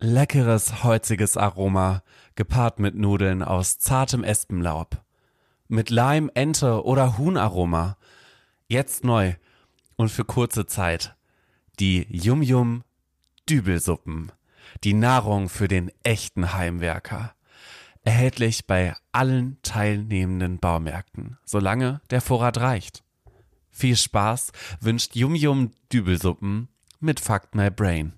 Leckeres, holziges Aroma, gepaart mit Nudeln aus zartem Espenlaub. Mit Leim, Ente oder Huhnaroma. Jetzt neu und für kurze Zeit. Die Yum Yum Dübelsuppen. Die Nahrung für den echten Heimwerker. Erhältlich bei allen teilnehmenden Baumärkten, solange der Vorrat reicht. Viel Spaß wünscht Yum Yum Dübelsuppen mit Fuck My Brain.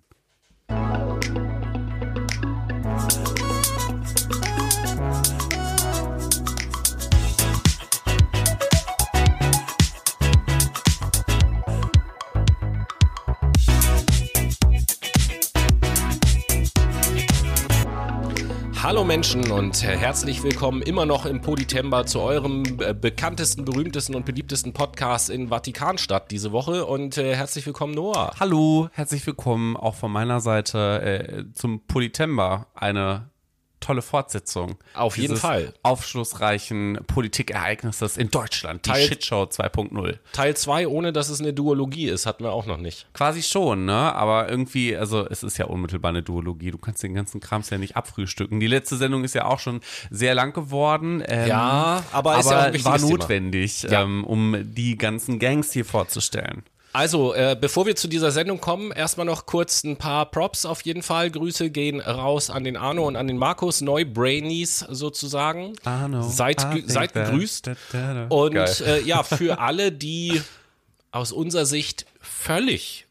Hallo Menschen und herzlich willkommen immer noch im Poditember zu eurem äh, bekanntesten, berühmtesten und beliebtesten Podcast in Vatikanstadt diese Woche und äh, herzlich willkommen Noah. Hallo, herzlich willkommen auch von meiner Seite äh, zum Politember, eine tolle Fortsetzung. Auf jeden Fall. Aufschlussreichen Politikereignisses in Deutschland. Die Teil- Shitshow 2.0. Teil 2, ohne dass es eine Duologie ist, hatten wir auch noch nicht. Quasi schon, ne? Aber irgendwie, also es ist ja unmittelbar eine Duologie. Du kannst den ganzen Krams ja nicht abfrühstücken. Die letzte Sendung ist ja auch schon sehr lang geworden. Ähm, Ja, aber ist ja auch war notwendig, Ja. ähm, um die ganzen Gangs hier vorzustellen. Also, äh, bevor wir zu dieser Sendung kommen, erstmal noch kurz ein paar Props auf jeden Fall. Grüße gehen raus an den Arno und an den Markus, Neu-Brainies sozusagen. Arno, Seid, seid gegrüßt. Und äh, ja, für alle, die aus unserer Sicht völlig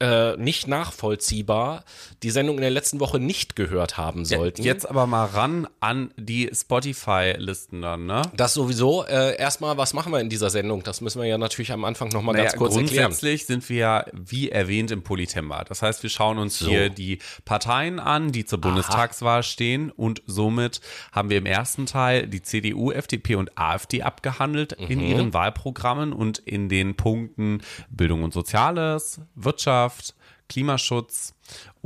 äh, nicht nachvollziehbar die Sendung in der letzten Woche nicht gehört haben sollten. Jetzt aber mal ran an die Spotify-Listen dann, ne? Das sowieso. Äh, erstmal, was machen wir in dieser Sendung? Das müssen wir ja natürlich am Anfang nochmal Naja, ganz kurz erklären. grundsätzlich sind wir ja, wie erwähnt, im Polytember. Das heißt, wir schauen uns So. hier die Parteien an, die zur Bundestagswahl stehen und somit haben wir im ersten Teil die CDU, FDP und AfD abgehandelt in Mhm. ihren Wahlprogrammen und in den Punkten Bildung und Soziales, Wirtschaft, Klimaschutz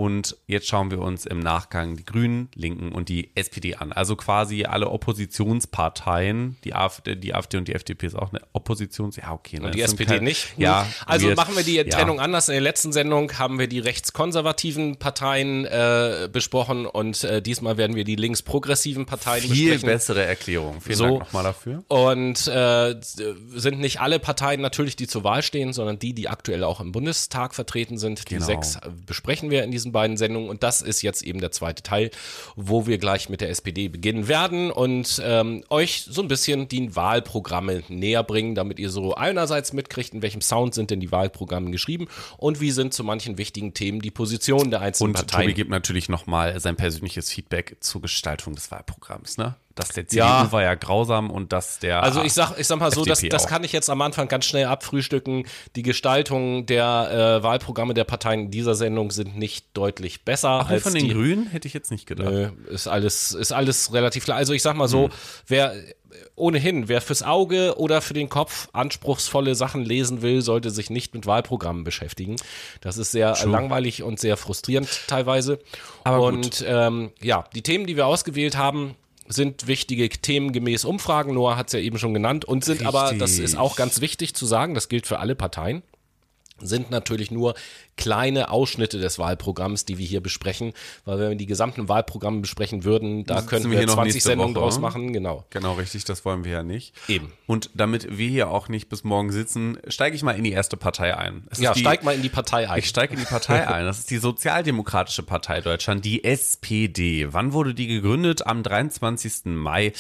und jetzt schauen wir uns im Nachgang die Grünen, Linken und die SPD an. Also quasi alle Oppositionsparteien. Die AfD, die AfD und die FDP ist auch eine Oppositions... Ja, okay. Ne? Und die SPD kein- nicht. Ja, also weird. machen wir die Ja. Trennung anders. In der letzten Sendung haben wir die rechtskonservativen Parteien äh, besprochen und äh, diesmal werden wir die linksprogressiven Parteien Viel besprechen. bessere Erklärung. Vielen So. Dank nochmal dafür. Und äh, sind nicht alle Parteien natürlich, die zur Wahl stehen, sondern die, die aktuell auch im Bundestag vertreten sind. Die Genau. sechs äh, besprechen wir in diesen beiden Sendungen. Und das ist jetzt eben der zweite Teil, wo wir gleich mit der SPD beginnen werden und ähm, euch so ein bisschen die Wahlprogramme näher bringen, damit ihr so einerseits mitkriegt, in welchem Sound sind denn die Wahlprogramme geschrieben und wie sind zu manchen wichtigen Themen die Positionen der einzelnen Und Parteien. Tobi gibt natürlich nochmal sein persönliches Feedback zur Gestaltung des Wahlprogramms. Ne? Das der CDU Ja. war ja grausam und das der Also ich sag, ich sag mal so, das, FDP das kann ich jetzt am Anfang ganz schnell abfrühstücken. Die Gestaltung der äh, Wahlprogramme der Parteien in dieser Sendung sind nicht deutlich besser Auch als von den die. Grünen hätte ich jetzt nicht gedacht. Nö, ist alles, ist alles relativ klar. Also ich sag mal so, Hm. wer ohnehin, wer fürs Auge oder für den Kopf anspruchsvolle Sachen lesen will, sollte sich nicht mit Wahlprogrammen beschäftigen. Das ist sehr äh, langweilig und sehr frustrierend teilweise. Aber gut. und ähm, ja, die Themen, die wir ausgewählt haben, sind wichtige Themen gemäß Umfragen. Noah hat es ja eben schon genannt und sind aber, das Richtig. ist auch ganz wichtig zu sagen, das gilt für alle Parteien sind natürlich nur kleine Ausschnitte des Wahlprogramms, die wir hier besprechen, weil wenn wir die gesamten Wahlprogramme besprechen würden, da könnten wir wir hier noch 20 nächste Sendungen Woche. draus machen, genau. Genau, richtig, das wollen wir ja nicht. Eben. Und damit wir hier auch nicht bis morgen sitzen, steige ich mal in die erste Partei ein. Es Ja, die, steig mal in die Partei ein. Ich steige in die Partei ein. Das ist die Sozialdemokratische Partei Deutschland, die SPD. Wann wurde die gegründet? Am 23. Mai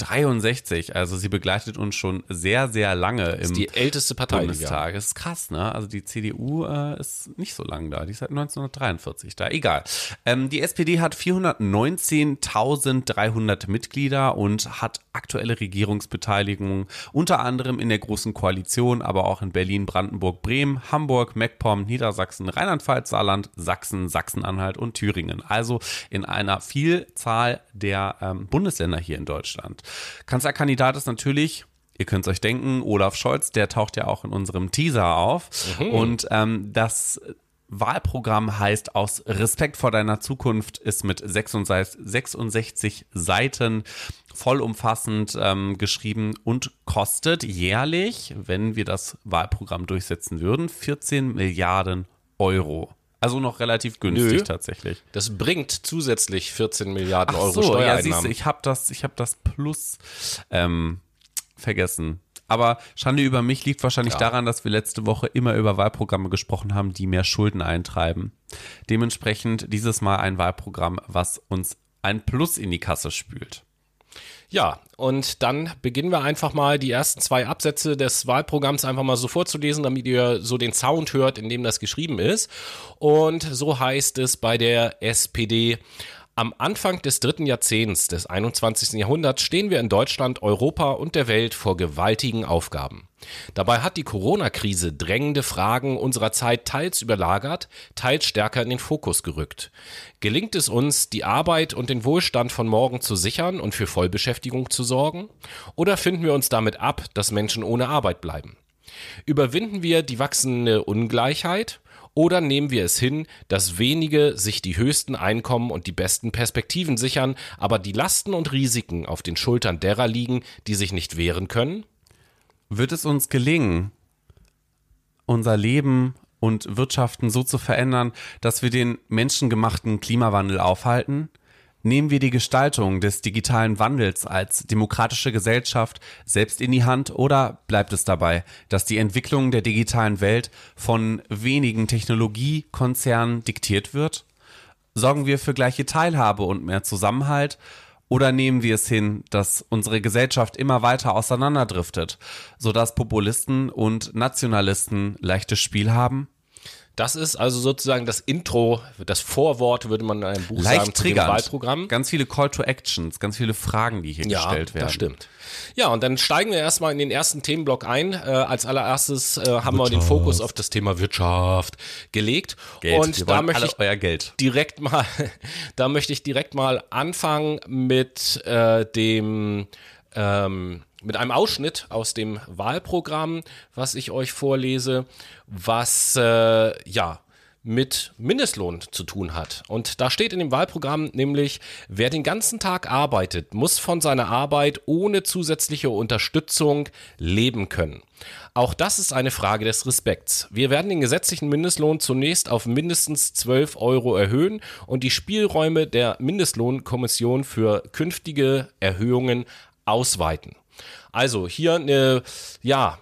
1863. Also sie begleitet uns schon sehr, sehr lange im die älteste Partei. Bundestag. Das ist krass, ne? Also die CDU äh, ist nicht so lang da. Die ist seit 1943 da. Egal. Ähm, die SPD hat 419.300 Mitglieder und hat aktuelle Regierungsbeteiligung unter anderem in der Großen Koalition, aber auch in Berlin, Brandenburg, Bremen, Hamburg, MacPom, Niedersachsen, Rheinland-Pfalz, Saarland, Sachsen, Sachsen-Anhalt und Thüringen. Also in einer Vielzahl der ähm, Bundesländer hier in Deutschland. Kanzlerkandidat ist natürlich Ihr könnt es euch denken, Olaf Scholz, der taucht ja auch in unserem Teaser auf. Und ähm, das Wahlprogramm heißt aus Respekt vor deiner Zukunft ist mit 66, 66 Seiten vollumfassend ähm, geschrieben und kostet jährlich, wenn wir das Wahlprogramm durchsetzen würden, 14 Milliarden Euro. Also noch relativ günstig Nö. tatsächlich. Das bringt zusätzlich 14 Milliarden Ach Euro so, ja, Steuereinnahmen. siehst du, ich habe das, ich habe das Plus ähm, vergessen. Aber Schande über mich liegt wahrscheinlich Ja. daran, dass wir letzte Woche immer über Wahlprogramme gesprochen haben, die mehr Schulden eintreiben. Dementsprechend dieses Mal ein Wahlprogramm, was uns ein Plus in die Kasse spült. Ja, und dann beginnen wir einfach mal die ersten zwei Absätze des Wahlprogramms einfach mal so vorzulesen, damit ihr so den Sound hört, in dem das geschrieben ist. Und so heißt es bei der SPD. Am Anfang des dritten Jahrzehnts des 21. Jahrhunderts stehen wir in Deutschland, Europa und der Welt vor gewaltigen Aufgaben. Dabei hat die Corona-Krise drängende Fragen unserer Zeit teils überlagert, teils stärker in den Fokus gerückt. Gelingt es uns, die Arbeit und den Wohlstand von morgen zu sichern und für Vollbeschäftigung zu sorgen? Oder finden wir uns damit ab, dass Menschen ohne Arbeit bleiben? Überwinden wir die wachsende Ungleichheit? Oder nehmen wir es hin, dass wenige sich die höchsten Einkommen und die besten Perspektiven sichern, aber die Lasten und Risiken auf den Schultern derer liegen, die sich nicht wehren können? Wird es uns gelingen, unser Leben und Wirtschaften so zu verändern, dass wir den menschengemachten Klimawandel aufhalten? Nehmen wir die Gestaltung des digitalen Wandels als demokratische Gesellschaft selbst in die Hand oder bleibt es dabei, dass die Entwicklung der digitalen Welt von wenigen Technologiekonzernen diktiert wird? Sorgen wir für gleiche Teilhabe und mehr Zusammenhalt? Oder nehmen wir es hin, dass unsere Gesellschaft immer weiter auseinanderdriftet, sodass Populisten und Nationalisten leichtes Spiel haben? Das ist also sozusagen das Intro, das Vorwort, würde man in einem Buch sagen, Leicht zu dem triggernd. Wahlprogramm. Ganz viele Call to Actions, ganz viele Fragen, die hier gestellt werden. das stimmt. Ja, und dann steigen wir erstmal in den ersten Themenblock ein. Äh, als allererstes äh, haben wir den Fokus auf das Thema Wirtschaft gelegt. Geld. Und wir da möchte ich euer Geld. direkt mal, da möchte ich direkt mal anfangen mit äh, dem ähm, mit einem Ausschnitt aus dem Wahlprogramm, was ich euch vorlese, was äh, ja mit Mindestlohn zu tun hat. Und da steht in dem Wahlprogramm nämlich, wer den ganzen Tag arbeitet, muss von seiner Arbeit ohne zusätzliche Unterstützung leben können. Auch das ist eine Frage des Respekts. Wir werden den gesetzlichen Mindestlohn zunächst auf mindestens 12 Euro erhöhen und die Spielräume der Mindestlohnkommission für künftige Erhöhungen ausweiten. Also hier eine, ja,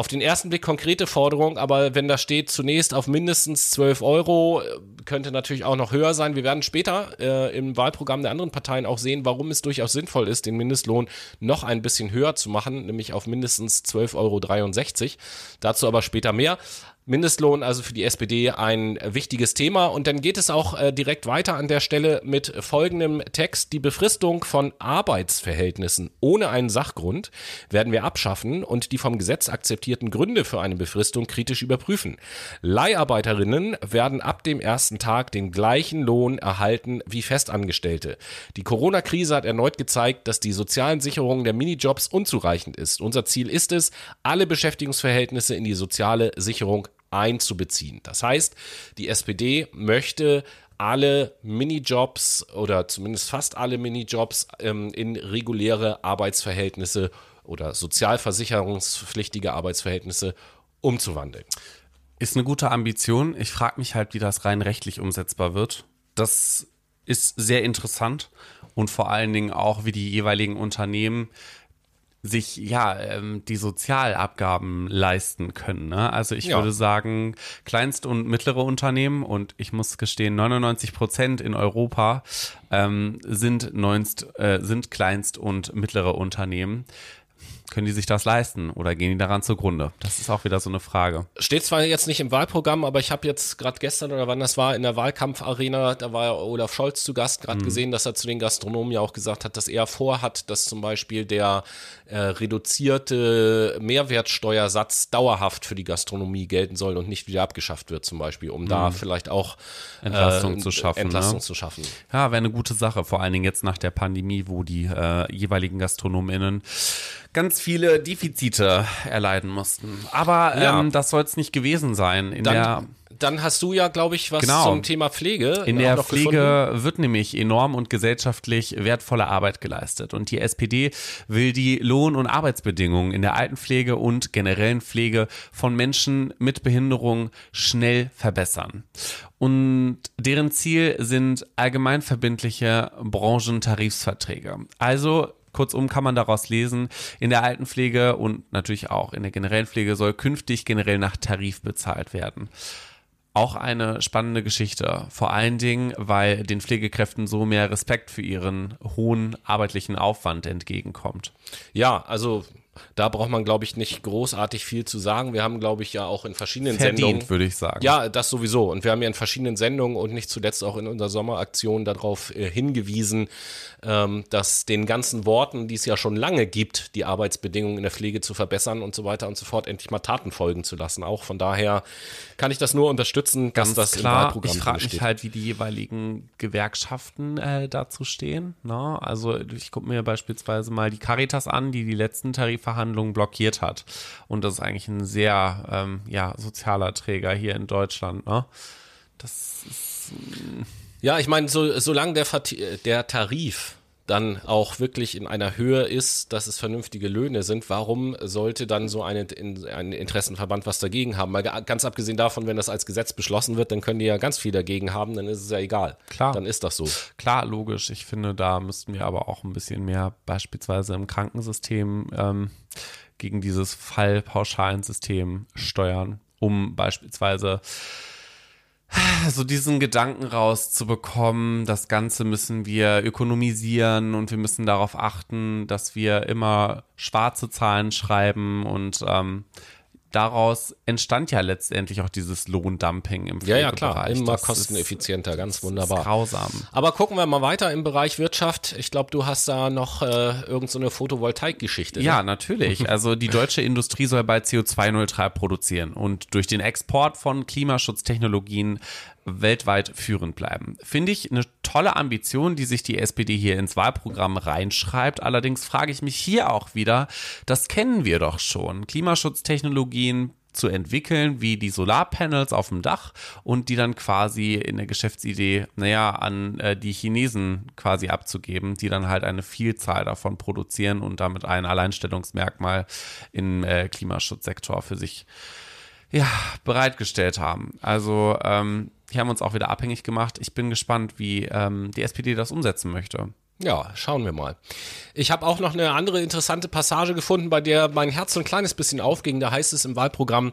auf den ersten Blick konkrete Forderung, aber wenn da steht zunächst auf mindestens 12 Euro, äh, könnte natürlich auch noch höher sein. Wir werden später äh, im Wahlprogramm der anderen Parteien auch sehen, warum es durchaus sinnvoll ist, den Mindestlohn noch ein bisschen höher zu machen, nämlich auf mindestens 12,63 Euro. Dazu aber später mehr. Mindestlohn also für die SPD ein wichtiges Thema. Und dann geht es auch äh, direkt weiter an der Stelle mit folgendem Text. Die Befristung von Arbeitsverhältnissen ohne einen Sachgrund werden wir abschaffen und die vom Gesetz akzeptierten Gründe für eine Befristung kritisch überprüfen. Leiharbeiterinnen werden ab dem ersten Tag den gleichen Lohn erhalten wie Festangestellte. Die Corona-Krise hat erneut gezeigt, dass die sozialen Sicherungen der Minijobs unzureichend ist. Unser Ziel ist es, alle Beschäftigungsverhältnisse in die soziale Sicherung einzubeziehen. Das heißt, die SPD möchte alle Minijobs oder zumindest fast alle Minijobs ähm, in reguläre Arbeitsverhältnisse oder sozialversicherungspflichtige Arbeitsverhältnisse umzuwandeln. Ist eine gute Ambition. Ich frage mich halt, wie das rein rechtlich umsetzbar wird. Das ist sehr interessant und vor allen Dingen auch, wie die jeweiligen Unternehmen sich ja ähm, die Sozialabgaben leisten können. Ne? Also ich Ja. würde sagen, kleinst- und mittlere Unternehmen und ich muss gestehen, 99 Prozent in Europa ähm, sind, neunst, äh, sind kleinst- und mittlere Unternehmen. Können die sich das leisten oder gehen die daran zugrunde? Das ist auch wieder so eine Frage. Steht zwar jetzt nicht im Wahlprogramm, aber ich habe jetzt gerade gestern oder wann das war, in der Wahlkampfarena, da war ja Olaf Scholz zu Gast, gerade gesehen, dass er zu den Gastronomen ja auch gesagt hat, dass er vorhat, dass zum Beispiel der äh, reduzierte Mehrwertsteuersatz dauerhaft für die Gastronomie gelten soll und nicht wieder abgeschafft wird, zum Beispiel, um da vielleicht auch Entlastung äh, zu schaffen, Entlastung ne? zu schaffen. Ja, wäre eine gute Sache, vor allen Dingen jetzt nach der Pandemie, wo die äh, jeweiligen GastronomInnen ganz viele Defizite erleiden mussten. Aber Ja. ähm, das soll es nicht gewesen sein. In Dann, der dann hast du ja, glaube ich, was Genau. zum Thema Pflege. In der Pflege gefunden. wird nämlich enorm und gesellschaftlich wertvolle Arbeit geleistet. Und die SPD will die Lohn- und Arbeitsbedingungen in der Altenpflege und generellen Pflege von Menschen mit Behinderung schnell verbessern. Und deren Ziel sind allgemeinverbindliche Branchentarifsverträge. Also Kurzum kann man daraus lesen, in der Altenpflege und natürlich auch in der generellen Pflege soll künftig generell nach Tarif bezahlt werden. Auch eine spannende Geschichte. Vor allen Dingen, weil den Pflegekräften so mehr Respekt für ihren hohen arbeitlichen Aufwand entgegenkommt. Ja, also da braucht man, glaube ich, nicht großartig viel zu sagen. Wir haben, glaube ich, ja auch in verschiedenen Sendungen. Verdient, würde ich sagen. Ja, das sowieso. Und wir haben ja in verschiedenen Sendungen und nicht zuletzt auch in unserer Sommeraktion darauf äh, hingewiesen, ähm, dass den ganzen Worten, die es ja schon lange gibt, die Arbeitsbedingungen in der Pflege zu verbessern und so weiter und so fort, endlich mal Taten folgen zu lassen. Auch von daher kann ich das nur unterstützen, Ganz dass das klar, im Wahlprogramm ich frage mich halt, wie die jeweiligen Gewerkschaften äh, dazu stehen. Ne? Also ich gucke mir beispielsweise mal die Caritas an, die die letzten Tarifverhandlungen blockiert hat. Und das ist eigentlich ein sehr ähm, ja, sozialer Träger hier in Deutschland. Ne? Das ist Ja, ich meine, so, solange der, der Tarif dann auch wirklich in einer Höhe ist, dass es vernünftige Löhne sind, warum sollte dann so eine, in, ein Interessenverband was dagegen haben? Mal ga- ganz abgesehen davon, wenn das als Gesetz beschlossen wird, dann können die ja ganz viel dagegen haben, dann ist es ja egal. Klar. Dann ist das so. Klar, logisch. Ich finde, da müssten wir aber auch ein bisschen mehr beispielsweise im Krankensystem ähm, gegen dieses Fallpauschalensystem steuern, um beispielsweise so diesen Gedanken rauszubekommen, das Ganze müssen wir ökonomisieren und wir müssen darauf achten, dass wir immer schwarze Zahlen schreiben und ähm, daraus entstand ja letztendlich auch dieses Lohndumping im Ja, ja, Pflegebereich. klar. Immer Das ist- kosteneffizienter, ganz das wunderbar. Ist grausam. Aber gucken wir mal weiter im Bereich Wirtschaft. Ich glaube, du hast da noch äh, irgend so eine Photovoltaik-Geschichte. Ja, Ne? natürlich. Also die deutsche Industrie soll bald CO2-neutral produzieren und durch den Export von Klimaschutztechnologien weltweit führend bleiben. Finde ich eine tolle Ambition, die sich die SPD hier ins Wahlprogramm reinschreibt. Allerdings frage ich mich hier auch wieder, das kennen wir doch schon. Klimaschutztechnologien zu entwickeln, wie die Solarpanels auf dem Dach und die dann quasi in der Geschäftsidee, naja, an äh, die Chinesen quasi abzugeben, die dann halt eine Vielzahl davon produzieren und damit ein Alleinstellungsmerkmal im äh, Klimaschutzsektor für sich ja, bereitgestellt haben. Also ähm, hier haben uns auch wieder abhängig gemacht. Ich bin gespannt, wie ähm, die SPD das umsetzen möchte. Ja, schauen wir mal. Ich habe auch noch eine andere interessante Passage gefunden, bei der mein Herz so ein kleines bisschen aufging. Da heißt es im Wahlprogramm,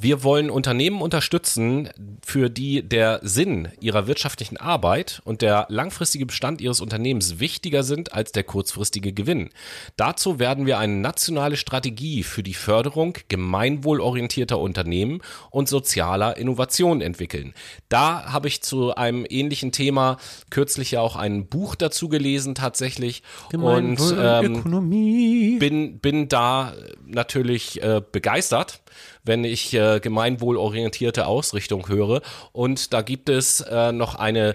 wir wollen Unternehmen unterstützen, für die der Sinn ihrer wirtschaftlichen Arbeit und der langfristige Bestand ihres Unternehmens wichtiger sind als der kurzfristige Gewinn. Dazu werden wir eine nationale Strategie für die Förderung gemeinwohlorientierter Unternehmen und sozialer Innovation entwickeln. Da habe ich zu einem ähnlichen Thema kürzlich ja auch ein Buch dazu gelesen tatsächlich und ähm, bin, bin da natürlich äh, begeistert, wenn ich äh, gemeinwohlorientierte Ausrichtung höre. Und da gibt es äh, noch eine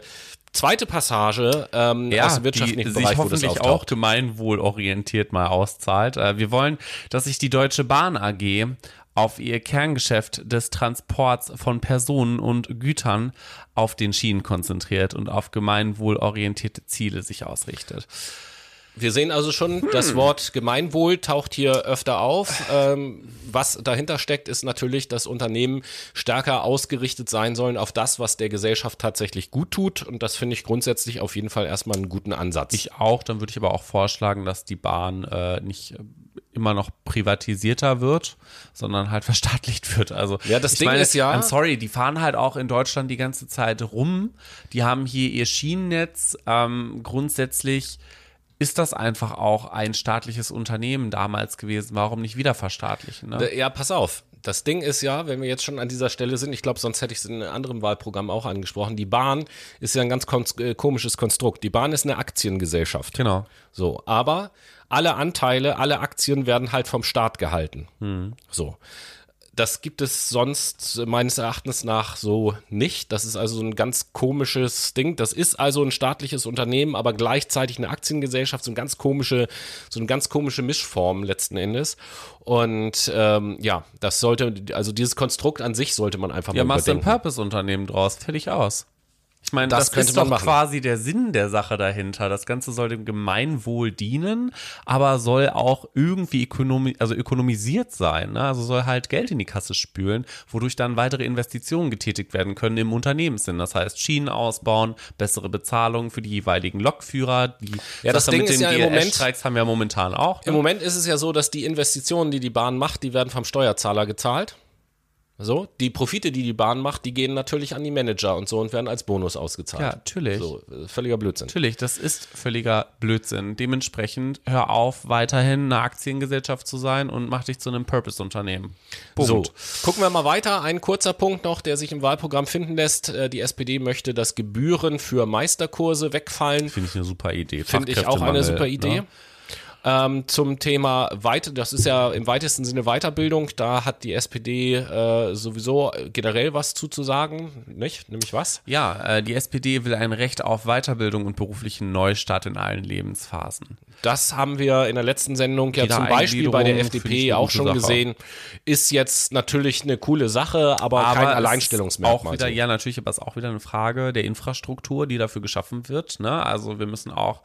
zweite Passage ähm, aus dem wirtschaftlichen die Bereich, sich wo das hoffentlich auftaucht. auch gemeinwohlorientiert mal auszahlt. Äh, Wir wollen, dass sich die Deutsche Bahn AG auf ihr Kerngeschäft des Transports von Personen und Gütern auf den Schienen konzentriert und auf gemeinwohlorientierte Ziele sich ausrichtet. Wir sehen also schon, Hm. das Wort Gemeinwohl taucht hier öfter auf. Ähm, was dahinter steckt, ist natürlich, dass Unternehmen stärker ausgerichtet sein sollen auf das, was der Gesellschaft tatsächlich gut tut. Und das finde ich grundsätzlich auf jeden Fall erstmal einen guten Ansatz. Ich auch, dann würde ich aber auch vorschlagen, dass die Bahn äh, nicht äh, immer noch privatisierter wird, sondern halt verstaatlicht wird. Also Ja, das ich Ding ist ja- I'm sorry, die fahren halt auch in Deutschland die ganze Zeit rum. Die haben hier ihr Schienennetz. Ähm, grundsätzlich ist das einfach auch ein staatliches Unternehmen damals gewesen. Warum nicht wieder verstaatlichen? Ne? Ja, pass auf. Das Ding ist ja, wenn wir jetzt schon an dieser Stelle sind, ich glaube, sonst hätte ich es in einem anderen Wahlprogramm auch angesprochen. Die Bahn ist ja ein ganz äh, komisches Konstrukt. Die Bahn ist eine Aktiengesellschaft. Genau. So, aber alle Anteile, alle Aktien werden halt vom Staat gehalten. So. das gibt es sonst meines Erachtens nach so nicht. Das ist also ein ganz komisches Ding. Das ist also ein staatliches Unternehmen, aber gleichzeitig eine Aktiengesellschaft, so eine ganz komische, so eine ganz komische Mischform letzten Endes. Und ähm, ja, das sollte, also dieses Konstrukt an sich sollte man einfach Ja, mal machst du ein überdenken. Purpose-Unternehmen draus, fertig aus. Ich meine, Das das, ist doch machen. quasi der Sinn der Sache dahinter. Das Ganze soll dem Gemeinwohl dienen, aber soll auch irgendwie ökonomi also ökonomisiert sein. Ne? Also soll halt Geld in die Kasse spülen, wodurch dann weitere Investitionen getätigt werden können im Unternehmenssinn. Das heißt, Schienen ausbauen, bessere Bezahlung für die jeweiligen Lokführer. Die Ja, das Sache Ding mit ist den ja im Moment- GLS-Streiks haben wir momentan auch. Im Ne? Moment ist es ja so, dass die Investitionen, die die Bahn macht, die werden vom Steuerzahler gezahlt. So, die Profite, die die Bahn macht, die gehen natürlich an die Manager und so und werden als Bonus ausgezahlt. Ja, natürlich. So, völliger Blödsinn. Natürlich, das ist völliger Blödsinn. Dementsprechend hör auf, weiterhin eine Aktiengesellschaft zu sein und mach dich zu einem Purpose-Unternehmen. So, gucken wir mal weiter. Ein kurzer Punkt noch, der sich im Wahlprogramm finden lässt. Äh, Die SPD möchte, dass Gebühren für Meisterkurse wegfallen. Finde ich eine super Idee. Finde ich auch eine super Idee. Ne? Ähm, zum Thema Weite, das ist ja im weitesten Sinne Weiterbildung. Da hat die SPD äh, sowieso generell was zuzusagen, nicht? Nämlich was? Ja, äh, die SPD will ein Recht auf Weiterbildung und beruflichen Neustart in allen Lebensphasen. Das haben wir in der letzten Sendung ja zum Beispiel bei der FDP auch schon Sache. gesehen. Ist jetzt natürlich eine coole Sache, aber, kein es ist Alleinstellungsmerkmal. Auch wieder, so. ja, natürlich, aber es ist auch wieder eine Frage der Infrastruktur, die dafür geschaffen wird. Ne? Also wir müssen auch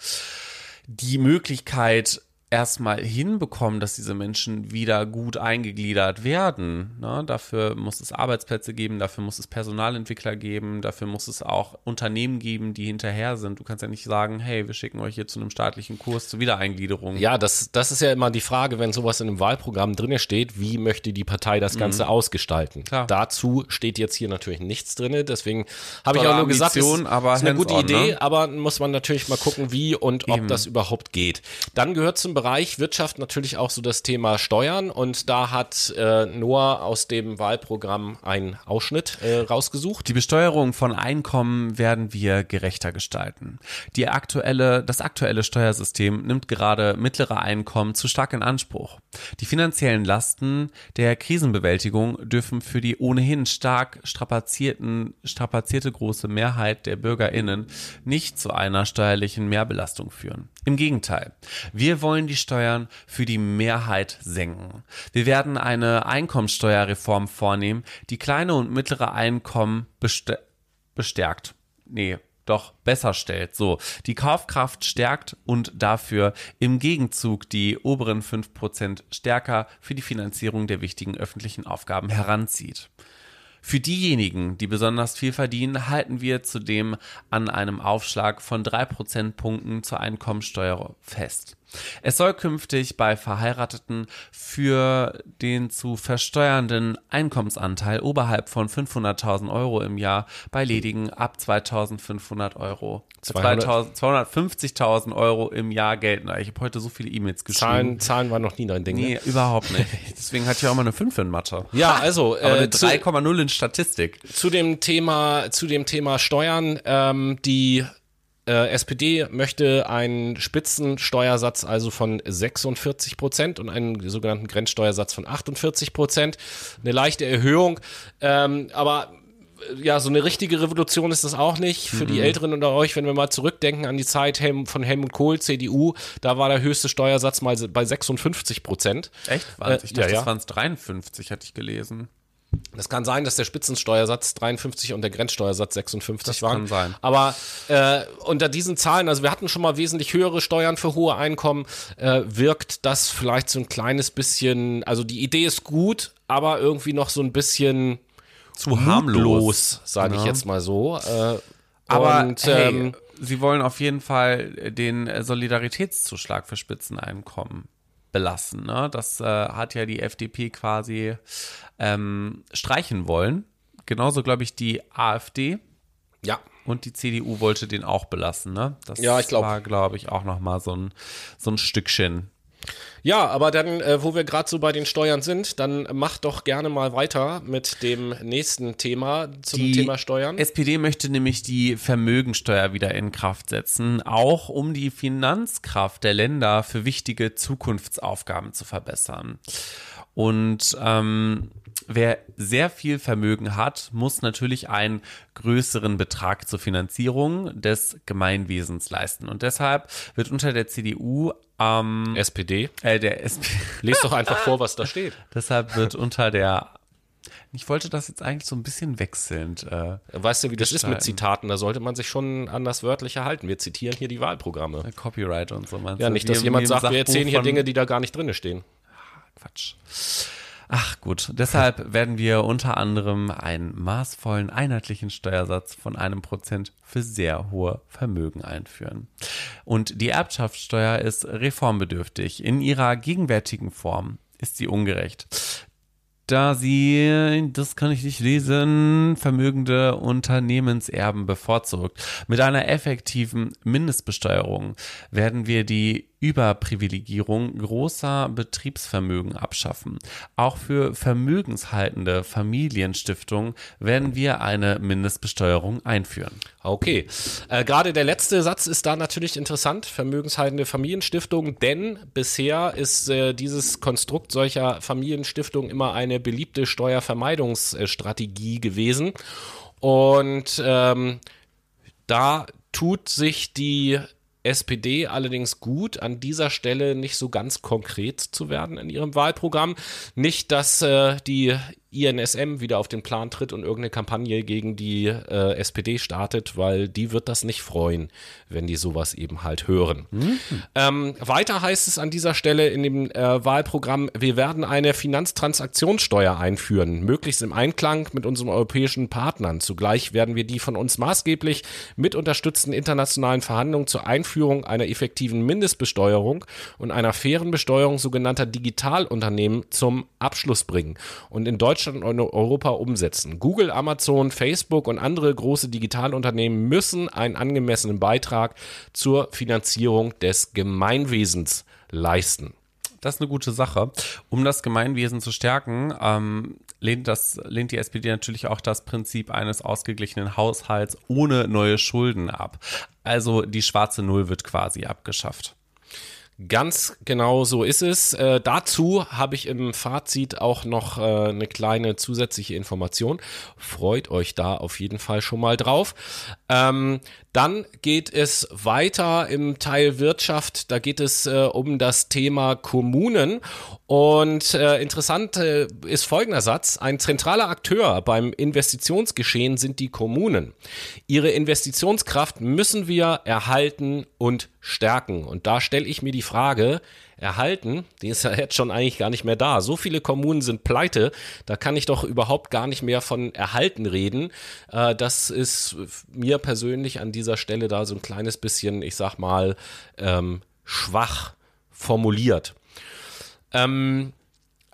die Möglichkeit erstmal hinbekommen, dass diese Menschen wieder gut eingegliedert werden. Ne? Dafür muss es Arbeitsplätze geben, dafür muss es Personalentwickler geben, dafür muss es auch Unternehmen geben, die hinterher sind. Du kannst ja nicht sagen, hey, wir schicken euch hier zu einem staatlichen Kurs zur Wiedereingliederung. Ja, das, das ist ja immer die Frage, wenn sowas in einem Wahlprogramm drin steht, wie möchte die Partei das Ganze ausgestalten? Mhm. Klar. Dazu steht jetzt hier natürlich nichts drin, deswegen habe ich auch nur gesagt, es aber ist eine gute hands-on, Idee, ne? aber muss man natürlich mal gucken, wie und ob Eben. das überhaupt geht. Dann gehört zum Bereich Wirtschaft natürlich auch so das Thema Steuern und da hat äh, Noah aus dem Wahlprogramm einen Ausschnitt äh, rausgesucht. Die Besteuerung von Einkommen werden wir gerechter gestalten. Die aktuelle, das aktuelle Steuersystem nimmt gerade mittlere Einkommen zu stark in Anspruch. Die finanziellen Lasten der Krisenbewältigung dürfen für die ohnehin stark strapazierten, strapazierte große Mehrheit der BürgerInnen nicht zu einer steuerlichen Mehrbelastung führen. Im Gegenteil. Wir wollen die Steuern für die Mehrheit senken. Wir werden eine Einkommensteuerreform vornehmen, die kleine und mittlere Einkommen bestärkt. Nee, doch besser stellt. So, die Kaufkraft stärkt und dafür im Gegenzug die oberen 5% stärker für die Finanzierung der wichtigen öffentlichen Aufgaben heranzieht. Für diejenigen, die besonders viel verdienen, halten wir zudem an einem Aufschlag von drei Prozentpunkten zur Einkommensteuer fest. Es soll künftig bei Verheirateten für den zu versteuernden Einkommensanteil oberhalb von 500.000 Euro im Jahr bei ledigen ab 2.500 Euro, 200 250.000 Euro im Jahr gelten. Ich habe heute so viele E-Mails geschrieben. Zahlen, Zahlen war noch nie dein Ding. ne? Nee, überhaupt nicht. Deswegen hatte ich auch mal eine 5 in Mathe. Ja, also Aber eine äh, zu, 3,0 in Statistik. zu dem Thema, zu dem Thema Steuern, ähm, die äh, SPD möchte einen Spitzensteuersatz also von 46 Prozent und einen sogenannten Grenzsteuersatz von 48 Prozent. Eine leichte Erhöhung, ähm, aber äh, ja, so eine richtige Revolution ist das auch nicht. Für Mhm. die Älteren unter euch, wenn wir mal zurückdenken an die Zeit Helm, von Helmut Kohl, CDU, da war der höchste Steuersatz mal bei 56 Prozent. Echt? Wahnsinn. Ich Äh, dachte, ja, ja. das waren es 53, hatte ich gelesen. Das kann sein, dass der Spitzensteuersatz 53 und der Grenzsteuersatz 56 Das waren. kann sein. Aber äh, unter diesen Zahlen, also wir hatten schon mal wesentlich höhere Steuern für hohe Einkommen, äh, wirkt das vielleicht so ein kleines bisschen, also die Idee ist gut, aber irgendwie noch so ein bisschen Zu harmlos, sage ich Ja. jetzt mal so. Äh, Aber und, hey, ähm, sie wollen auf jeden Fall den Solidaritätszuschlag für Spitzeneinkommen belassen. Ne? Das äh, hat ja die FDP quasi ähm, streichen wollen. Genauso, glaube ich, die AfD ja, und die CDU wollte den auch belassen. Ne? Das Ja, ich glaub. war, glaube ich, auch noch mal so ein, so ein Stückchen. Ja, aber dann, äh, wo wir gerade so bei den Steuern sind, dann mach doch gerne mal weiter mit dem nächsten Thema zum Die Thema Steuern. SPD möchte nämlich die Vermögensteuer wieder in Kraft setzen, auch um die Finanzkraft der Länder für wichtige Zukunftsaufgaben zu verbessern. Und ähm, wer sehr viel Vermögen hat, muss natürlich einen größeren Betrag zur Finanzierung des Gemeinwesens leisten. Und deshalb wird unter der CDU ähm, SPD. äh, der SP Lest doch einfach vor, was da steht. deshalb wird unter der ich wollte das jetzt eigentlich so ein bisschen wechselnd. Äh, Weißt du, wie das ist mit. Zitaten? Da sollte man sich schon an das Wörtliche halten. Wir zitieren hier die Wahlprogramme. Copyright und so Ja, nicht, dass jemand sagt, wir erzählen hier Dinge, die da gar nicht drin stehen. Quatsch. Ach gut, deshalb werden wir unter anderem einen maßvollen, einheitlichen Steuersatz von einem Prozent für sehr hohe Vermögen einführen. Und die Erbschaftssteuer ist reformbedürftig. In ihrer gegenwärtigen Form ist sie ungerecht. Da sie, das kann ich nicht lesen, vermögende Unternehmenserben bevorzugt. Mit einer effektiven Mindestbesteuerung werden wir die Überprivilegierung großer Betriebsvermögen abschaffen. Auch für vermögenshaltende Familienstiftungen werden wir eine Mindestbesteuerung einführen. Okay. Äh, Gerade der letzte Satz ist da natürlich interessant, vermögenshaltende Familienstiftungen, denn bisher ist äh, dieses Konstrukt solcher Familienstiftungen immer eine beliebte Steuervermeidungsstrategie gewesen. Und ähm, da tut sich die SPD allerdings gut, an dieser Stelle nicht so ganz konkret zu werden in ihrem Wahlprogramm. Nicht, dass äh, die INSM wieder auf den Plan tritt und irgendeine Kampagne gegen die äh, SPD startet, weil die wird das nicht freuen, wenn die sowas eben halt hören. Ähm, weiter heißt es an dieser Stelle in dem äh, Wahlprogramm, wir werden eine Finanztransaktionssteuer einführen, möglichst im Einklang mit unseren europäischen Partnern. Zugleich werden wir die von uns maßgeblich mit unterstützten internationalen Verhandlungen zur Einführung einer effektiven Mindestbesteuerung und einer fairen Besteuerung sogenannter Digitalunternehmen zum Abschluss bringen und in Deutschland und in Europa umsetzen. Google, Amazon, Facebook und andere große Digitalunternehmen müssen einen angemessenen Beitrag zur Finanzierung des Gemeinwesens leisten. Das ist eine gute Sache. Um das Gemeinwesen zu stärken, ähm, lehnt, das, lehnt die SPD natürlich auch das Prinzip eines ausgeglichenen Haushalts ohne neue Schulden ab. Also die schwarze Null wird quasi abgeschafft. Ganz genau so ist es. Äh, dazu habe ich im Fazit auch noch äh, eine kleine zusätzliche Information. Freut euch da auf jeden Fall schon mal drauf. Ähm, dann geht es weiter im Teil Wirtschaft. Da geht es äh, um das Thema Kommunen. Und äh, interessant äh, ist folgender Satz. Ein zentraler Akteur beim Investitionsgeschehen sind die Kommunen. Ihre Investitionskraft müssen wir erhalten und stärken. Und da stelle ich mir die Frage, erhalten, die ist ja jetzt schon eigentlich gar nicht mehr da. So viele Kommunen sind pleite, da kann ich doch überhaupt gar nicht mehr von erhalten reden. Äh, das ist mir persönlich an dieser Stelle da so ein kleines bisschen, ich sag mal, ähm, schwach formuliert. Ähm,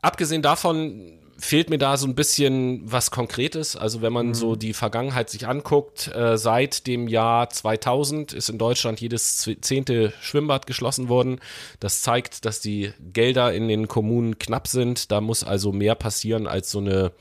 abgesehen davon fehlt mir da so ein bisschen was Konkretes. Also wenn man so die Vergangenheit sich anguckt, äh, seit dem Jahr 2000 ist in Deutschland jedes zehnte Schwimmbad geschlossen worden. Das zeigt, dass die Gelder in den Kommunen knapp sind. Da muss also mehr passieren als so eine,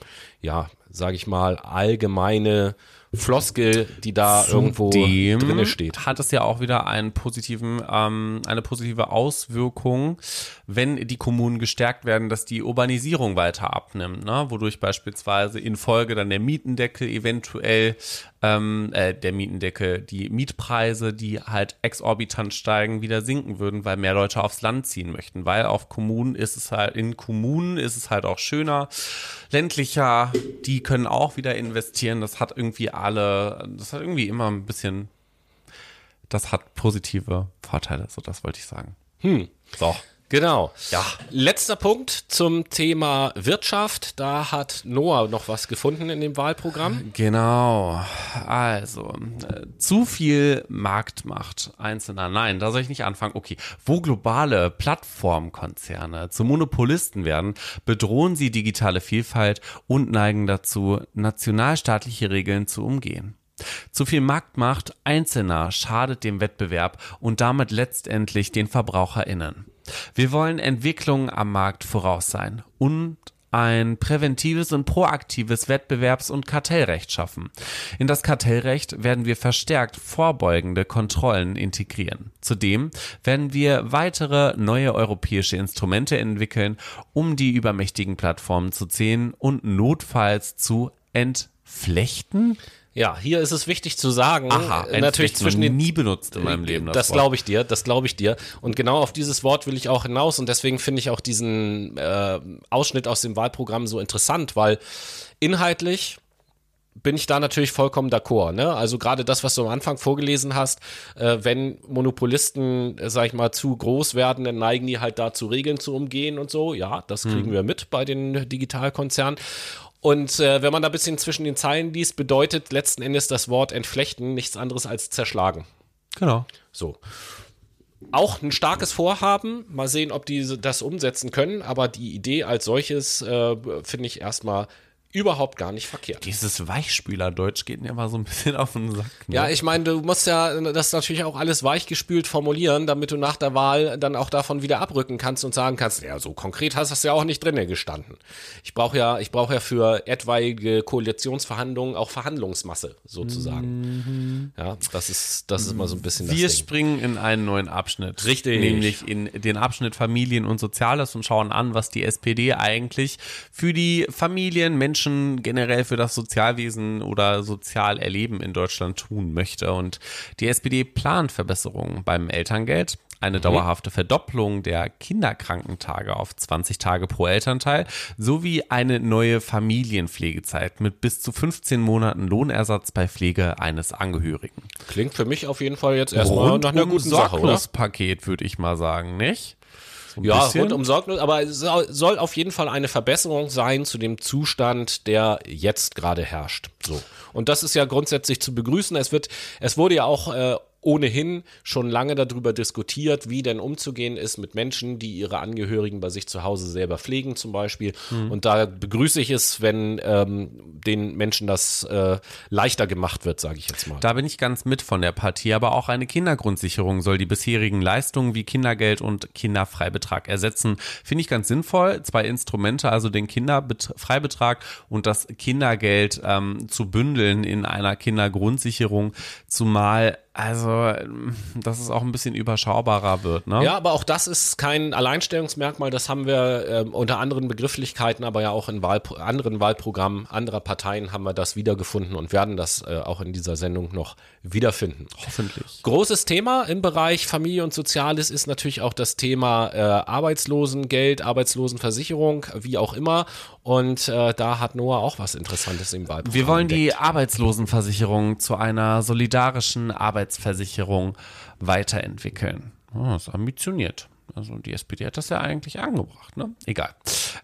ja, sage ich mal, allgemeine Floskel, die da irgendwo Zudem drinne steht. Hat es ja auch wieder einen positiven, ähm, eine positive Auswirkung, wenn die Kommunen gestärkt werden, dass die Urbanisierung weiter abnimmt, ne? wodurch beispielsweise in Folge dann der Mietendeckel eventuell, ähm, äh, der Mietendeckel, die Mietpreise, die halt exorbitant steigen, wieder sinken würden, weil mehr Leute aufs Land ziehen möchten. Weil auf Kommunen ist es halt, in Kommunen ist es halt auch schöner, ländlicher, die können auch wieder investieren. Das hat irgendwie alle, das hat irgendwie immer ein bisschen, das hat positive Vorteile, so das wollte ich sagen. So. Genau. Ja. Letzter Punkt zum Thema Wirtschaft. Da hat Noah noch was gefunden in dem Wahlprogramm. Genau. Also, äh, zu viel Marktmacht einzelner. Nein, da soll ich nicht anfangen. Okay. Wo globale Plattformkonzerne zu Monopolisten werden, bedrohen sie digitale Vielfalt und neigen dazu, nationalstaatliche Regeln zu umgehen. Zu viel Marktmacht Einzelner schadet dem Wettbewerb und damit letztendlich den VerbraucherInnen. Wir wollen Entwicklungen am Markt voraus sein und ein präventives und proaktives Wettbewerbs- und Kartellrecht schaffen. In das Kartellrecht werden wir verstärkt vorbeugende Kontrollen integrieren. Zudem werden wir weitere neue europäische Instrumente entwickeln, um die übermächtigen Plattformen zu zählen und notfalls zu entflechten. Ja, hier ist es wichtig zu sagen, Aha, äh, natürlich zwischen den nie benutzt in meinem Leben. Das, Wort. glaube ich dir, das glaube ich dir. Und genau auf dieses Wort will ich auch hinaus und deswegen finde ich auch diesen äh, Ausschnitt aus dem Wahlprogramm so interessant, weil inhaltlich bin ich da natürlich vollkommen d'accord. Ne? Also gerade das, was du am Anfang vorgelesen hast, äh, wenn Monopolisten, äh, sag ich mal, zu groß werden, dann neigen die halt dazu, Regeln zu umgehen und so. Ja, das kriegen wir mit bei den Digitalkonzernen. Und äh, wenn man da ein bisschen zwischen den Zeilen liest, bedeutet letzten Endes das Wort entflechten nichts anderes als zerschlagen. Genau. So. Auch ein starkes Vorhaben. Mal sehen, ob die das umsetzen können. Aber die Idee als solches äh, finde ich erstmal überhaupt gar nicht verkehrt. Dieses Weichspülerdeutsch geht mir immer so ein bisschen auf den Sack. Ne? Ja, ich meine, du musst ja das natürlich auch alles weichgespült formulieren, damit du nach der Wahl dann auch davon wieder abrücken kannst und sagen kannst, ja, so konkret hast du es ja auch nicht drinne gestanden. Ich brauche ja, ich brauche ja für etwaige Koalitionsverhandlungen auch Verhandlungsmasse sozusagen. Ja, das ist, das ist immer so ein bisschen Wir das Ding. springen in einen neuen Abschnitt. Richtig. Nämlich in den Abschnitt Familien und Soziales und schauen an, was die SPD eigentlich für die Familien, Menschen generell für das Sozialwesen oder Sozialerleben in Deutschland tun möchte. Und die SPD plant Verbesserungen beim Elterngeld, eine dauerhafte Verdopplung der Kinderkrankentage auf 20 Tage pro Elternteil sowie eine neue Familienpflegezeit mit bis zu 15 Monaten Lohnersatz bei Pflege eines Angehörigen. Klingt für mich auf jeden Fall jetzt erstmal nach einer guten Sache, oder? Sorglospaket, würde ich mal sagen, nicht? Ein Ja, bisschen. rundum sorglos, aber es soll, soll auf jeden Fall eine Verbesserung sein zu dem Zustand, der jetzt gerade herrscht. So. Und das ist ja grundsätzlich zu begrüßen. Es wird, es wurde ja auch äh, ohnehin schon lange darüber diskutiert, wie denn umzugehen ist mit Menschen, die ihre Angehörigen bei sich zu Hause selber pflegen, zum Beispiel. Und da begrüße ich es, wenn ähm, den Menschen das äh, leichter gemacht wird, sage ich jetzt mal. Da bin ich ganz mit von der Partie, aber auch eine Kindergrundsicherung soll die bisherigen Leistungen wie Kindergeld und Kinderfreibetrag ersetzen. Finde ich ganz sinnvoll. Zwei Instrumente, also den Kinderfreibetrag und das Kindergeld ähm, zu bündeln in einer Kindergrundsicherung, zumal also, ähm, dass es auch ein bisschen überschaubarer wird, ne? Ja, aber auch das ist kein Alleinstellungsmerkmal. Das haben wir ähm, unter anderen Begrifflichkeiten, aber ja auch in Wahl, anderen Wahlprogrammen anderer Parteien haben wir das wiedergefunden und werden das äh, auch in dieser Sendung noch wiederfinden. Hoffentlich. Großes Thema im Bereich Familie und Soziales ist natürlich auch das Thema äh, Arbeitslosengeld, Arbeitslosenversicherung, wie auch immer. Und äh, da hat Noah auch was Interessantes im Wahlprogramm. Wir wollen die entdeckt. Arbeitslosenversicherung zu einer solidarischen Arbeitsversicherung weiterentwickeln. Oh, das ist ambitioniert. Also die SPD hat das ja eigentlich angebracht, ne? Egal.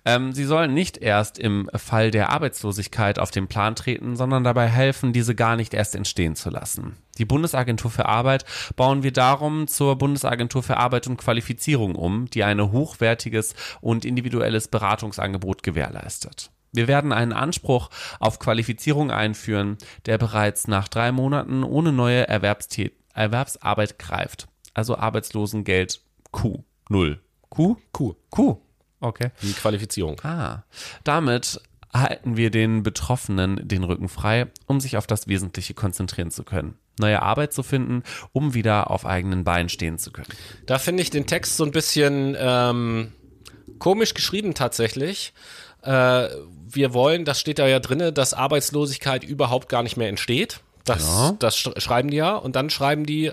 Ähm, sie sollen nicht erst im Fall der Arbeitslosigkeit auf den Plan treten, sondern dabei helfen, diese gar nicht erst entstehen zu lassen. Die Bundesagentur für Arbeit bauen wir darum zur Bundesagentur für Arbeit und Qualifizierung um, die ein hochwertiges und individuelles Beratungsangebot gewährleistet. Wir werden einen Anspruch auf Qualifizierung einführen, der bereits nach drei Monaten ohne neue Erwerbstät Erwerbsarbeit greift. Also Arbeitslosengeld Q. Null. Q? Q. Q. Okay. Die Qualifizierung. Ah. Damit halten wir den Betroffenen den Rücken frei, um sich auf das Wesentliche konzentrieren zu können. Neue Arbeit zu finden, um wieder auf eigenen Beinen stehen zu können. Da finde ich den Text so ein bisschen ähm, komisch geschrieben tatsächlich. Äh, wir wollen, das steht da ja drinne, dass Arbeitslosigkeit überhaupt gar nicht mehr entsteht. Das, Ja. das sch schreiben die ja. Und dann schreiben die,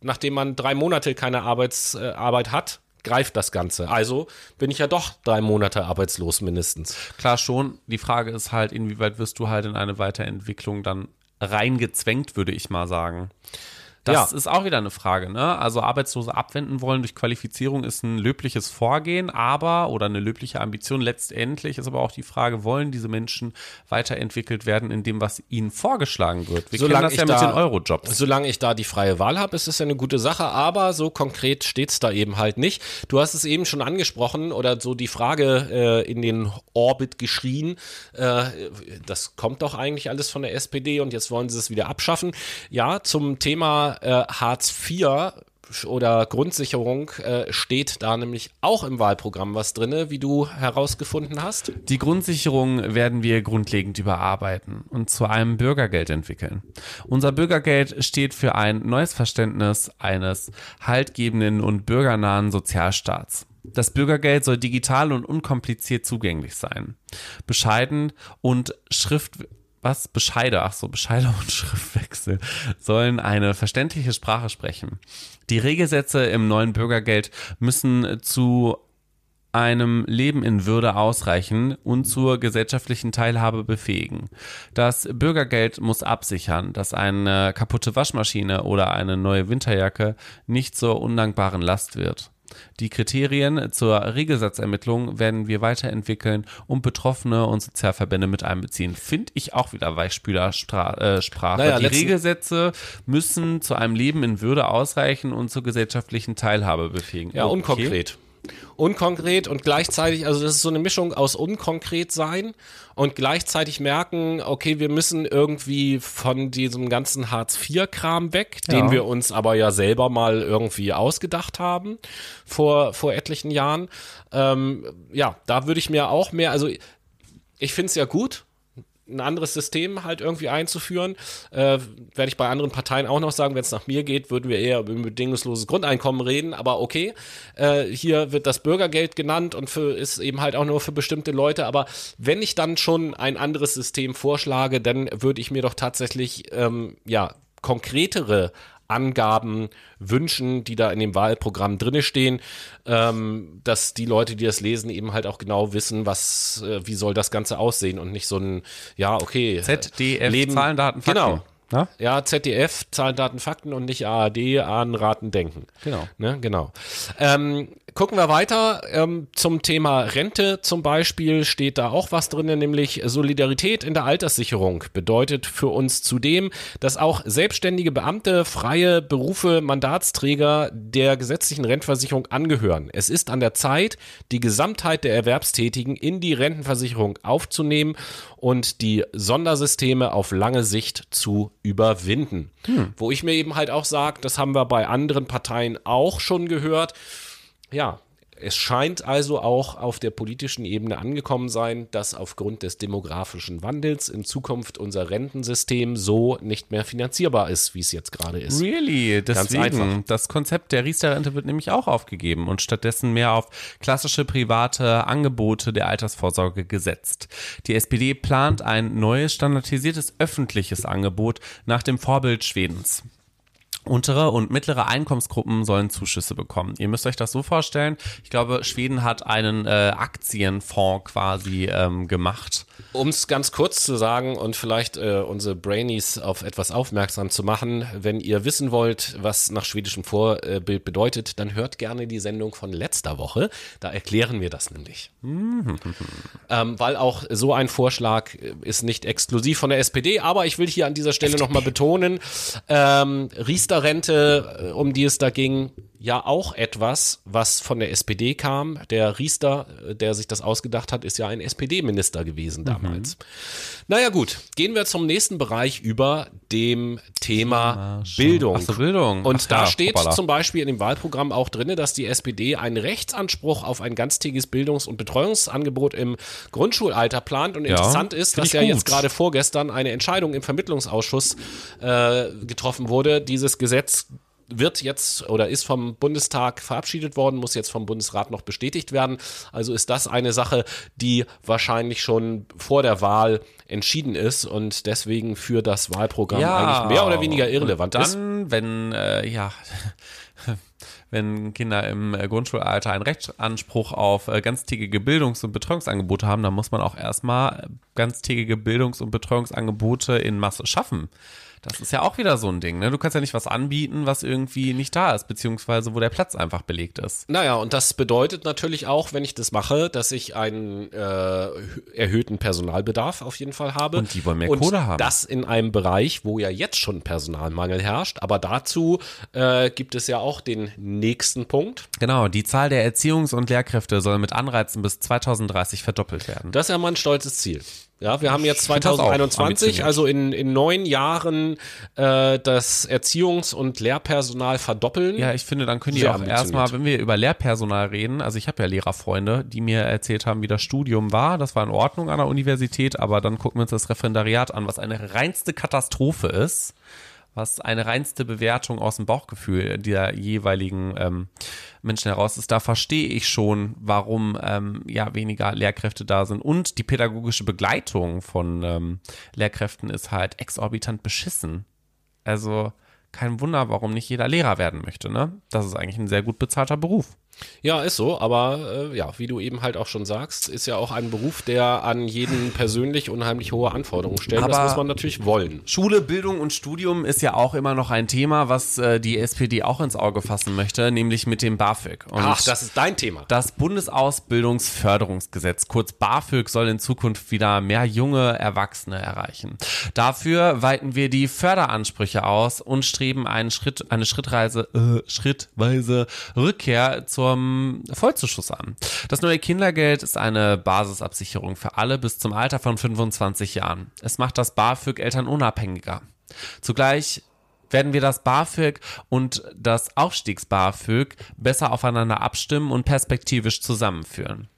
nachdem man drei Monate keine Arbeits, äh, Arbeit hat, greift das Ganze. Also bin ich ja doch drei Monate arbeitslos mindestens. Klar schon, die Frage ist halt, inwieweit wirst du halt in eine Weiterentwicklung dann reingezwängt, würde ich mal sagen. Das Ja. ist auch wieder eine Frage, ne? Also Arbeitslose abwenden wollen durch Qualifizierung ist ein löbliches Vorgehen, aber oder eine löbliche Ambition. Letztendlich ist aber auch die Frage, wollen diese Menschen weiterentwickelt werden in dem, was ihnen vorgeschlagen wird? Wir kennen das ja ich mit da- den Eurojobs. Solange ich da die freie Wahl habe, ist es ja eine gute Sache, aber so konkret steht's da eben halt nicht. Du hast es eben schon angesprochen oder so die Frage äh, in den Orbit geschrien, äh, das kommt doch eigentlich alles von der SPD und jetzt wollen sie es wieder abschaffen. Ja, zum Thema äh, Hartz IV oder Grundsicherung äh, steht da nämlich auch im Wahlprogramm was drinne, wie du herausgefunden hast? Die Grundsicherung werden wir grundlegend überarbeiten und zu einem Bürgergeld entwickeln. Unser Bürgergeld steht für ein neues Verständnis eines haltgebenden und bürgernahen Sozialstaats. Das Bürgergeld soll digital und unkompliziert zugänglich sein. Bescheiden und Schrift was Bescheide, ach so, Bescheide und Schriftwechsel sollen eine verständliche Sprache sprechen. Die Regelsätze im neuen Bürgergeld müssen zu einem Leben in Würde ausreichen und zur gesellschaftlichen Teilhabe befähigen. Das Bürgergeld muss absichern, dass eine kaputte Waschmaschine oder eine neue Winterjacke nicht zur undankbaren Last wird. Die Kriterien zur Regelsatzermittlung werden wir weiterentwickeln und Betroffene und Sozialverbände mit einbeziehen. Finde ich auch wieder Weichspülersprache. Äh, naja, die Regelsätze müssen zu einem Leben in Würde ausreichen und zur gesellschaftlichen Teilhabe befähigen. Ja, okay. unkonkret unkonkret und gleichzeitig, also das ist so eine Mischung aus unkonkret sein und gleichzeitig merken, okay, wir müssen irgendwie von diesem ganzen Hartz-IV-Kram weg, ja. den wir uns aber ja selber mal irgendwie ausgedacht haben vor, vor etlichen Jahren. Ähm, ja, da würde ich mir auch mehr, also ich finde es ja gut, ein anderes System halt irgendwie einzuführen. Äh, Werde ich bei anderen Parteien auch noch sagen, wenn es nach mir geht, würden wir eher über ein bedingungsloses Grundeinkommen reden, aber okay. Äh, hier wird das Bürgergeld genannt und für, ist eben halt auch nur für bestimmte Leute. Aber wenn ich dann schon ein anderes System vorschlage, dann würde ich mir doch tatsächlich ähm, ja konkretere Angaben wünschen, die da in dem Wahlprogramm drinne stehen, ähm, dass die Leute, die das lesen, eben halt auch genau wissen, was, äh, wie soll das Ganze aussehen und nicht so ein, ja, okay. ZDF, Leben, Zahlen, Daten, Fakten. Genau. Na? Ja, ZDF, Zahlen, Daten, Fakten und nicht ARD, Ahnen, Raten, Denken. Genau. Ne? Genau. Ähm, gucken wir weiter. Ähm, zum Thema Rente zum Beispiel steht da auch was drin, nämlich Solidarität in der Alterssicherung bedeutet für uns zudem, dass auch selbstständige Beamte, freie Berufe, Mandatsträger der gesetzlichen Rentenversicherung angehören. Es ist an der Zeit, die Gesamtheit der Erwerbstätigen in die Rentenversicherung aufzunehmen und die Sondersysteme auf lange Sicht zu überwinden. Hm. Wo ich mir eben halt auch sage, das haben wir bei anderen Parteien auch schon gehört. Ja, es scheint also auch auf der politischen Ebene angekommen sein, dass aufgrund des demografischen Wandels in Zukunft unser Rentensystem so nicht mehr finanzierbar ist, wie es jetzt gerade ist. Really? Deswegen, das Konzept der Riester-Rente wird nämlich auch aufgegeben und stattdessen mehr auf klassische private Angebote der Altersvorsorge gesetzt. Die SPD plant ein neues standardisiertes öffentliches Angebot nach dem Vorbild Schwedens. Untere und mittlere Einkommensgruppen sollen Zuschüsse bekommen. Ihr müsst euch das so vorstellen. Ich glaube, Schweden hat einen äh, Aktienfonds quasi ähm, gemacht. Um es ganz kurz zu sagen und vielleicht äh, unsere Brainies auf etwas aufmerksam zu machen, wenn ihr wissen wollt, was nach schwedischem Vorbild bedeutet, dann hört gerne die Sendung von letzter Woche. Da erklären wir das nämlich. ähm, weil auch so ein Vorschlag ist nicht exklusiv von der SPD, aber ich will hier an dieser Stelle nochmal betonen, ähm, Riester Riester-Rente, äh, um die es da ging, ja auch etwas, was von der SPD kam. Der Riester, äh, der sich das ausgedacht hat, ist ja ein SPD-Minister gewesen damals. Mhm. Naja gut, gehen wir zum nächsten Bereich über dem Thema Bildung. Ach so, Bildung. Und Ach da ja, steht hoppala. zum Beispiel in dem Wahlprogramm auch drin, dass die SPD einen Rechtsanspruch auf ein ganztägiges Bildungs- und Betreuungsangebot im Grundschulalter plant. Und ja, interessant ist, dass ja gut. jetzt gerade vorgestern eine Entscheidung im Vermittlungsausschuss äh, getroffen wurde, dieses Gesetz wird jetzt oder ist vom Bundestag verabschiedet worden, muss jetzt vom Bundesrat noch bestätigt werden. Also ist das eine Sache, die wahrscheinlich schon vor der Wahl entschieden ist und deswegen für das Wahlprogramm ja, eigentlich mehr oder weniger irrelevant dann, ist. Dann, wenn, äh, ja. wenn Kinder im äh, Grundschulalter einen Rechtsanspruch auf äh, ganztägige Bildungs- und Betreuungsangebote haben, dann muss man auch erstmal ganztägige Bildungs- und Betreuungsangebote in Masse schaffen. Das ist ja auch wieder so ein Ding, ne? Du kannst ja nicht was anbieten, was irgendwie nicht da ist, beziehungsweise wo der Platz einfach belegt ist. Naja, und das bedeutet natürlich auch, wenn ich das mache, dass ich einen äh, erhöhten Personalbedarf auf jeden Fall habe. Und die wollen mehr und Kohle haben. Das in einem Bereich, wo ja jetzt schon Personalmangel herrscht. Aber dazu äh, gibt es ja auch den nächsten Punkt. Genau, die Zahl der Erziehungs- und Lehrkräfte soll mit Anreizen bis 2030 verdoppelt werden. Das ist ja mal ein stolzes Ziel. Ja, wir haben jetzt Ich find das auch 2021, ambitioniert. also in, in neun Jahren äh, das Erziehungs- und Lehrpersonal verdoppeln. Ja, ich finde, dann können die Sehr auch erstmal, wenn wir über Lehrpersonal reden, also ich habe ja Lehrerfreunde, die mir erzählt haben, wie das Studium war. Das war in Ordnung an der Universität, aber dann gucken wir uns das Referendariat an, was eine reinste Katastrophe ist, was eine reinste Bewertung aus dem Bauchgefühl der jeweiligen ähm, Menschen heraus ist. Da verstehe ich schon, warum ähm, ja weniger Lehrkräfte da sind. Und die pädagogische Begleitung von ähm, Lehrkräften ist halt exorbitant beschissen. Also kein Wunder, warum nicht jeder Lehrer werden möchte, ne? Das ist eigentlich ein sehr gut bezahlter Beruf. Ja, ist so, aber äh, ja, wie du eben halt auch schon sagst, ist ja auch ein Beruf, der an jeden persönlich unheimlich hohe Anforderungen stellt. das Aber- muss man natürlich wollen. Schule, Bildung und Studium ist ja auch immer noch ein Thema, was äh, die SPD auch ins Auge fassen möchte, nämlich mit dem BAföG. Und Ach, das ist dein Thema. Das Bundesausbildungsförderungsgesetz, kurz BAföG, soll in Zukunft wieder mehr junge Erwachsene erreichen. Dafür weiten wir die Förderansprüche aus und streben einen Schritt, eine Schrittreise, äh, schrittweise Rückkehr zum Vollzuschuss an. Das neue Kindergeld ist eine Basisabsicherung für alle bis zum Alter von 25 Jahren. Es macht das BAföG elternunabhängiger. Zugleich werden wir das BAföG und das Aufstiegs-BAföG besser aufeinander abstimmen und perspektivisch zusammenführen.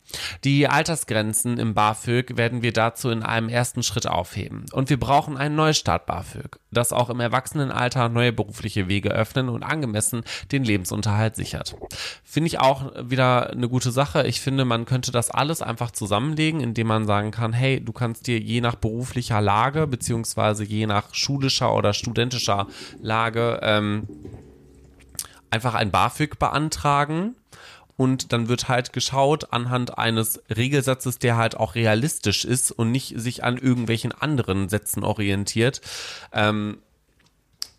Die Altersgrenzen im BAföG werden wir dazu in einem ersten Schritt aufheben. Und wir brauchen einen Neustart BAföG, das auch im Erwachsenenalter neue berufliche Wege öffnen und angemessen den Lebensunterhalt sichert. Finde ich auch wieder eine gute Sache. Ich finde, man könnte das alles einfach zusammenlegen, indem man sagen kann, hey, du kannst dir je nach beruflicher Lage beziehungsweise je nach schulischer oder studentischer Lage ähm, einfach ein BAföG beantragen und dann wird halt geschaut anhand eines Regelsatzes, der halt auch realistisch ist und nicht sich an irgendwelchen anderen Sätzen orientiert, ähm,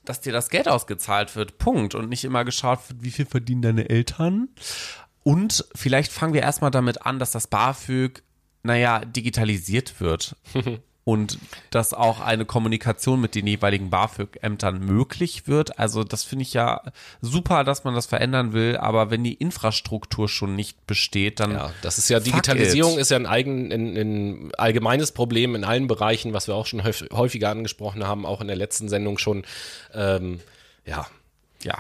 dass dir das Geld ausgezahlt wird, Punkt. Und nicht immer geschaut wird, wie viel verdienen deine Eltern. Und vielleicht fangen wir erstmal damit an, dass das BAföG, naja, digitalisiert wird. Und dass auch eine Kommunikation mit den jeweiligen BAföG-Ämtern möglich wird. Also das finde ich ja super, dass man das verändern will, aber wenn die Infrastruktur schon nicht besteht, dann Ja, das ist ja Digitalisierung it. ist ja ein, eigen, ein, ein allgemeines Problem in allen Bereichen, was wir auch schon häufig, häufiger angesprochen haben, auch in der letzten Sendung schon. Ähm, ja, ja.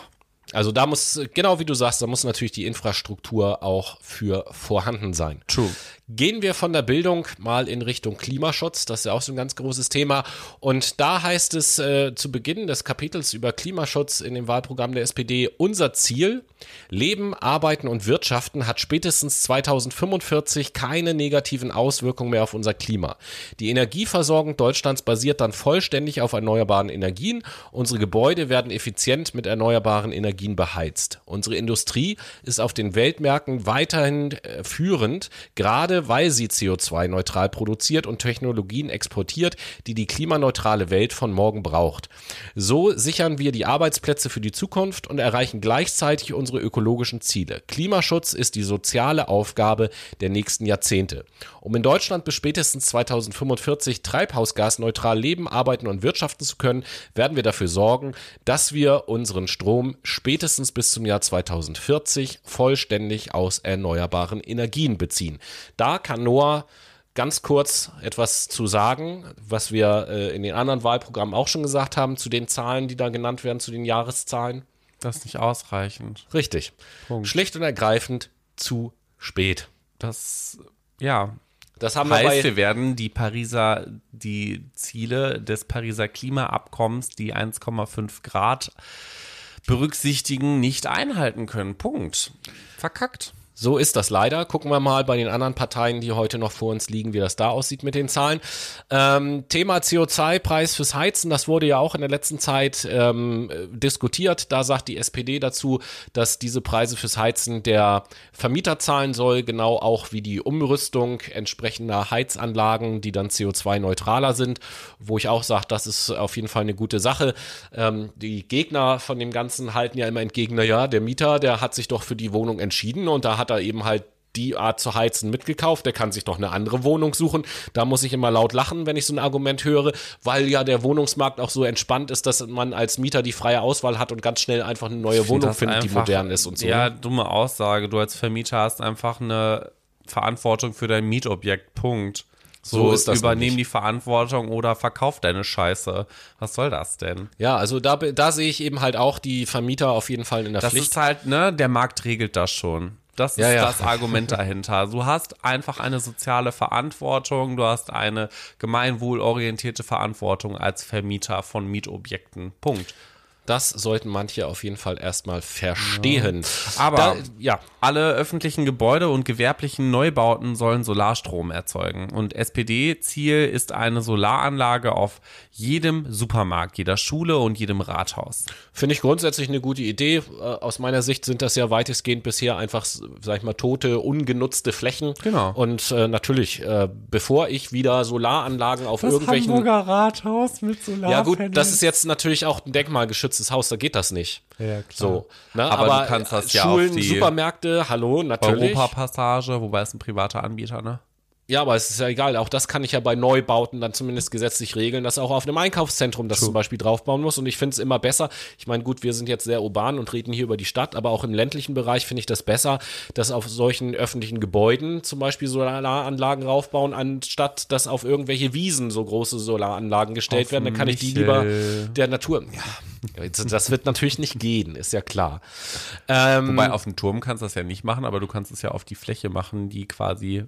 also da muss, genau wie du sagst, da muss natürlich die Infrastruktur auch für vorhanden sein. True. Gehen wir von der Bildung mal in Richtung Klimaschutz. Das ist ja auch so ein ganz großes Thema. Und da heißt es äh, zu Beginn des Kapitels über Klimaschutz in dem Wahlprogramm der SPD, unser Ziel, Leben, Arbeiten und Wirtschaften hat spätestens 2045 keine negativen Auswirkungen mehr auf unser Klima. Die Energieversorgung Deutschlands basiert dann vollständig auf erneuerbaren Energien. Unsere Gebäude werden effizient mit erneuerbaren Energien beheizt. Unsere Industrie ist auf den Weltmärkten weiterhin äh, führend, gerade weil sie CO2-neutral produziert und Technologien exportiert, die die klimaneutrale Welt von morgen braucht. So sichern wir die Arbeitsplätze für die Zukunft und erreichen gleichzeitig unsere ökologischen Ziele. Klimaschutz ist die soziale Aufgabe der nächsten Jahrzehnte. Um in Deutschland bis spätestens 2045 treibhausgasneutral leben, arbeiten und wirtschaften zu können, werden wir dafür sorgen, dass wir unseren Strom spätestens bis zum Jahr 2040 vollständig aus erneuerbaren Energien beziehen. Da kann Noah ganz kurz etwas zu sagen, was wir äh, in den anderen Wahlprogrammen auch schon gesagt haben, zu den Zahlen, die da genannt werden, zu den Jahreszahlen. Das ist nicht ausreichend. Richtig. Punkt. Schlicht und ergreifend zu spät. Das, ja, Das haben wir heißt, bei wir werden die Pariser, die Ziele des Pariser Klimaabkommens, die 1,5 Grad berücksichtigen, nicht einhalten können. Punkt. Verkackt. So ist das leider. Gucken wir mal bei den anderen Parteien, die heute noch vor uns liegen, wie das da aussieht mit den Zahlen. Ähm, Thema CO2-Preis fürs Heizen, das wurde ja auch in der letzten Zeit ähm, äh, diskutiert. Da sagt die SPD dazu, dass diese Preise fürs Heizen der Vermieter zahlen soll, genau auch wie die Umrüstung entsprechender Heizanlagen, die dann CO2-neutraler sind, wo ich auch sage, das ist auf jeden Fall eine gute Sache. Ähm, die Gegner von dem Ganzen halten ja immer entgegen, naja, der Mieter, der hat sich doch für die Wohnung entschieden und da hat er eben halt die Art zu heizen mitgekauft, der kann sich doch eine andere Wohnung suchen. Da muss ich immer laut lachen, wenn ich so ein Argument höre, weil ja der Wohnungsmarkt auch so entspannt ist, dass man als Mieter die freie Auswahl hat und ganz schnell einfach eine neue Wohnung das findet, die einfach- modern ist und so. Ja, ne? dumme Aussage. Du als Vermieter hast einfach eine Verantwortung für dein Mietobjekt. Punkt. So, So ist das übernehm nämlich. die Verantwortung oder verkauf deine Scheiße. Was soll das denn? Ja, also da, da sehe ich eben halt auch die Vermieter auf jeden Fall in der Das Pflicht. ist halt, ne, der Markt regelt das schon. Das ist Ja, ja. das Argument dahinter. Du hast einfach eine soziale Verantwortung, du hast eine gemeinwohlorientierte Verantwortung als Vermieter von Mietobjekten. Punkt. Das sollten manche auf jeden Fall erstmal verstehen. Aber- da, ja, Alle öffentlichen Gebäude und gewerblichen Neubauten sollen Solarstrom erzeugen. Und SPD-Ziel ist eine Solaranlage auf jedem Supermarkt, jeder Schule und jedem Rathaus. finde ich grundsätzlich eine gute Idee. Äh, Aus meiner Sicht sind das ja weitestgehend bisher einfach, sag ich mal, tote, ungenutzte Flächen. Genau. Und äh, natürlich, äh, bevor ich wieder Solaranlagen auf irgendwelchen Rathaus mit Solar. Ja gut, das ist jetzt natürlich auch ein denkmalgeschütztes Haus, da geht das nicht. Ja, klar. So, ne? Aber aber, du kannst das äh, ja auf Schulen, die Supermärkte, hallo, natürlich. Europapassage, wobei es ein privater Anbieter, ne? Ja, aber es ist ja egal. Auch das kann ich ja bei Neubauten dann zumindest gesetzlich regeln, dass auch auf einem Einkaufszentrum das zum Beispiel draufbauen muss. Und ich finde es immer besser. Ich meine, gut, wir sind jetzt sehr urban und reden hier über die Stadt, aber auch im ländlichen Bereich finde ich das besser, dass auf solchen öffentlichen Gebäuden zum Beispiel Solaranlagen raufbauen, anstatt dass auf irgendwelche Wiesen so große Solaranlagen gestellt Auf werden. Dann kann ich die lieber der Natur. Ja, das wird natürlich nicht gehen, ist ja klar. Ähm, Wobei auf dem Turm kannst du das ja nicht machen, aber du kannst es ja auf die Fläche machen, die quasi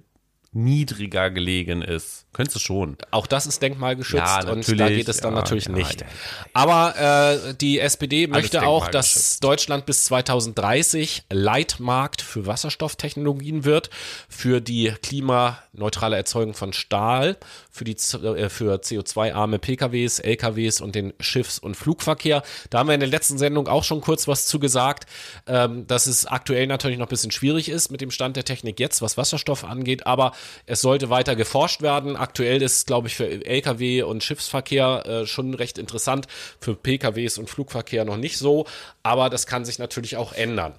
niedriger gelegen ist. Könntest du schon. Auch das ist denkmalgeschützt Ja, und da geht es dann ja, natürlich ja, nicht. Aber äh, die SPD möchte auch, dass. Deutschland bis 2030 Leitmarkt für Wasserstofftechnologien wird, für die klimaneutrale Erzeugung von Stahl, für, die, äh, für CO2-arme PKWs, LKWs und den Schiffs- und Flugverkehr. Da haben wir in der letzten Sendung auch schon kurz was zu gesagt, ähm, dass es aktuell natürlich noch ein bisschen schwierig ist mit dem Stand der Technik jetzt, was Wasserstoff angeht, aber es sollte weiter geforscht werden. Aktuell ist glaube ich, für Lkw und Schiffsverkehr äh, schon recht interessant, für PKWs und Flugverkehr noch nicht so, aber das kann sich natürlich auch ändern.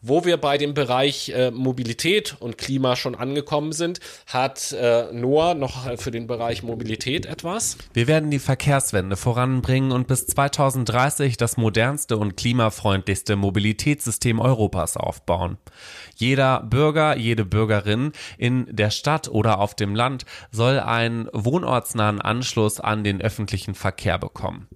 Wo wir bei dem Bereich äh, Mobilität und Klima schon angekommen sind, hat äh, Noah noch äh, für den Bereich Mobilität etwas. Wir werden die Verkehrswende voranbringen und bis 2030 das modernste und klimafreundlichste Mobilitätssystem Europas aufbauen. Jeder Bürger, jede Bürgerin in der Stadt oder auf dem Land soll einen wohnortsnahen Anschluss an den öffentlichen Verkehr bekommen.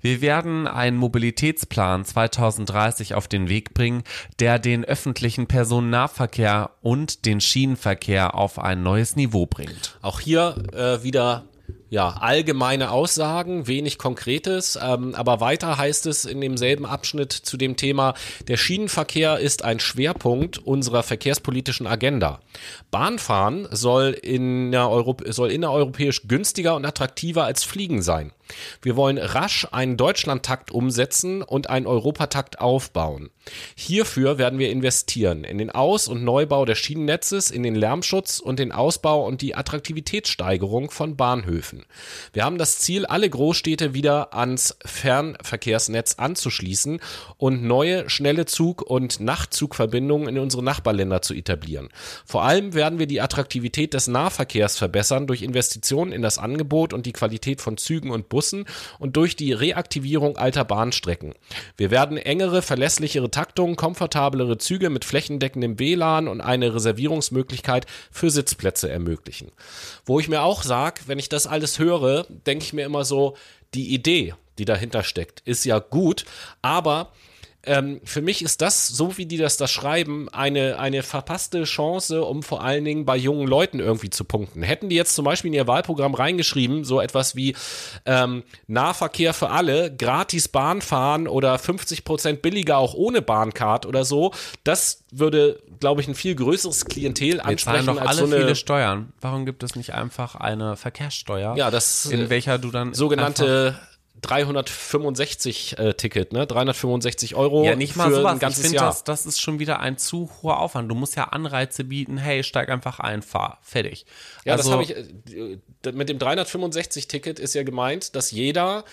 Wir werden einen Mobilitätsplan 2030 auf den Weg bringen, der den öffentlichen Personennahverkehr und den Schienenverkehr auf ein neues Niveau bringt. Auch hier äh, wieder ja, allgemeine Aussagen, wenig Konkretes, ähm, aber weiter heißt es in demselben Abschnitt zu dem Thema, der Schienenverkehr ist ein Schwerpunkt unserer verkehrspolitischen Agenda. Bahnfahren soll, in Europ soll innereuropäisch günstiger und attraktiver als Fliegen sein. Wir wollen rasch einen Deutschlandtakt umsetzen und einen Europatakt aufbauen. Hierfür werden wir investieren in den Aus- und Neubau des Schienennetzes, in den Lärmschutz und den Ausbau und die Attraktivitätssteigerung von Bahnhöfen. Wir haben das Ziel, alle Großstädte wieder ans Fernverkehrsnetz anzuschließen und neue schnelle Zug- und Nachtzugverbindungen in unsere Nachbarländer zu etablieren. Vor allem werden wir die Attraktivität des Nahverkehrs verbessern durch Investitionen in das Angebot und die Qualität von Zügen und Bussen und durch die Reaktivierung alter Bahnstrecken. Wir werden engere, verlässlichere Taktungen, komfortablere Züge mit flächendeckendem WLAN und eine Reservierungsmöglichkeit für Sitzplätze ermöglichen. Wo ich mir auch sage, wenn ich das alles höre, denke ich mir immer so, die Idee, die dahinter steckt, ist ja gut, aber ähm, für mich ist das, so wie die das da schreiben, eine, eine verpasste Chance, um vor allen Dingen bei jungen Leuten irgendwie zu punkten. Hätten die jetzt zum Beispiel in ihr Wahlprogramm reingeschrieben, so etwas wie ähm, Nahverkehr für alle, gratis Bahn fahren oder 50 Prozent billiger auch ohne Bahncard oder so, das würde, glaube ich, ein viel größeres Klientel Wir zahlen ansprechen doch als alle so eine viele Steuern. Warum gibt es nicht einfach eine Verkehrssteuer? Ja, das, in welcher du dann sogenannte 365 äh, Ticket, ne? 365 Euro ja nicht mal für sowas. ein ganzes ich finde, das, das ist schon wieder ein zu hoher Aufwand. Du musst ja Anreize bieten. Hey, steig einfach ein, fahr, fertig. Ja, also, das habe ich. Mit dem 365-Ticket ist ja gemeint, dass jeder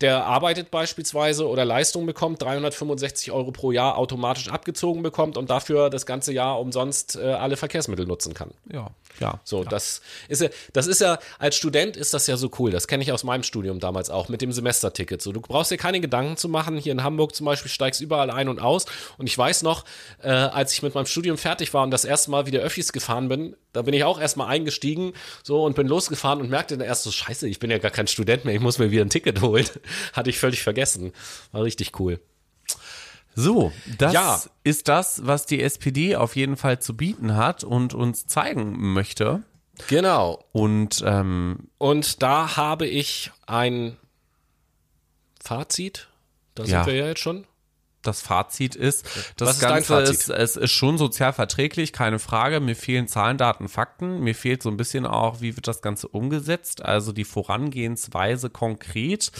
der arbeitet beispielsweise oder Leistung bekommt, 365 Euro pro Jahr automatisch abgezogen bekommt und dafür das ganze Jahr umsonst äh, alle Verkehrsmittel nutzen kann. Ja, ja. So, ja. das ist ja, das ist ja, als Student ist das ja so cool. Das kenne ich aus meinem Studium damals auch mit dem Semesterticket. So, du brauchst dir keine Gedanken zu machen. Hier in Hamburg zum Beispiel steigst überall ein und aus. Und ich weiß noch, äh, als ich mit meinem Studium fertig war und das erste Mal wieder Öffis gefahren bin, da bin ich auch erstmal eingestiegen, so und bin losgefahren und merkte dann erst so, scheiße, ich bin ja gar kein Student mehr, ich muss mir wieder ein Ticket holen. Hatte ich völlig vergessen. War richtig cool. So, das Ja. ist das, was die SPD auf jeden Fall zu bieten hat und uns zeigen möchte. Genau. Und ähm, Und da habe ich ein Fazit. Da Ja. sind wir ja jetzt schon. Das Fazit ist, das Was ist Ganze Fazit? ist, es ist schon sozial verträglich, keine Frage. Mir fehlen Zahlen, Daten, Fakten. Mir fehlt so ein bisschen auch, wie wird das Ganze umgesetzt, also die Vorangehensweise konkret.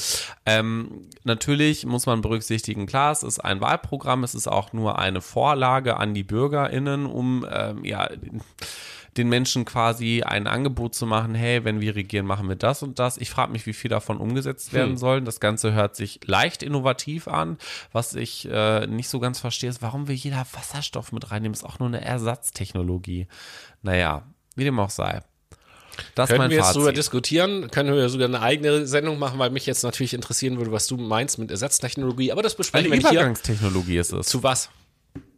Ähm, natürlich muss man berücksichtigen, klar, es ist ein Wahlprogramm, es ist auch nur eine Vorlage an die BürgerInnen, um ähm, ja den Menschen quasi ein Angebot zu machen, hey, wenn wir regieren, machen wir das und das. Ich frage mich, wie viel davon umgesetzt werden Hm. soll. Das Ganze hört sich leicht innovativ an. Was ich äh, nicht so ganz verstehe, ist, warum will jeder Wasserstoff mit reinnehmen? Ist auch nur eine Ersatztechnologie. Naja, wie dem auch sei. Das Können wir jetzt Fazit. darüber diskutieren? Können wir sogar eine eigene Sendung machen, weil mich jetzt natürlich interessieren würde, was du meinst mit Ersatztechnologie. Aber das besprechen wir hier. Übergangstechnologie ist es. Zu was?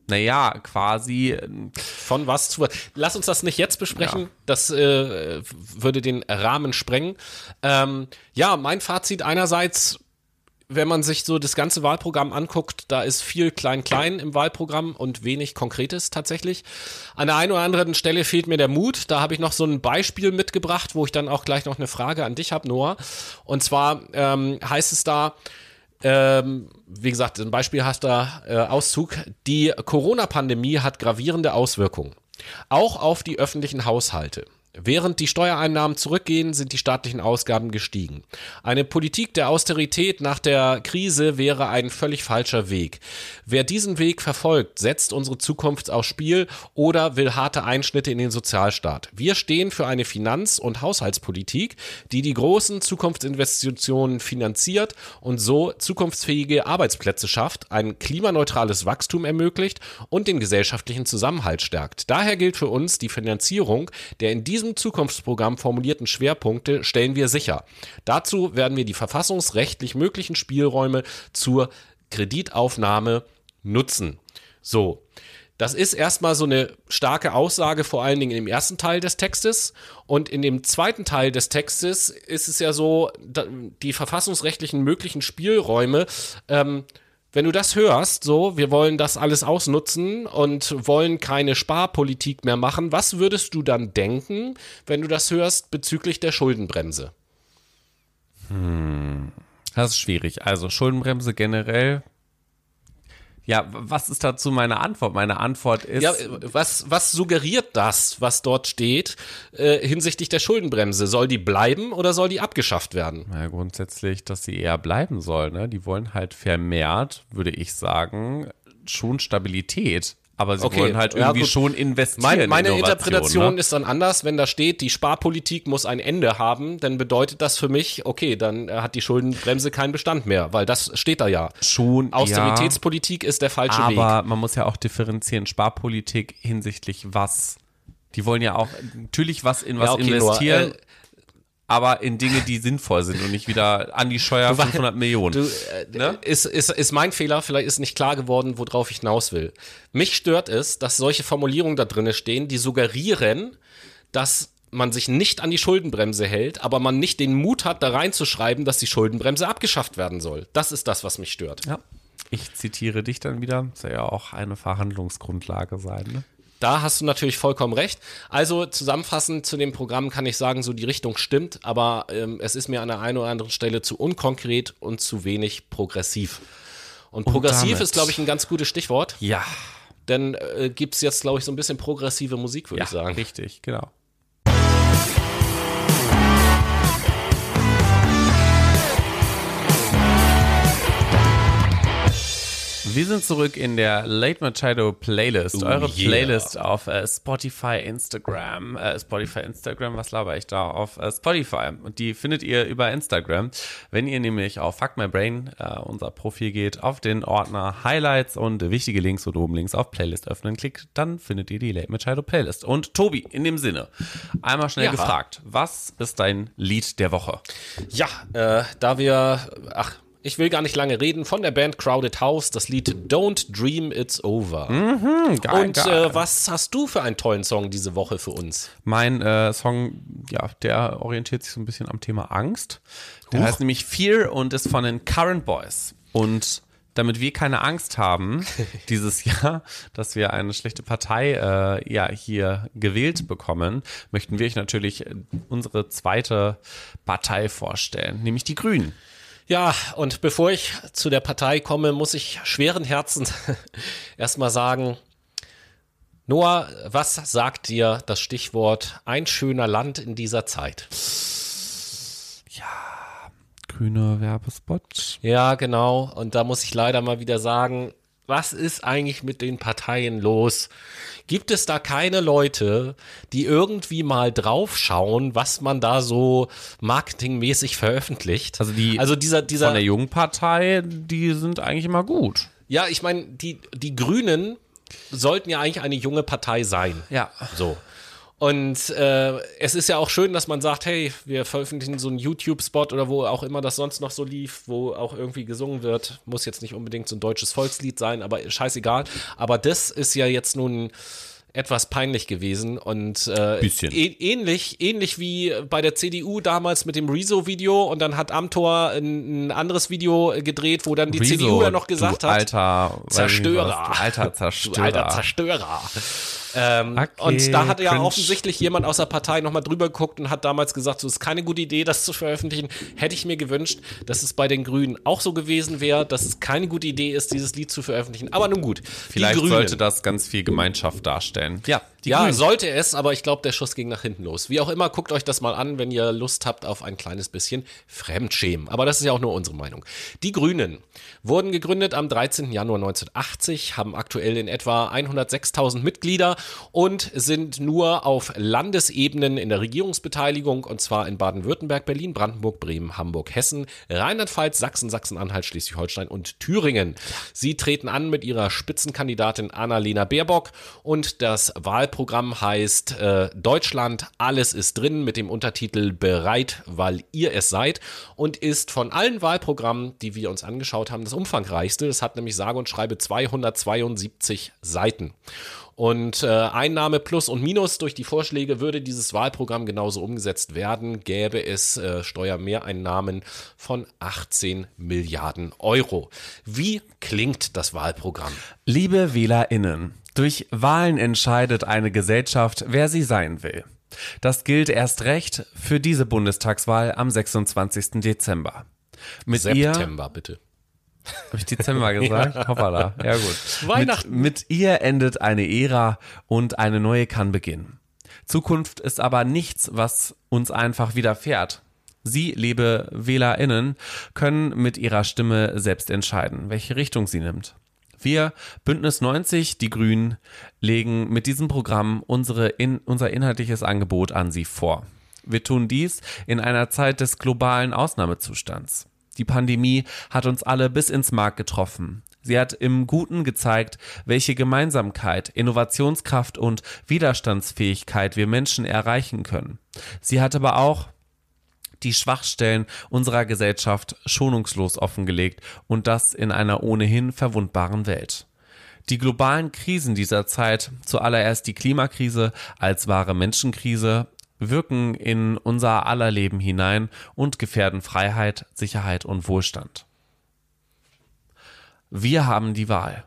Naja, quasi, äh, Von was zu was? Lass uns das nicht jetzt besprechen. Das äh, würde den Rahmen sprengen. Ähm, ja, mein Fazit einerseits, wenn man sich so das ganze Wahlprogramm anguckt, da ist viel Klein-Klein im Wahlprogramm und wenig Konkretes tatsächlich. An der einen oder anderen Stelle fehlt mir der Mut. Da habe ich noch so ein Beispiel mitgebracht, wo ich dann auch gleich noch eine Frage an dich habe, Noah. Und zwar ähm, heißt es da, ähm, wie gesagt, ein Beispiel hast da äh, Auszug. Die Corona-Pandemie hat gravierende Auswirkungen. Auch auf die öffentlichen Haushalte. Während die Steuereinnahmen zurückgehen, sind die staatlichen Ausgaben gestiegen. Eine Politik der Austerität nach der Krise wäre ein völlig falscher Weg. Wer diesen Weg verfolgt, setzt unsere Zukunft aufs Spiel oder will harte Einschnitte in den Sozialstaat. Wir stehen für eine Finanz- und Haushaltspolitik, die die großen Zukunftsinvestitionen finanziert und so zukunftsfähige Arbeitsplätze schafft, ein klimaneutrales Wachstum ermöglicht und den gesellschaftlichen Zusammenhalt stärkt. Daher gilt für uns, die Finanzierung der in diesem Zukunftsprogramm formulierten Schwerpunkte stellen wir sicher. Dazu werden wir die verfassungsrechtlich möglichen Spielräume zur Kreditaufnahme nutzen. So. Das ist erstmal so eine starke Aussage, vor allen Dingen im ersten Teil des Textes. Und in dem zweiten Teil des Textes ist es ja so, die verfassungsrechtlichen möglichen Spielräume, ähm, wenn du das hörst, so, wir wollen das alles ausnutzen und wollen keine Sparpolitik mehr machen, was würdest du dann denken, wenn du das hörst bezüglich der Schuldenbremse? das ist schwierig. Also Schuldenbremse generell. Ja, was ist dazu meine Antwort? Meine Antwort ist, Ja, was, was suggeriert das, was dort steht, äh, hinsichtlich der Schuldenbremse? Soll die bleiben oder soll die abgeschafft werden? Ja, grundsätzlich, dass sie eher bleiben soll. Ne? Die wollen halt vermehrt, würde ich sagen, schon Stabilität. Aber sie Okay, wollen halt ja, irgendwie gut. schon investieren. Mein, in meine Innovation, Interpretation ne? ist dann anders, wenn da steht, die Sparpolitik muss ein Ende haben, dann bedeutet das für mich, okay, dann äh, hat die Schuldenbremse keinen Bestand mehr, weil das steht da ja. schon Austeritätspolitik ist der falsche ja, Weg. aber man muss ja auch differenzieren. Sparpolitik hinsichtlich was? Die wollen ja auch natürlich was in was Ja, okay, investieren, äh, aber in Dinge, die sinnvoll sind und nicht wieder an die Steuer 500 Millionen. Du, äh, ist, ist, ist mein Fehler, vielleicht ist nicht klar geworden, worauf ich hinaus will. Mich stört es, dass solche Formulierungen da drin stehen, die suggerieren, dass man sich nicht an die Schuldenbremse hält, aber man nicht den Mut hat, da reinzuschreiben, dass die Schuldenbremse abgeschafft werden soll. Das ist das, was mich stört. ja. Ich zitiere dich dann wieder. Soll ja auch eine Verhandlungsgrundlage sein. Ne? Da hast du natürlich vollkommen recht. Also zusammenfassend zu dem Programm kann ich sagen, so die Richtung stimmt, aber ähm, es ist mir an der einen oder anderen Stelle zu unkonkret und zu wenig progressiv. Und progressiv damit- ist, glaube ich, ein ganz gutes Stichwort. Ja, Denn äh, gibt es jetzt, glaube ich, so ein bisschen progressive Musik, würde ja, ich sagen. richtig, genau. Wir sind zurück in der Late Machado Playlist. Oh Eure yeah. Playlist auf äh, Spotify, Instagram, äh, Spotify, Instagram, was laber ich da? Auf äh, Spotify. Und die findet ihr über Instagram. Wenn ihr nämlich auf Fuck My Brain, äh, unser Profil geht, auf den Ordner Highlights und wichtige Links und oben links auf Playlist öffnen klickt, dann findet ihr die Late Machado Playlist. Und Tobi, in dem Sinne, einmal schnell Ja. gefragt, was ist dein Lied der Woche? Ja, äh, da wir, ach, ich will gar nicht lange reden, von der Band Crowded House, das Lied Don't Dream It's Over. Geil, Und äh, was hast du für einen tollen Song diese Woche für uns? Mein äh, Song, ja, der orientiert sich so ein bisschen am Thema Angst. Der heißt nämlich Fear und ist von den Current Boys. Und damit wir keine Angst haben dieses Jahr, dass wir eine schlechte Partei äh, ja hier gewählt bekommen, möchten wir euch natürlich äh, unsere zweite Partei vorstellen, nämlich die Grünen. Ja, und bevor ich zu der Partei komme, muss ich schweren Herzens erstmal sagen, Noah, was sagt dir das Stichwort ein schöner Land in dieser Zeit? Grüner Werbespot. Ja, genau. Und da muss ich leider mal wieder sagen, was ist eigentlich mit den Parteien los? Gibt es da keine Leute, die irgendwie mal draufschauen, was man da so marketingmäßig veröffentlicht? Also die also dieser, dieser, Von der jungen Partei, die sind eigentlich immer gut. ja, ich meine, die, die Grünen sollten ja eigentlich eine junge Partei sein. Ja. So. Und äh, es ist ja auch schön, dass man sagt, hey, wir veröffentlichen so einen YouTube-Spot oder wo auch immer das sonst noch so lief, wo auch irgendwie gesungen wird. Muss jetzt nicht unbedingt so ein deutsches Volkslied sein, aber scheißegal. Aber das ist ja jetzt nun etwas peinlich gewesen und äh, Bisschen. ä- ähnlich, ähnlich wie bei der CDU damals mit dem Rezo-Video und dann hat Amtor ein, ein anderes Video gedreht, wo dann die Rezo, CDU ja noch gesagt du hat, Alter, Zerstörer. was, du alter Du Zerstörer. alter Zerstörer. Ähm, Okay, und da hat ja cringe. offensichtlich jemand aus der Partei nochmal drüber geguckt und hat damals gesagt, so ist keine gute Idee, das zu veröffentlichen. Hätte ich mir gewünscht, dass es bei den Grünen auch so gewesen wäre, dass es keine gute Idee ist, dieses Lied zu veröffentlichen. Aber nun gut. Vielleicht die Grünen. sollte das ganz viel Gemeinschaft darstellen. Ja, die ja, Grünen. sollte es, aber ich glaube, der Schuss ging nach hinten los. Wie auch immer, guckt euch das mal an, wenn ihr Lust habt auf ein kleines bisschen Fremdschämen. Aber das ist ja auch nur unsere Meinung. Die Grünen wurden gegründet am 13. Januar 1980, haben aktuell in etwa 106.000 Mitglieder und sind nur auf Landesebenen in der Regierungsbeteiligung und zwar in Baden-Württemberg, Berlin, Brandenburg, Bremen, Hamburg, Hessen, Rheinland-Pfalz, Sachsen, Sachsen-Anhalt, Schleswig-Holstein und Thüringen. Sie treten an mit ihrer Spitzenkandidatin Annalena Baerbock und das Wahlprogramm heißt äh, Deutschland, alles ist drin mit dem Untertitel Bereit, weil ihr es seid und ist von allen Wahlprogrammen, die wir uns angeschaut haben, das umfangreichste. Es hat nämlich sage und schreibe 272 Seiten. Und äh, Einnahme plus und minus durch die Vorschläge würde dieses Wahlprogramm genauso umgesetzt werden, gäbe es äh, Steuermehreinnahmen von 18 Milliarden Euro. Wie klingt das Wahlprogramm? Liebe WählerInnen, durch Wahlen entscheidet eine Gesellschaft, wer sie sein will. Das gilt erst recht für diese Bundestagswahl am 26. Dezember. Mit ihr September, bitte. Habe ich Dezember gesagt? Hoppala. Ja gut. Weihnachten. Mit, mit ihr endet eine Ära und eine neue kann beginnen. Zukunft ist aber nichts, was uns einfach widerfährt. Sie, liebe WählerInnen, können mit ihrer Stimme selbst entscheiden, welche Richtung sie nimmt. Wir, Bündnis 90, die Grünen, legen mit diesem Programm unsere in, unser inhaltliches Angebot an Sie vor. Wir tun dies in einer Zeit des globalen Ausnahmezustands. Die Pandemie hat uns alle bis ins Mark getroffen. Sie hat im Guten gezeigt, welche Gemeinsamkeit, Innovationskraft und Widerstandsfähigkeit wir Menschen erreichen können. Sie hat aber auch die Schwachstellen unserer Gesellschaft schonungslos offengelegt und das in einer ohnehin verwundbaren Welt. Die globalen Krisen dieser Zeit, zuallererst die Klimakrise als wahre Menschenkrise, wirken in unser aller Leben hinein und gefährden Freiheit, Sicherheit und Wohlstand. Wir haben die Wahl.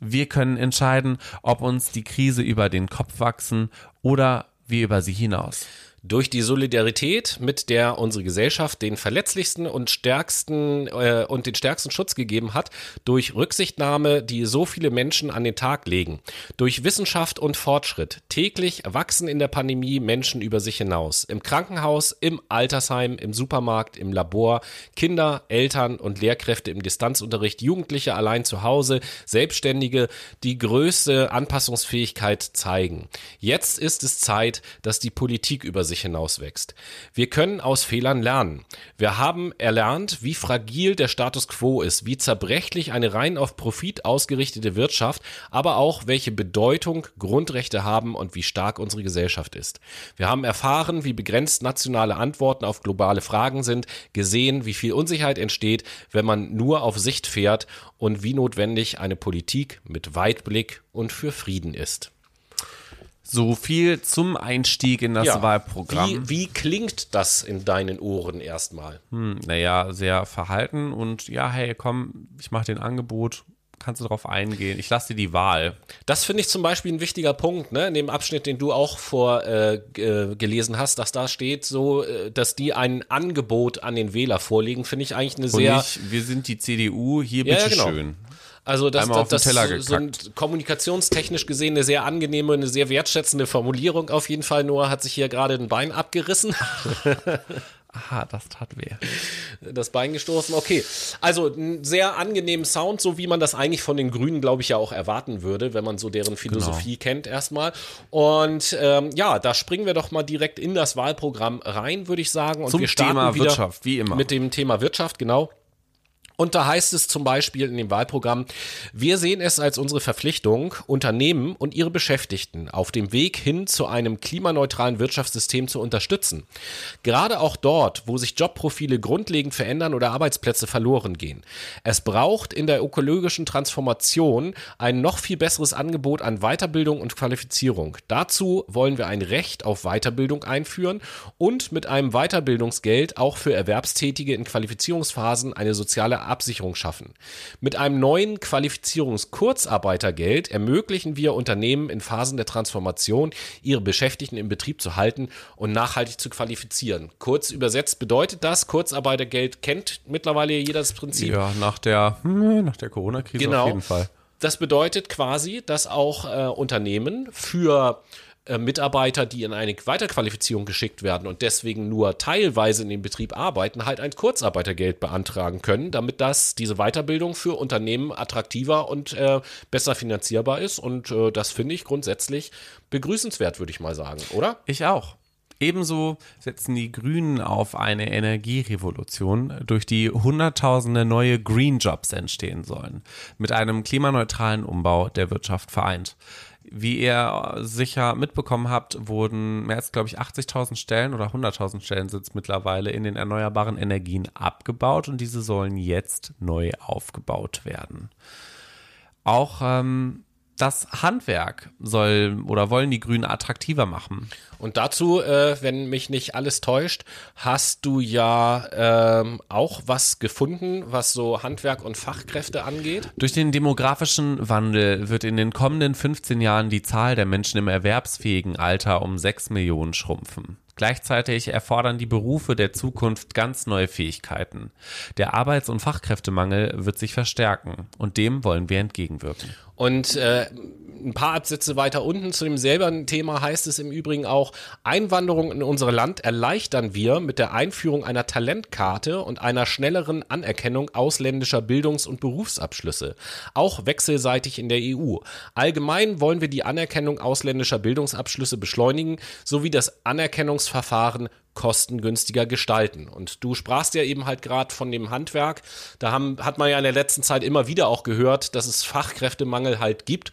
Wir können entscheiden, ob uns die Krise über den Kopf wachsen oder wir über sie hinaus. Durch die Solidarität, mit der unsere Gesellschaft den verletzlichsten und stärksten äh, und den stärksten Schutz gegeben hat, durch Rücksichtnahme, die so viele Menschen an den Tag legen, durch Wissenschaft und Fortschritt. Täglich wachsen in der Pandemie Menschen über sich hinaus. Im Krankenhaus, im Altersheim, im Supermarkt, im Labor, Kinder, Eltern und Lehrkräfte im Distanzunterricht, Jugendliche allein zu Hause, Selbstständige, die größte Anpassungsfähigkeit zeigen. Jetzt ist es Zeit, dass die Politik über sich hinaus wächst. Wir können aus Fehlern lernen. Wir haben erlernt, wie fragil der Status quo ist, wie zerbrechlich eine rein auf Profit ausgerichtete Wirtschaft, aber auch welche Bedeutung Grundrechte haben und wie stark unsere Gesellschaft ist. Wir haben erfahren, wie begrenzt nationale Antworten auf globale Fragen sind, gesehen, wie viel Unsicherheit entsteht, wenn man nur auf Sicht fährt und wie notwendig eine Politik mit Weitblick und für Frieden ist. So viel zum Einstieg in das Ja. Wahlprogramm. Wie, wie klingt das in deinen Ohren erstmal? Hm, naja, sehr verhalten und ja, hey, komm, ich mache den Angebot, kannst du drauf eingehen. Ich lasse dir die Wahl. Das finde ich zum Beispiel ein wichtiger Punkt, ne? In dem Abschnitt, den du auch vor äh, äh, gelesen hast, dass da steht, so, äh, dass die ein Angebot an den Wähler vorlegen, finde ich eigentlich eine Und sehr. nicht, wir sind die CDU, hier Ja, ja, bitteschön. genau. Also das, Einmal das, das Teller so ein kommunikationstechnisch gesehen eine sehr angenehme, eine sehr wertschätzende Formulierung auf jeden Fall. Noah hat sich hier gerade ein Bein abgerissen, Aha, das tat weh. das Bein gestoßen. Okay, also ein sehr angenehmen Sound, so wie man das eigentlich von den Grünen, glaube ich, ja auch erwarten würde, wenn man so deren Philosophie kennt erstmal. Und ähm, ja, da springen wir doch mal direkt in das Wahlprogramm rein, würde ich sagen. Und Zum wir starten Thema wieder Wirtschaft, wie immer. Mit dem Thema Wirtschaft, genau. Und da heißt es zum Beispiel in dem Wahlprogramm, wir sehen es als unsere Verpflichtung, Unternehmen und ihre Beschäftigten auf dem Weg hin zu einem klimaneutralen Wirtschaftssystem zu unterstützen. Gerade auch dort, wo sich Jobprofile grundlegend verändern oder Arbeitsplätze verloren gehen. Es braucht in der ökologischen Transformation ein noch viel besseres Angebot an Weiterbildung und Qualifizierung. Dazu wollen wir ein Recht auf Weiterbildung einführen und mit einem Weiterbildungsgeld auch für Erwerbstätige in Qualifizierungsphasen eine soziale Absicherung schaffen. Mit einem neuen Qualifizierungskurzarbeitergeld ermöglichen wir Unternehmen in Phasen der Transformation, ihre Beschäftigten im Betrieb zu halten und nachhaltig zu qualifizieren. Kurz übersetzt bedeutet das, Kurzarbeitergeld kennt mittlerweile jeder das Prinzip. Ja, nach der, hm, nach der Corona-Krise Genau. auf jeden Fall. Das bedeutet quasi, dass auch äh, Unternehmen für äh, Mitarbeiter, die in eine Weiterqualifizierung geschickt werden und deswegen nur teilweise in dem Betrieb arbeiten, halt ein Kurzarbeitergeld beantragen können, damit das diese Weiterbildung für Unternehmen attraktiver und äh, besser finanzierbar ist. Und äh, das finde ich grundsätzlich begrüßenswert, würde ich mal sagen, oder? Ich auch. Ebenso setzen die Grünen auf eine Energierevolution, durch die Hunderttausende neue Green Jobs entstehen sollen, mit einem klimaneutralen Umbau der Wirtschaft vereint. Wie ihr sicher mitbekommen habt, wurden mehr als, glaube ich, 80.000 Stellen oder 100.000 Stellen sind es mittlerweile in den erneuerbaren Energien abgebaut und diese sollen jetzt neu aufgebaut werden. Auch ähm, das Handwerk soll oder wollen die Grünen attraktiver machen. Und dazu, äh, wenn mich nicht alles täuscht, hast du ja ähm, auch was gefunden, was so Handwerk und Fachkräfte angeht. Durch den demografischen Wandel wird in den kommenden 15 Jahren die Zahl der Menschen im erwerbsfähigen Alter um 6 Millionen schrumpfen. Gleichzeitig erfordern die Berufe der Zukunft ganz neue Fähigkeiten. Der Arbeits- und Fachkräftemangel wird sich verstärken und dem wollen wir entgegenwirken. Und äh, ein paar Absätze weiter unten zu demselben Thema heißt es im Übrigen auch, Einwanderung in unser Land erleichtern wir mit der Einführung einer Talentkarte und einer schnelleren Anerkennung ausländischer Bildungs- und Berufsabschlüsse, auch wechselseitig in der EU. Allgemein wollen wir die Anerkennung ausländischer Bildungsabschlüsse beschleunigen, sowie das Anerkennungsverfahren kostengünstiger gestalten. Und du sprachst ja eben halt gerade von dem Handwerk. Da haben, hat man ja in der letzten Zeit immer wieder auch gehört, dass es Fachkräftemangel halt gibt.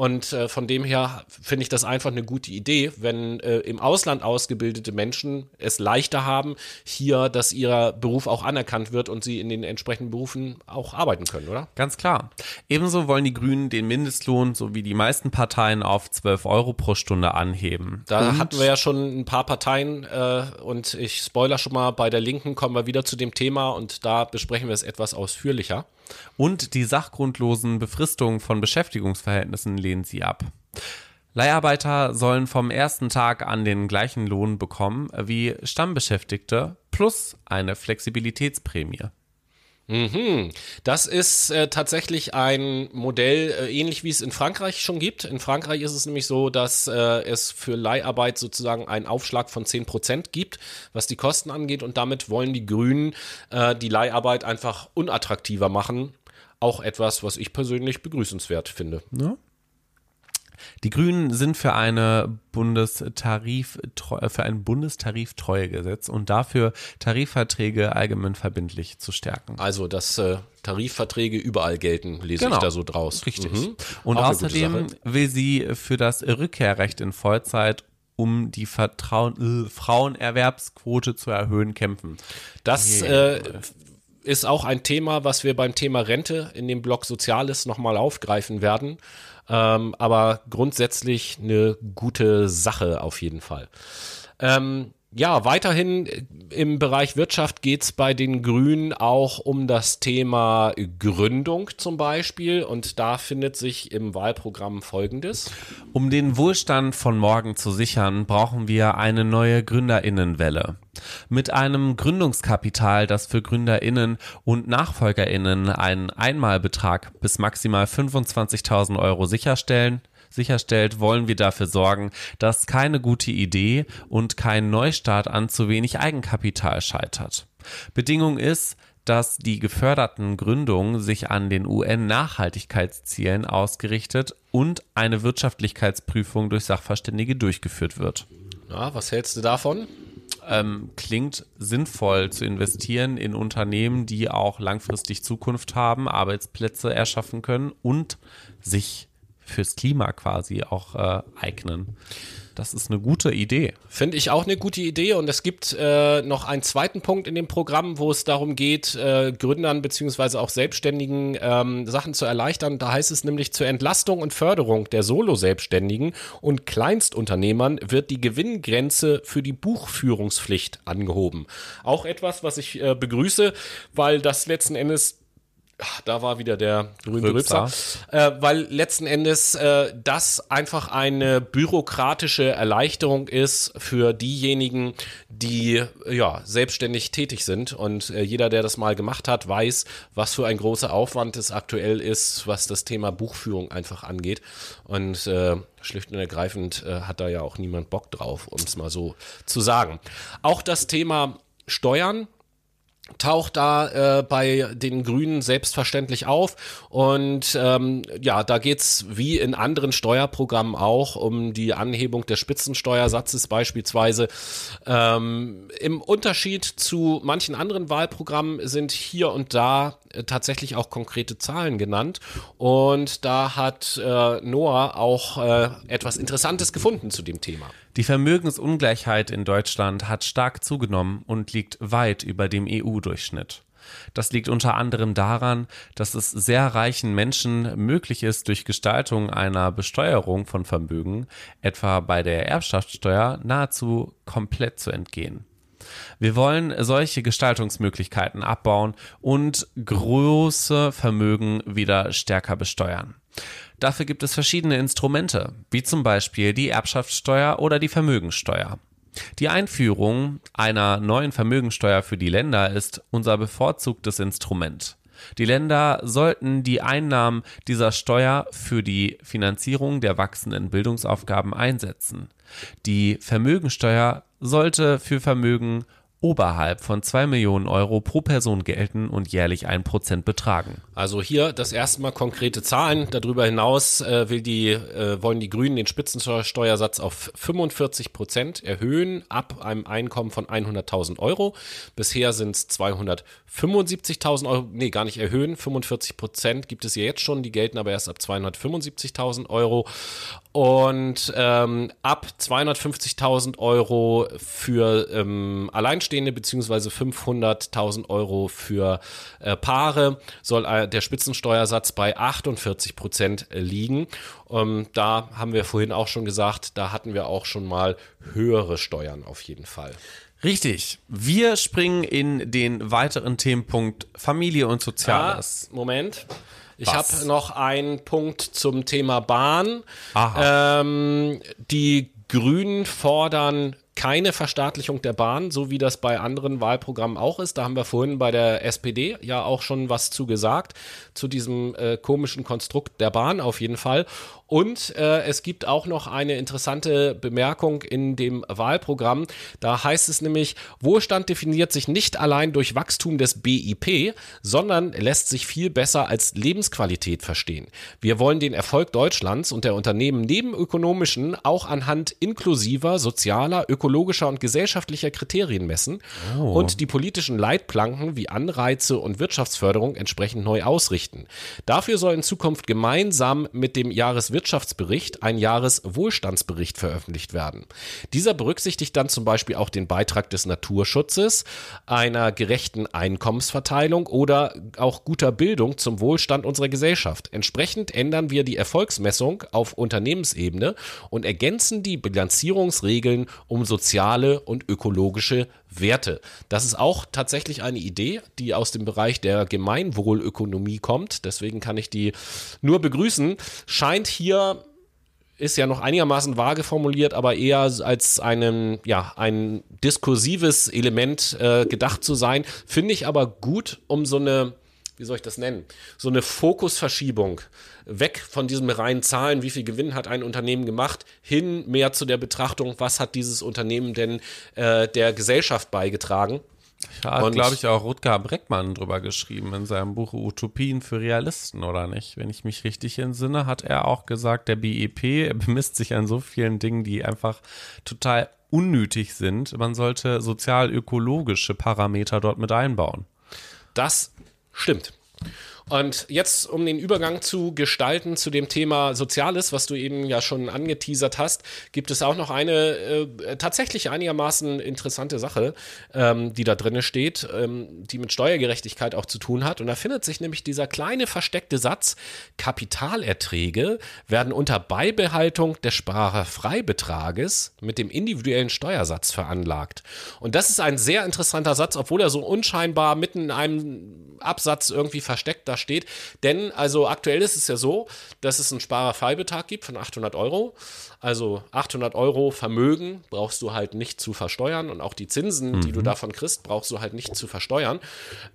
Und äh, von dem her finde ich das einfach eine gute Idee, wenn äh, im Ausland ausgebildete Menschen es leichter haben, hier, dass ihr Beruf auch anerkannt wird und sie in den entsprechenden Berufen auch arbeiten können, oder? Ganz klar. Ebenso wollen die Grünen den Mindestlohn sowie die meisten Parteien auf 12 Euro pro Stunde anheben. Da Und- hatten wir ja schon ein paar Parteien äh, und ich spoiler schon mal, bei der Linken kommen wir wieder zu dem Thema und da besprechen wir es etwas ausführlicher. Und die sachgrundlosen Befristungen von Beschäftigungsverhältnissen lehnen sie ab. Leiharbeiter sollen vom ersten Tag an den gleichen Lohn bekommen wie Stammbeschäftigte plus eine Flexibilitätsprämie. Mhm. Das ist äh, tatsächlich ein Modell, äh, ähnlich wie es in Frankreich schon gibt. In Frankreich ist es nämlich so, dass äh, es für Leiharbeit sozusagen einen Aufschlag von 10% gibt, was die Kosten angeht. Und damit wollen die Grünen äh, die Leiharbeit einfach unattraktiver machen. Auch etwas, was ich persönlich begrüßenswert finde. Ja. Die Grünen sind für eine Bundestarif, für ein Bundestariftreuegesetz und dafür Tarifverträge allgemein verbindlich zu stärken. Also, dass äh, Tarifverträge überall gelten, lese Genau. ich da so draus. Richtig. Mhm. Und Auch außerdem will sie für das Rückkehrrecht in Vollzeit um die Vertrauen, äh, Frauenerwerbsquote zu erhöhen, kämpfen. Das äh, ist auch ein Thema, was wir beim Thema Rente in dem Blog Soziales nochmal aufgreifen werden. Ähm, aber grundsätzlich eine gute Sache auf jeden Fall. Ähm, ja, weiterhin im Bereich Wirtschaft geht's bei den Grünen auch um das Thema Gründung zum Beispiel. Und da findet sich im Wahlprogramm Folgendes. Um den Wohlstand von morgen zu sichern, brauchen wir eine neue Gründerinnenwelle. Mit einem Gründungskapital, das für Gründerinnen und Nachfolgerinnen einen Einmalbetrag bis maximal 25.000 Euro sicherstellen, sicherstellt, wollen wir dafür sorgen, dass keine gute Idee und kein Neustart an zu wenig Eigenkapital scheitert. Bedingung ist, dass die geförderten Gründungen sich an den UN-Nachhaltigkeitszielen ausgerichtet und eine Wirtschaftlichkeitsprüfung durch Sachverständige durchgeführt wird. Ja, was hältst du davon? Ähm, klingt sinnvoll zu investieren in Unternehmen, die auch langfristig Zukunft haben, Arbeitsplätze erschaffen können und sich fürs Klima quasi auch äh, eignen. Das ist eine gute Idee. Finde ich auch eine gute Idee. Und es gibt äh, noch einen zweiten Punkt in dem Programm, wo es darum geht, äh, Gründern beziehungsweise auch Selbstständigen ähm, Sachen zu erleichtern. Da heißt es nämlich zur Entlastung und Förderung der Solo-Selbstständigen und Kleinstunternehmern wird die Gewinngrenze für die Buchführungspflicht angehoben. Auch etwas, was ich äh, begrüße, weil das letzten Endes da war wieder der grüne Rülpser. Rülpser. Äh, weil letzten Endes äh, das einfach eine bürokratische Erleichterung ist für diejenigen, die ja selbstständig tätig sind. Und äh, jeder, der das mal gemacht hat, weiß, was für ein großer Aufwand es aktuell ist, was das Thema Buchführung einfach angeht. Und äh, schlicht und ergreifend äh, hat da ja auch niemand Bock drauf, um es mal so zu sagen. Auch das Thema Steuern taucht da äh, bei den Grünen selbstverständlich auf. Und ähm, ja, da geht's wie in anderen Steuerprogrammen auch um die Anhebung des Spitzensteuersatzes beispielsweise. Ähm, Im Unterschied zu manchen anderen Wahlprogrammen sind hier und da tatsächlich auch konkrete Zahlen genannt. Und da hat äh, Noah auch äh, etwas Interessantes gefunden zu dem Thema. Die Vermögensungleichheit in Deutschland hat stark zugenommen und liegt weit über dem EU-Durchschnitt. Das liegt unter anderem daran, dass es sehr reichen Menschen möglich ist, durch Gestaltung einer Besteuerung von Vermögen, etwa bei der Erbschaftssteuer, nahezu komplett zu entgehen. Wir wollen solche Gestaltungsmöglichkeiten abbauen und große Vermögen wieder stärker besteuern. Dafür gibt es verschiedene Instrumente, wie zum Beispiel die Erbschaftssteuer oder die Vermögensteuer. Die Einführung einer neuen Vermögensteuer für die Länder ist unser bevorzugtes Instrument. Die Länder sollten die Einnahmen dieser Steuer für die Finanzierung der wachsenden Bildungsaufgaben einsetzen. Die Vermögensteuer sollte für Vermögen oberhalb von 2 Millionen Euro pro Person gelten und jährlich 1% betragen. Also hier das erste Mal konkrete Zahlen. Darüber hinaus äh, will die, äh, wollen die Grünen den Spitzensteuersatz auf 45 Prozent erhöhen ab einem Einkommen von 100.000 Euro. Bisher sind es 275.000 Euro. Nee, gar nicht erhöhen. 45 Prozent gibt es ja jetzt schon. Die gelten aber erst ab 275.000 Euro. Und ähm, ab 250.000 Euro für ähm, Alleinstehende beziehungsweise 500.000 Euro für äh, Paare soll äh, der Spitzensteuersatz bei 48 Prozent liegen. Ähm, da haben wir vorhin auch schon gesagt, da hatten wir auch schon mal höhere Steuern auf jeden Fall. Richtig. Wir springen in den weiteren Themenpunkt Familie und Soziales. Ah, Moment. Ich habe noch einen Punkt zum Thema Bahn. Ähm, die Grünen fordern keine Verstaatlichung der Bahn, so wie das bei anderen Wahlprogrammen auch ist. Da haben wir vorhin bei der SPD ja auch schon was zu gesagt, zu diesem äh, komischen Konstrukt der Bahn auf jeden Fall. Und äh, es gibt auch noch eine interessante Bemerkung in dem Wahlprogramm. Da heißt es nämlich, Wohlstand definiert sich nicht allein durch Wachstum des BIP, sondern lässt sich viel besser als Lebensqualität verstehen. Wir wollen den Erfolg Deutschlands und der Unternehmen neben ökonomischen auch anhand inklusiver, sozialer, ökologischer und gesellschaftlicher Kriterien messen Oh. und die politischen Leitplanken wie Anreize und Wirtschaftsförderung entsprechend neu ausrichten. Dafür soll in Zukunft gemeinsam mit dem Jahreswirtschaftsbericht ein Jahreswohlstandsbericht veröffentlicht werden. Dieser berücksichtigt dann zum Beispiel auch den Beitrag des Naturschutzes, einer gerechten Einkommensverteilung oder auch guter Bildung zum Wohlstand unserer Gesellschaft. Entsprechend ändern wir die Erfolgsmessung auf Unternehmensebene und ergänzen die Bilanzierungsregeln um soziale und ökologische Werte. Das ist auch tatsächlich eine Idee, die aus dem Bereich der Gemeinwohlökonomie kommt. Deswegen kann ich die nur begrüßen. Scheint hier ist ja noch einigermaßen vage formuliert, aber eher als einem, ja, ein diskursives Element äh, gedacht zu sein. Finde ich aber gut, um so eine, wie soll ich das nennen, so eine Fokusverschiebung weg von diesem reinen Zahlen, wie viel Gewinn hat ein Unternehmen gemacht, hin mehr zu der Betrachtung, was hat dieses Unternehmen denn äh, der Gesellschaft beigetragen. Da hat, glaube ich, auch Rutger Breckmann drüber geschrieben in seinem Buch Utopien für Realisten, oder nicht? Wenn ich mich richtig entsinne, hat er auch gesagt, der BIP bemisst sich an so vielen Dingen, die einfach total unnötig sind. Man sollte sozial-ökologische Parameter dort mit einbauen. Das stimmt. Und jetzt, um den Übergang zu gestalten zu dem Thema Soziales, was du eben ja schon angeteasert hast, gibt es auch noch eine äh, tatsächlich einigermaßen interessante Sache, ähm, die da drinne steht, ähm, die mit Steuergerechtigkeit auch zu tun hat. Und da findet sich nämlich dieser kleine versteckte Satz, Kapitalerträge werden unter Beibehaltung des Sparerfreibetrages mit dem individuellen Steuersatz veranlagt. Und das ist ein sehr interessanter Satz, obwohl er so unscheinbar mitten in einem Absatz irgendwie versteckt da steht. Denn also aktuell ist es ja so, dass es einen Sparerfreibetrag gibt von 800 Euro. Also 800 Euro Vermögen brauchst du halt nicht zu versteuern und auch die Zinsen, die du davon kriegst, brauchst du halt nicht zu versteuern.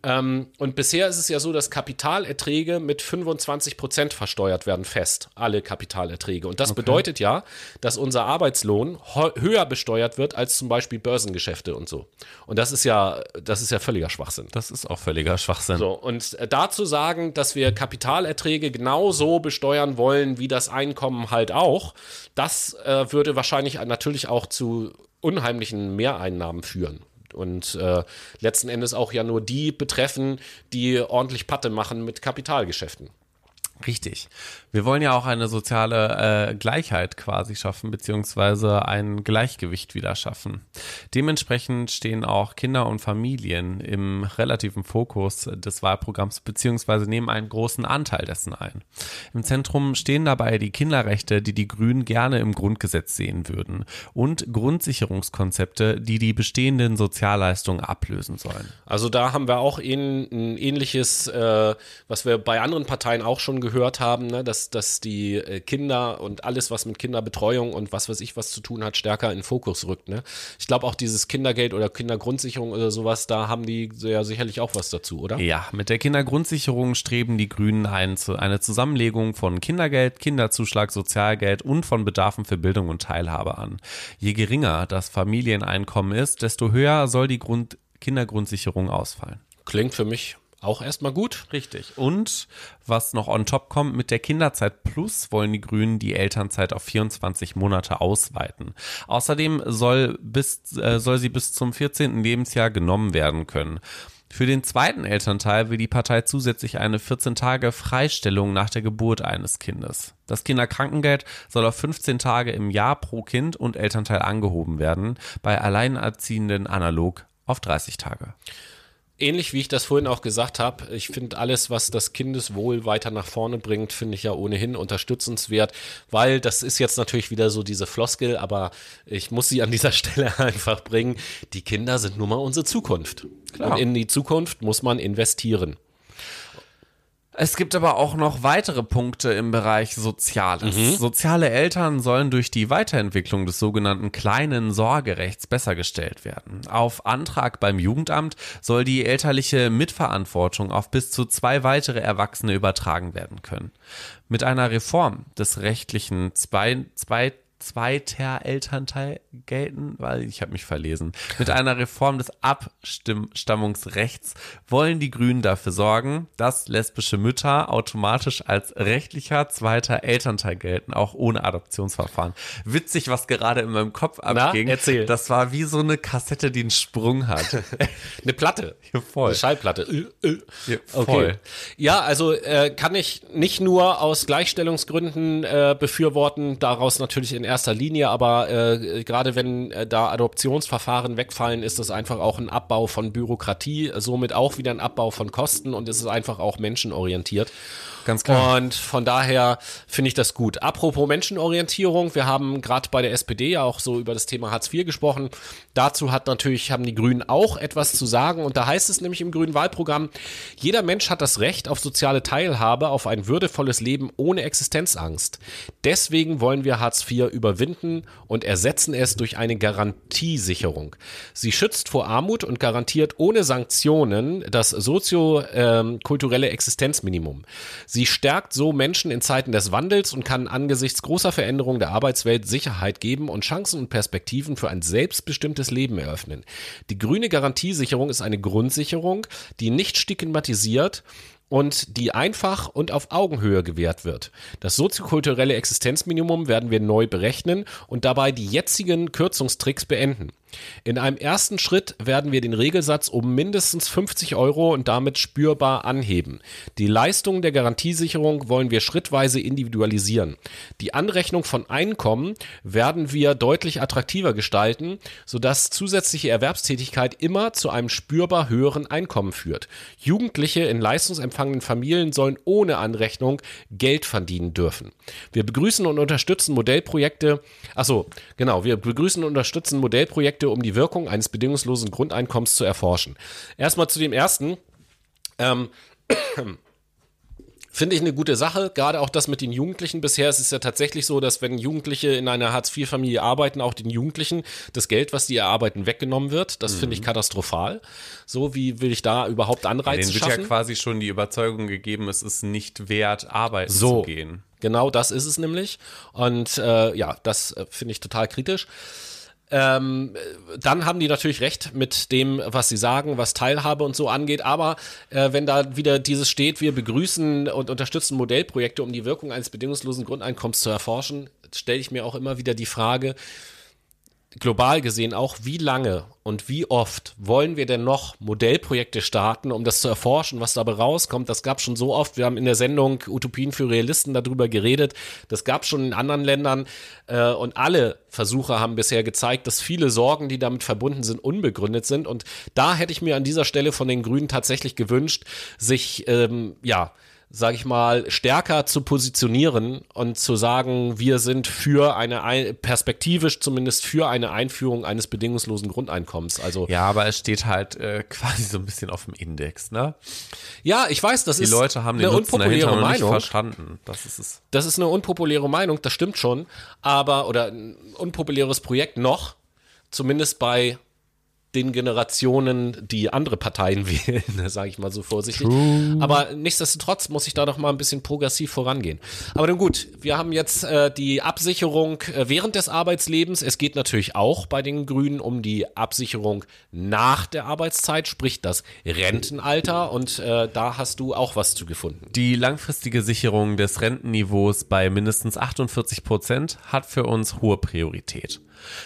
Ähm, und bisher ist es ja so, dass Kapitalerträge mit 25 Prozent versteuert werden fest, alle Kapitalerträge. Und das bedeutet ja, dass unser Arbeitslohn höher besteuert wird als zum Beispiel Börsengeschäfte und so. Und das ist ja, das ist ja völliger Schwachsinn. Das ist auch völliger Schwachsinn. So, und äh, dazu sagen, dass wir Kapitalerträge genauso besteuern wollen wie das Einkommen halt auch, das äh, würde wahrscheinlich natürlich auch zu unheimlichen Mehreinnahmen führen. Und äh, letzten Endes auch ja nur die betreffen, die ordentlich Patte machen mit Kapitalgeschäften. Richtig. Wir wollen ja auch eine soziale äh, Gleichheit quasi schaffen, beziehungsweise ein Gleichgewicht wieder schaffen. Dementsprechend stehen auch Kinder und Familien im relativen Fokus des Wahlprogramms, beziehungsweise nehmen einen großen Anteil dessen ein. Im Zentrum stehen dabei die Kinderrechte, die die Grünen gerne im Grundgesetz sehen würden, und Grundsicherungskonzepte, die die bestehenden Sozialleistungen ablösen sollen. Also da haben wir auch ein, ähnliches, äh, was wir bei anderen Parteien auch schon gehört haben, ne? dass, dass die äh, Kinder und alles, was mit Kinderbetreuung und was weiß ich was zu tun hat, stärker in den Fokus rückt. Ne? Ich glaube auch dieses Kindergeld oder Kindergrundsicherung oder sowas, da haben die ja sicherlich auch was dazu, oder? Ja, mit der Kindergrundsicherung streben die Grünen ein, eine Zusammenlegung von Kindergeld, Kinderzuschlag, Sozialgeld und von Bedarfen für Bildung und Teilhabe an. Je geringer das Familieneinkommen ist, desto höher soll die Grund Kindergrundsicherung ausfallen. Klingt für mich auch erstmal gut. Richtig. Und was noch on top kommt, mit der Kinderzeit Plus wollen die Grünen die Elternzeit auf 24 Monate ausweiten. Außerdem soll, bis, äh, soll sie bis zum 14. Lebensjahr genommen werden können. Für den zweiten Elternteil will die Partei zusätzlich eine 14 Tage Freistellung nach der Geburt eines Kindes. Das Kinderkrankengeld soll auf 15 Tage im Jahr pro Kind und Elternteil angehoben werden, bei Alleinerziehenden analog auf 30 Tage. Ähnlich wie ich das vorhin auch gesagt habe, ich finde alles, was das Kindeswohl weiter nach vorne bringt, finde ich ja ohnehin unterstützenswert, weil das ist jetzt natürlich wieder so diese Floskel, aber ich muss sie an dieser Stelle einfach bringen. Die Kinder sind nun mal unsere Zukunft. Klar. Und in die Zukunft muss man investieren. Es gibt aber auch noch weitere Punkte im Bereich Soziales. Mhm. Soziale Eltern sollen durch die Weiterentwicklung des sogenannten kleinen Sorgerechts besser gestellt werden. Auf Antrag beim Jugendamt soll die elterliche Mitverantwortung auf bis zu zwei weitere Erwachsene übertragen werden können. Mit einer Reform des rechtlichen zwei, zwei zweiter Elternteil gelten, weil ich habe mich verlesen. Mit einer Reform des Abstammungsrechts wollen die Grünen dafür sorgen, dass lesbische Mütter automatisch als rechtlicher zweiter Elternteil gelten, auch ohne Adoptionsverfahren. Witzig, was gerade in meinem Kopf abging. erzähl. Das war wie so eine Kassette, die einen Sprung hat. Eine Platte. Ja, voll. Eine Schallplatte. Ja, Okay. voll. Ja, also äh, kann ich nicht nur aus Gleichstellungsgründen äh, befürworten, daraus natürlich in erster Linie, aber äh, gerade wenn äh, da Adoptionsverfahren wegfallen, ist das einfach auch ein Abbau von Bürokratie, somit auch wieder ein Abbau von Kosten und es ist einfach auch menschenorientiert. Ganz klar. Und von daher finde ich das gut. Apropos Menschenorientierung, wir haben gerade bei der SPD ja auch so über das Thema Hartz IV gesprochen. Dazu hat natürlich, haben die Grünen auch etwas zu sagen. Und da heißt es nämlich im Grünen Wahlprogramm, jeder Mensch hat das Recht auf soziale Teilhabe, auf ein würdevolles Leben ohne Existenzangst. Deswegen wollen wir Hartz IV überwinden und ersetzen es durch eine Garantiesicherung. Sie schützt vor Armut und garantiert ohne Sanktionen das sozio-kulturelle Existenzminimum. Sie stärkt so Menschen in Zeiten des Wandels und kann angesichts großer Veränderungen der Arbeitswelt Sicherheit geben und Chancen und Perspektiven für ein selbstbestimmtes Leben eröffnen. Die grüne Garantiesicherung ist eine Grundsicherung, die nicht stigmatisiert und die einfach und auf Augenhöhe gewährt wird. Das soziokulturelle Existenzminimum werden wir neu berechnen und dabei die jetzigen Kürzungstricks beenden. In einem ersten Schritt werden wir den Regelsatz um mindestens 50 Euro und damit spürbar anheben. Die Leistungen der Garantiesicherung wollen wir schrittweise individualisieren. Die Anrechnung von Einkommen werden wir deutlich attraktiver gestalten, sodass zusätzliche Erwerbstätigkeit immer zu einem spürbar höheren Einkommen führt. Jugendliche in leistungsempfangenden Familien sollen ohne Anrechnung Geld verdienen dürfen. Wir begrüßen und unterstützen Modellprojekte. Achso, genau, wir begrüßen und unterstützen Modellprojekte, um die Wirkung eines bedingungslosen Grundeinkommens zu erforschen. Erstmal zu dem ersten. Ähm, Finde ich eine gute Sache, gerade auch das mit den Jugendlichen. Bisher ist es ja tatsächlich so, dass wenn Jugendliche in einer Hartz-IV-Familie arbeiten, auch den Jugendlichen das Geld, was die erarbeiten, weggenommen wird. Das finde ich katastrophal. So, wie will ich da überhaupt Anreize Denen wird schaffen? ja quasi schon die Überzeugung gegeben, es ist nicht wert, arbeiten So. zu gehen. Genau das ist es nämlich. Und äh, ja, das äh, finde ich total kritisch. Ähm, äh, dann haben die natürlich recht mit dem, was sie sagen, was Teilhabe und so angeht. Aber äh, wenn da wieder dieses steht, wir begrüßen und unterstützen Modellprojekte, um die Wirkung eines bedingungslosen Grundeinkommens zu erforschen, stelle ich mir auch immer wieder die Frage, global gesehen auch, wie lange und wie oft wollen wir denn noch Modellprojekte starten, um das zu erforschen, was dabei rauskommt? Das gab schon so oft. Wir haben in der Sendung Utopien für Realisten darüber geredet. Das gab schon in anderen Ländern äh, und alle Versuche haben bisher gezeigt, dass viele Sorgen, die damit verbunden sind, unbegründet sind. Und da hätte ich mir an dieser Stelle von den Grünen tatsächlich gewünscht, sich ähm, ja sage ich mal, stärker zu positionieren und zu sagen, wir sind für eine, Ein- perspektivisch zumindest für eine Einführung eines bedingungslosen Grundeinkommens. Also Ja, aber es steht halt äh, quasi so ein bisschen auf dem Index, ne? ja, ich weiß, das Die ist Leute haben eine unpopuläre noch nicht Meinung. verstanden. Das ist es. Das ist eine unpopuläre Meinung, das stimmt schon, aber oder ein unpopuläres Projekt noch, zumindest bei den Generationen, die andere Parteien wählen, sage ich mal so vorsichtig. Aber nichtsdestotrotz muss ich da doch mal ein bisschen progressiv vorangehen. Aber nun gut, wir haben jetzt äh, die Absicherung äh, während des Arbeitslebens. Es geht natürlich auch bei den Grünen um die Absicherung nach der Arbeitszeit, sprich das Rentenalter. Und äh, da hast du auch was zu gefunden. Die langfristige Sicherung des Rentenniveaus bei mindestens 48 Prozent hat für uns hohe Priorität.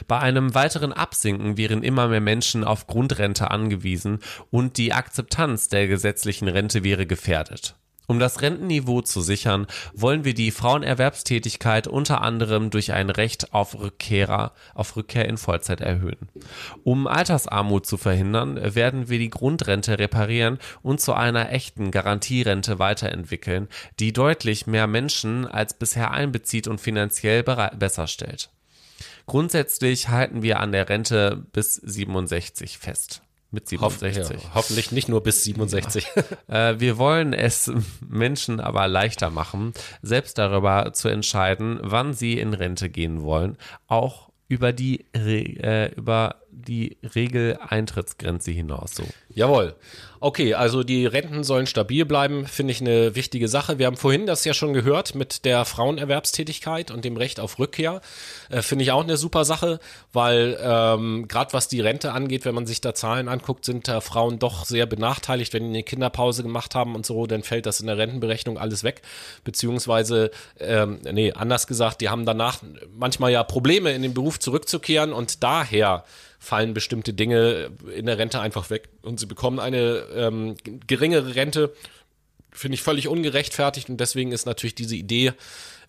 Bei einem weiteren Absinken wären immer mehr Menschen auf Grundrente angewiesen und die Akzeptanz der gesetzlichen Rente wäre gefährdet. Um das Rentenniveau zu sichern, wollen wir die Frauenerwerbstätigkeit unter anderem durch ein Recht auf Rückkehrer, auf Rückkehr in Vollzeit erhöhen. Um Altersarmut zu verhindern, werden wir die Grundrente reparieren und zu einer echten Garantierente weiterentwickeln, die deutlich mehr Menschen als bisher einbezieht und finanziell besser stellt. Grundsätzlich halten wir an der Rente bis 67 fest. mit Hoff, 67. ja, hoffentlich nicht nur bis 67. Äh, wir wollen es Menschen aber leichter machen, selbst darüber zu entscheiden, wann sie in Rente gehen wollen, auch über die, äh, über die Regeleintrittsgrenze hinaus. So. Jawohl. Okay, also die Renten sollen stabil bleiben, finde ich eine wichtige Sache. Wir haben vorhin das ja schon gehört mit der Frauenerwerbstätigkeit und dem Recht auf Rückkehr. Äh, finde ich auch eine super Sache, weil ähm, gerade was die Rente angeht, wenn man sich da Zahlen anguckt, sind da Frauen doch sehr benachteiligt. Wenn die eine Kinderpause gemacht haben und so, dann fällt das in der Rentenberechnung alles weg. Beziehungsweise, ähm, nee, anders gesagt, die haben danach manchmal ja Probleme in den Beruf zurückzukehren und daher fallen bestimmte Dinge in der Rente einfach weg und sie bekommen eine ähm, geringere Rente. Finde ich völlig ungerechtfertigt und deswegen ist natürlich diese Idee,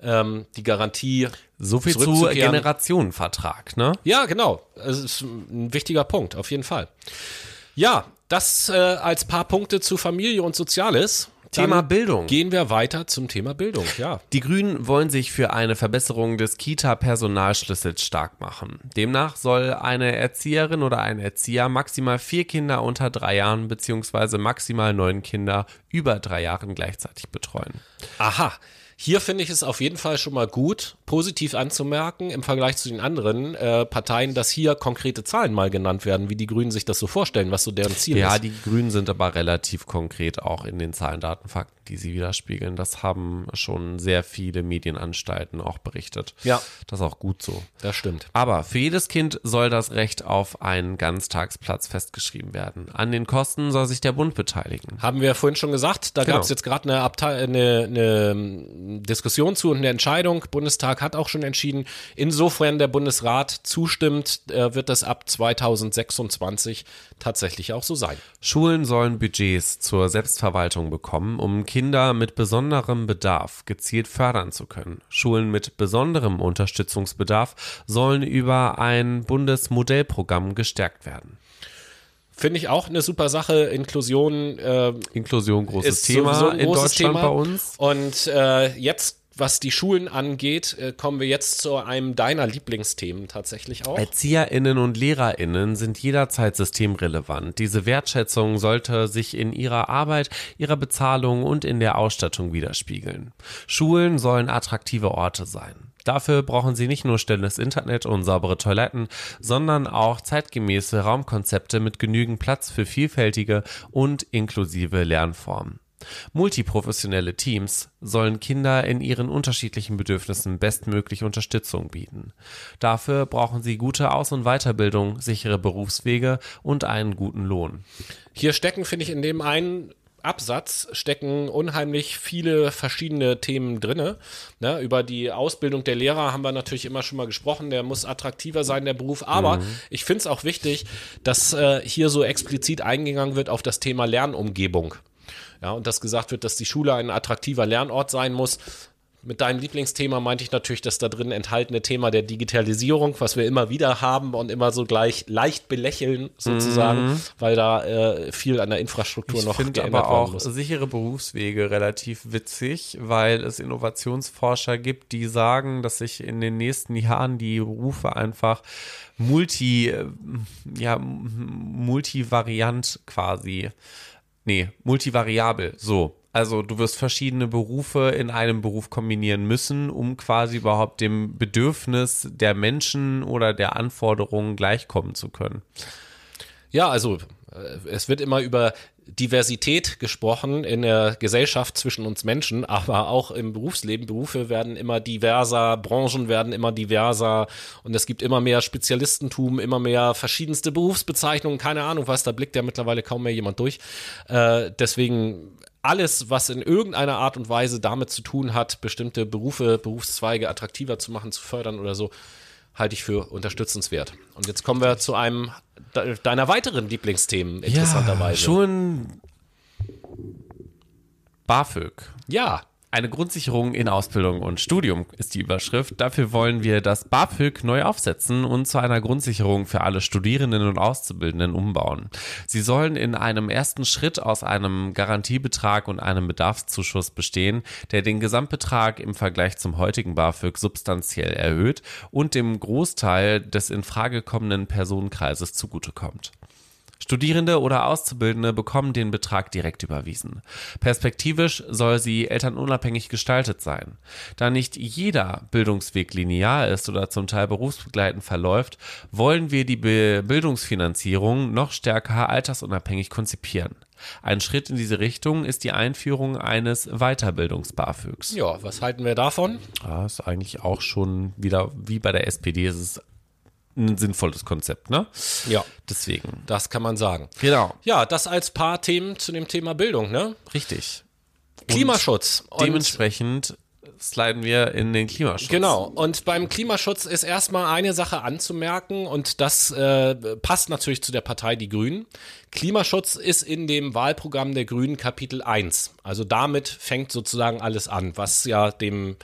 ähm, die Garantie. So viel zu. Generationenvertrag, ne? Ja, genau. Es ist ein wichtiger Punkt, auf jeden Fall. Ja, das äh, als paar Punkte zu Familie und Soziales. Thema Dann Bildung. Gehen wir weiter zum Thema Bildung, ja. Die Grünen wollen sich für eine Verbesserung des Kita-Personalschlüssels stark machen. Demnach soll eine Erzieherin oder ein Erzieher maximal vier Kinder unter drei Jahren beziehungsweise maximal neun Kinder über drei Jahren gleichzeitig betreuen. Aha. Hier finde ich es auf jeden Fall schon mal gut, positiv anzumerken im Vergleich zu den anderen äh, Parteien, dass hier konkrete Zahlen mal genannt werden, wie die Grünen sich das so vorstellen, was so deren Ziel Ja, ist. die Grünen sind aber relativ konkret auch in den Zahlen, Daten, Fakten, die sie widerspiegeln. Das haben schon sehr viele Medienanstalten auch berichtet. Ja. Das ist auch gut so. Das stimmt. Aber für jedes Kind soll das Recht auf einen Ganztagsplatz festgeschrieben werden. An den Kosten soll sich der Bund beteiligen. Haben wir ja vorhin schon gesagt, da Genau. gab es jetzt gerade eine, eine, eine ähm, Diskussion zu und eine Entscheidung. Bundestag hat auch schon entschieden, insofern der Bundesrat zustimmt, äh, wird das ab 2026 tatsächlich auch so sein. Schulen sollen Budgets zur Selbstverwaltung bekommen, um Kinder mit besonderem Bedarf gezielt fördern zu können. Schulen mit besonderem Unterstützungsbedarf sollen über ein Bundesmodellprogramm gestärkt werden. Finde ich auch eine super Sache. Inklusion äh, Inklusion großes ist Thema sowieso ein in großes Deutschland Thema. bei uns. Und äh, jetzt, was die Schulen angeht, äh, kommen wir jetzt zu einem deiner Lieblingsthemen tatsächlich auch. ErzieherInnen und LehrerInnen sind jederzeit systemrelevant. Diese Wertschätzung sollte sich in ihrer Arbeit, ihrer Bezahlung und in der Ausstattung widerspiegeln. Schulen sollen attraktive Orte sein. Dafür brauchen sie nicht nur schnelles Internet und saubere Toiletten, sondern auch zeitgemäße Raumkonzepte mit genügend Platz für vielfältige und inklusive Lernformen. Multiprofessionelle Teams sollen Kinder in ihren unterschiedlichen Bedürfnissen bestmöglich Unterstützung bieten. Dafür brauchen sie gute Aus- und Weiterbildung, sichere Berufswege und einen guten Lohn. Hier stecken, finde ich, in dem einen Absatz stecken unheimlich viele verschiedene Themen drinne. Ne, über die Ausbildung der Lehrer haben wir natürlich immer schon mal gesprochen. Der muss attraktiver sein, der Beruf. Aber ich finde es auch wichtig, dass äh, hier so explizit eingegangen wird auf das Thema Lernumgebung. Ja, und dass gesagt wird, dass die Schule ein attraktiver Lernort sein muss. Mit deinem Lieblingsthema meinte ich natürlich das da drin enthaltene Thema der Digitalisierung, was wir immer wieder haben und immer so gleich leicht belächeln sozusagen, weil da äh, viel an der Infrastruktur Ich noch finde geändert aber auch muss. sichere Berufswege relativ witzig, weil es Innovationsforscher gibt, die sagen, dass sich in den nächsten Jahren die Berufe einfach multi, äh, ja, multivariant quasi, nee, multivariabel, so. Also du wirst verschiedene Berufe in einem Beruf kombinieren müssen, um quasi überhaupt dem Bedürfnis der Menschen oder der Anforderungen gleichkommen zu können. Ja, also es wird immer über Diversität gesprochen in der Gesellschaft zwischen uns Menschen, aber auch im Berufsleben. Berufe werden immer diverser, Branchen werden immer diverser und es gibt immer mehr Spezialistentum, immer mehr verschiedenste Berufsbezeichnungen, keine Ahnung was, da blickt ja mittlerweile kaum mehr jemand durch. Äh, deswegen alles, was in irgendeiner Art und Weise damit zu tun hat, bestimmte Berufe, Berufszweige attraktiver zu machen, zu fördern oder so, halte ich für unterstützenswert. Und jetzt kommen wir zu einem de- deiner weiteren Lieblingsthemen, interessanterweise. schon BAföG. Ja, Eine Grundsicherung in Ausbildung und Studium ist die Überschrift. Dafür wollen wir das BAföG neu aufsetzen und zu einer Grundsicherung für alle Studierenden und Auszubildenden umbauen. Sie sollen in einem ersten Schritt aus einem Garantiebetrag und einem Bedarfszuschuss bestehen, der den Gesamtbetrag im Vergleich zum heutigen BAföG substanziell erhöht und dem Großteil des in Frage kommenden Personenkreises zugutekommt. Studierende oder Auszubildende bekommen den Betrag direkt überwiesen. Perspektivisch soll sie elternunabhängig gestaltet sein. Da nicht jeder Bildungsweg linear ist oder zum Teil berufsbegleitend verläuft, wollen wir die Bildungsfinanzierung noch stärker altersunabhängig konzipieren. Ein Schritt in diese Richtung ist die Einführung eines Weiterbildungs-BAföGs. Ja, was halten wir davon? Ja, ist eigentlich auch schon wieder wie bei der SPD, ist es ein sinnvolles Konzept, ne? Ja. Deswegen. Das kann man sagen. Genau. Ja, das als paar Themen zu dem Thema Bildung, ne? Richtig. Klimaschutz. Und dementsprechend sliden wir in den Klimaschutz. Genau. Und beim Klimaschutz ist erstmal eine Sache anzumerken und das äh, passt natürlich zu der Partei Die Grünen. Klimaschutz ist in dem Wahlprogramm der Grünen Kapitel 1. Also damit fängt sozusagen alles an, was ja dem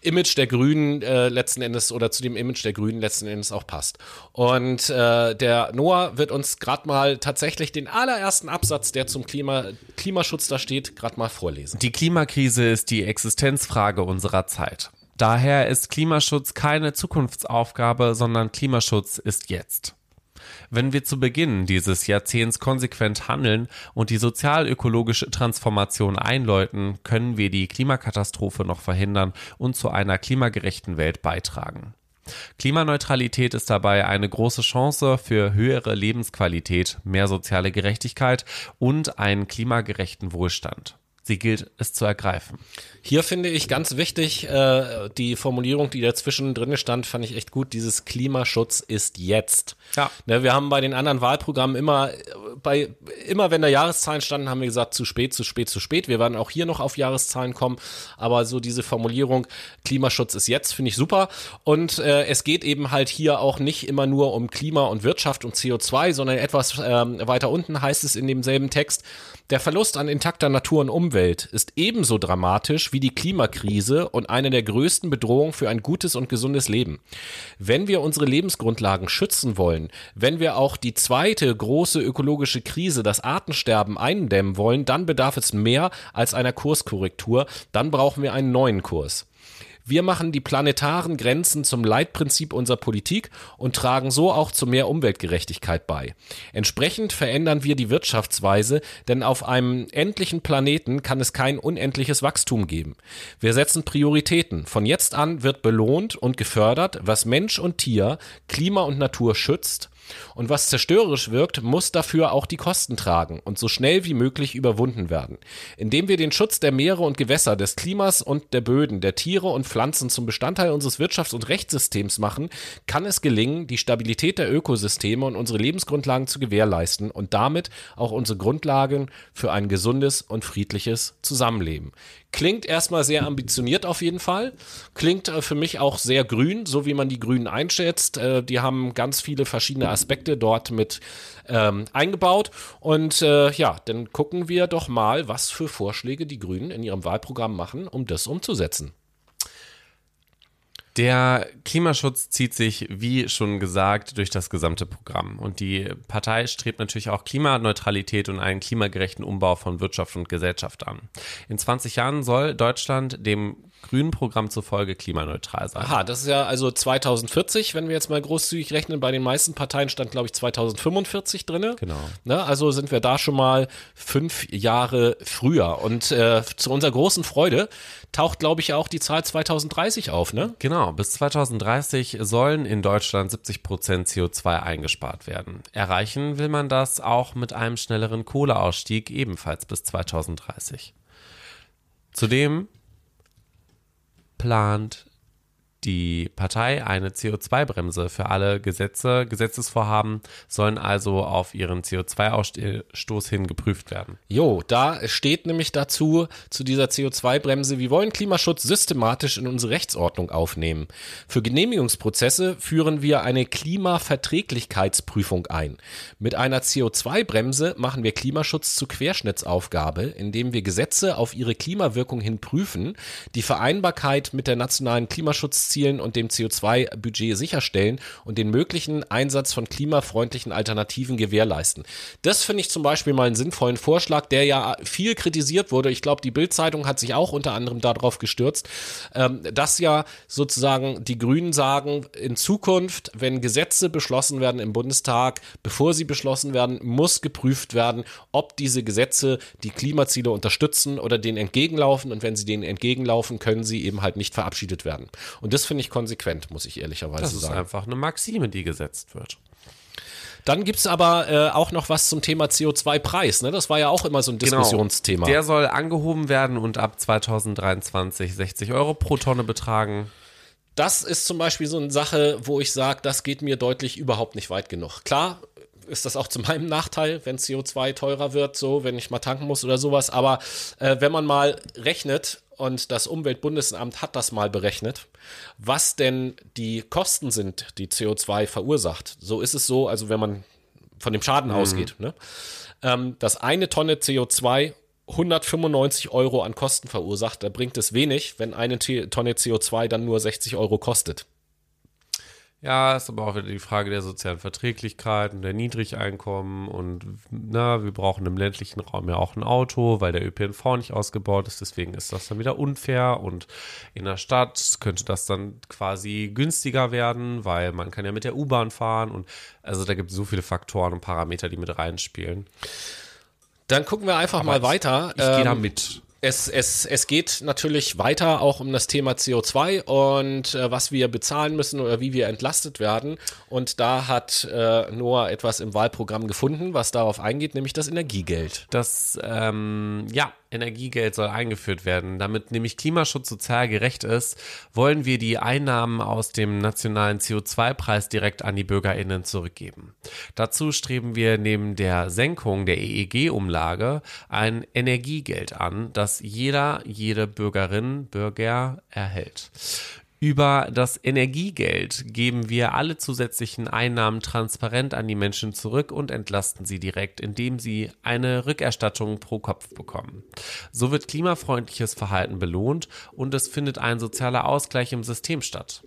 Image der Grünen äh, letzten Endes oder zu dem Image der Grünen letzten Endes auch passt. Und äh, der Noah wird uns gerade mal tatsächlich den allerersten Absatz, der zum Klima, Klimaschutz da steht, gerade mal vorlesen. Die Klimakrise ist die Existenzfrage unserer Zeit. Daher ist Klimaschutz keine Zukunftsaufgabe, sondern Klimaschutz ist jetzt. Wenn wir zu Beginn dieses Jahrzehnts konsequent handeln und die sozial-ökologische Transformation einläuten, können wir die Klimakatastrophe noch verhindern und zu einer klimagerechten Welt beitragen. Klimaneutralität ist dabei eine große Chance für höhere Lebensqualität, mehr soziale Gerechtigkeit und einen klimagerechten Wohlstand. Sie gilt es zu ergreifen. Hier finde ich ganz wichtig, äh, die Formulierung, die dazwischen drin stand, fand ich echt gut. Dieses Klimaschutz ist jetzt. Ja. Ne, wir haben bei den anderen Wahlprogrammen immer, bei, immer wenn da Jahreszahlen standen, haben wir gesagt, zu spät, zu spät, zu spät. Wir werden auch hier noch auf Jahreszahlen kommen. Aber so diese Formulierung, Klimaschutz ist jetzt, finde ich super. Und äh, es geht eben halt hier auch nicht immer nur um Klima und Wirtschaft und CO2, sondern etwas ähm, weiter unten heißt es in demselben Text, der Verlust an intakter Natur und Umwelt ist ebenso dramatisch wie die Klimakrise und eine der größten Bedrohungen für ein gutes und gesundes Leben. Wenn wir unsere Lebensgrundlagen schützen wollen, wenn wir auch die zweite große ökologische Krise, das Artensterben, eindämmen wollen, dann bedarf es mehr als einer Kurskorrektur, dann brauchen wir einen neuen Kurs. Wir machen die planetaren Grenzen zum Leitprinzip unserer Politik und tragen so auch zu mehr Umweltgerechtigkeit bei. Entsprechend verändern wir die Wirtschaftsweise, denn auf einem endlichen Planeten kann es kein unendliches Wachstum geben. Wir setzen Prioritäten. Von jetzt an wird belohnt und gefördert, was Mensch und Tier, Klima und Natur schützt und was zerstörerisch wirkt, muss dafür auch die Kosten tragen und so schnell wie möglich überwunden werden. Indem wir den Schutz der Meere und Gewässer, des Klimas und der Böden, der Tiere und Pflanzen zum Bestandteil unseres Wirtschafts- und Rechtssystems machen, kann es gelingen, die Stabilität der Ökosysteme und unsere Lebensgrundlagen zu gewährleisten und damit auch unsere Grundlagen für ein gesundes und friedliches Zusammenleben. Klingt erstmal sehr ambitioniert auf jeden Fall. Klingt äh, für mich auch sehr grün, so wie man die Grünen einschätzt. Äh, die haben ganz viele verschiedene Aspekte dort mit ähm, eingebaut. Und äh, ja, dann gucken wir doch mal, was für Vorschläge die Grünen in ihrem Wahlprogramm machen, um das umzusetzen. Der Klimaschutz zieht sich, wie schon gesagt, durch das gesamte Programm. Und die Partei strebt natürlich auch Klimaneutralität und einen klimagerechten Umbau von Wirtschaft und Gesellschaft an. In 20 Jahren soll Deutschland dem grünen Programm zufolge klimaneutral sein. Aha, das ist ja also 2040, wenn wir jetzt mal großzügig rechnen. Bei den meisten Parteien stand, glaube ich, 2045 drin. Genau. Ne, also sind wir da schon mal fünf Jahre früher. Und äh, zu unserer großen Freude taucht, glaube ich, auch die Zahl 2030 auf, ne? Genau, bis 2030 sollen in Deutschland 70 Prozent CO2 eingespart werden. Erreichen will man das auch mit einem schnelleren Kohleausstieg ebenfalls bis 2030. Zudem plant die Partei eine CO2-Bremse für alle Gesetze. Gesetzesvorhaben sollen also auf ihren CO2-Ausstoß hin geprüft werden. Jo, da steht nämlich dazu, zu dieser CO2-Bremse, wir wollen Klimaschutz systematisch in unsere Rechtsordnung aufnehmen. Für Genehmigungsprozesse führen wir eine Klimaverträglichkeitsprüfung ein. Mit einer CO2-Bremse machen wir Klimaschutz zur Querschnittsaufgabe, indem wir Gesetze auf ihre Klimawirkung hin prüfen, die Vereinbarkeit mit der nationalen Klimaschutz Klimaschutzzielen und dem CO2-Budget sicherstellen und den möglichen Einsatz von klimafreundlichen Alternativen gewährleisten. Das finde ich zum Beispiel mal einen sinnvollen Vorschlag, der ja viel kritisiert wurde. Ich glaube, die Bild-Zeitung hat sich auch unter anderem darauf gestürzt, ähm, dass ja sozusagen die Grünen sagen, in Zukunft, wenn Gesetze beschlossen werden im Bundestag, bevor sie beschlossen werden, muss geprüft werden, ob diese Gesetze die Klimaziele unterstützen oder denen entgegenlaufen. Und wenn sie denen entgegenlaufen, können sie eben halt nicht verabschiedet werden. Und das finde ich konsequent, muss ich ehrlicherweise Das ist sagen. einfach eine Maxime, die gesetzt wird. Dann gibt es aber äh, auch noch was zum Thema CO2-Preis. Ne? Das war ja auch immer so ein Diskussionsthema. Genau. Der soll angehoben werden und ab 2023 60 Euro pro Tonne betragen. das ist zum Beispiel so eine Sache, wo ich sage, das geht mir deutlich überhaupt nicht weit genug. Klar ist das auch zu meinem Nachteil, wenn CO2 teurer wird, so, wenn ich mal tanken muss oder sowas. Aber äh, wenn man mal rechnet, und das Umweltbundesamt hat das mal berechnet, was denn die Kosten sind, die CO2 verursacht. So ist es so, also wenn man von dem Schaden ausgeht, ne? ähm, dass eine Tonne CO2 195 Euro an Kosten verursacht, da bringt es wenig, wenn eine Tonne CO2 dann nur 60 Euro kostet. Ja, ist aber auch wieder die Frage der sozialen Verträglichkeit und der Niedrigeinkommen und na, wir brauchen im ländlichen Raum ja auch ein Auto, weil der ÖPNV nicht ausgebaut ist, deswegen ist das dann wieder unfair und in der Stadt könnte das dann quasi günstiger werden, weil man kann ja mit der U-Bahn fahren und also da gibt es so viele Faktoren und Parameter, die mit reinspielen. Dann gucken wir einfach mal ich- weiter. Ich gehe da Ähm, mit. Es, es, es geht natürlich weiter auch um das Thema CO2 und äh, was wir bezahlen müssen oder wie wir entlastet werden. Und da hat äh, Noah etwas im Wahlprogramm gefunden, was darauf eingeht, nämlich das Energiegeld. Das ähm, ja, Energiegeld soll eingeführt werden. Damit nämlich Klimaschutz sozial gerecht ist, wollen wir die Einnahmen aus dem nationalen CO2-Preis direkt an die BürgerInnen zurückgeben. Dazu streben wir neben der Senkung der EEG-Umlage ein Energiegeld an, das jeder, jede Bürgerin, Bürger erhält. Über das Energiegeld geben wir alle zusätzlichen Einnahmen transparent an die Menschen zurück und entlasten sie direkt, indem sie eine Rückerstattung pro Kopf bekommen. So wird klimafreundliches Verhalten belohnt und es findet ein sozialer Ausgleich im System statt.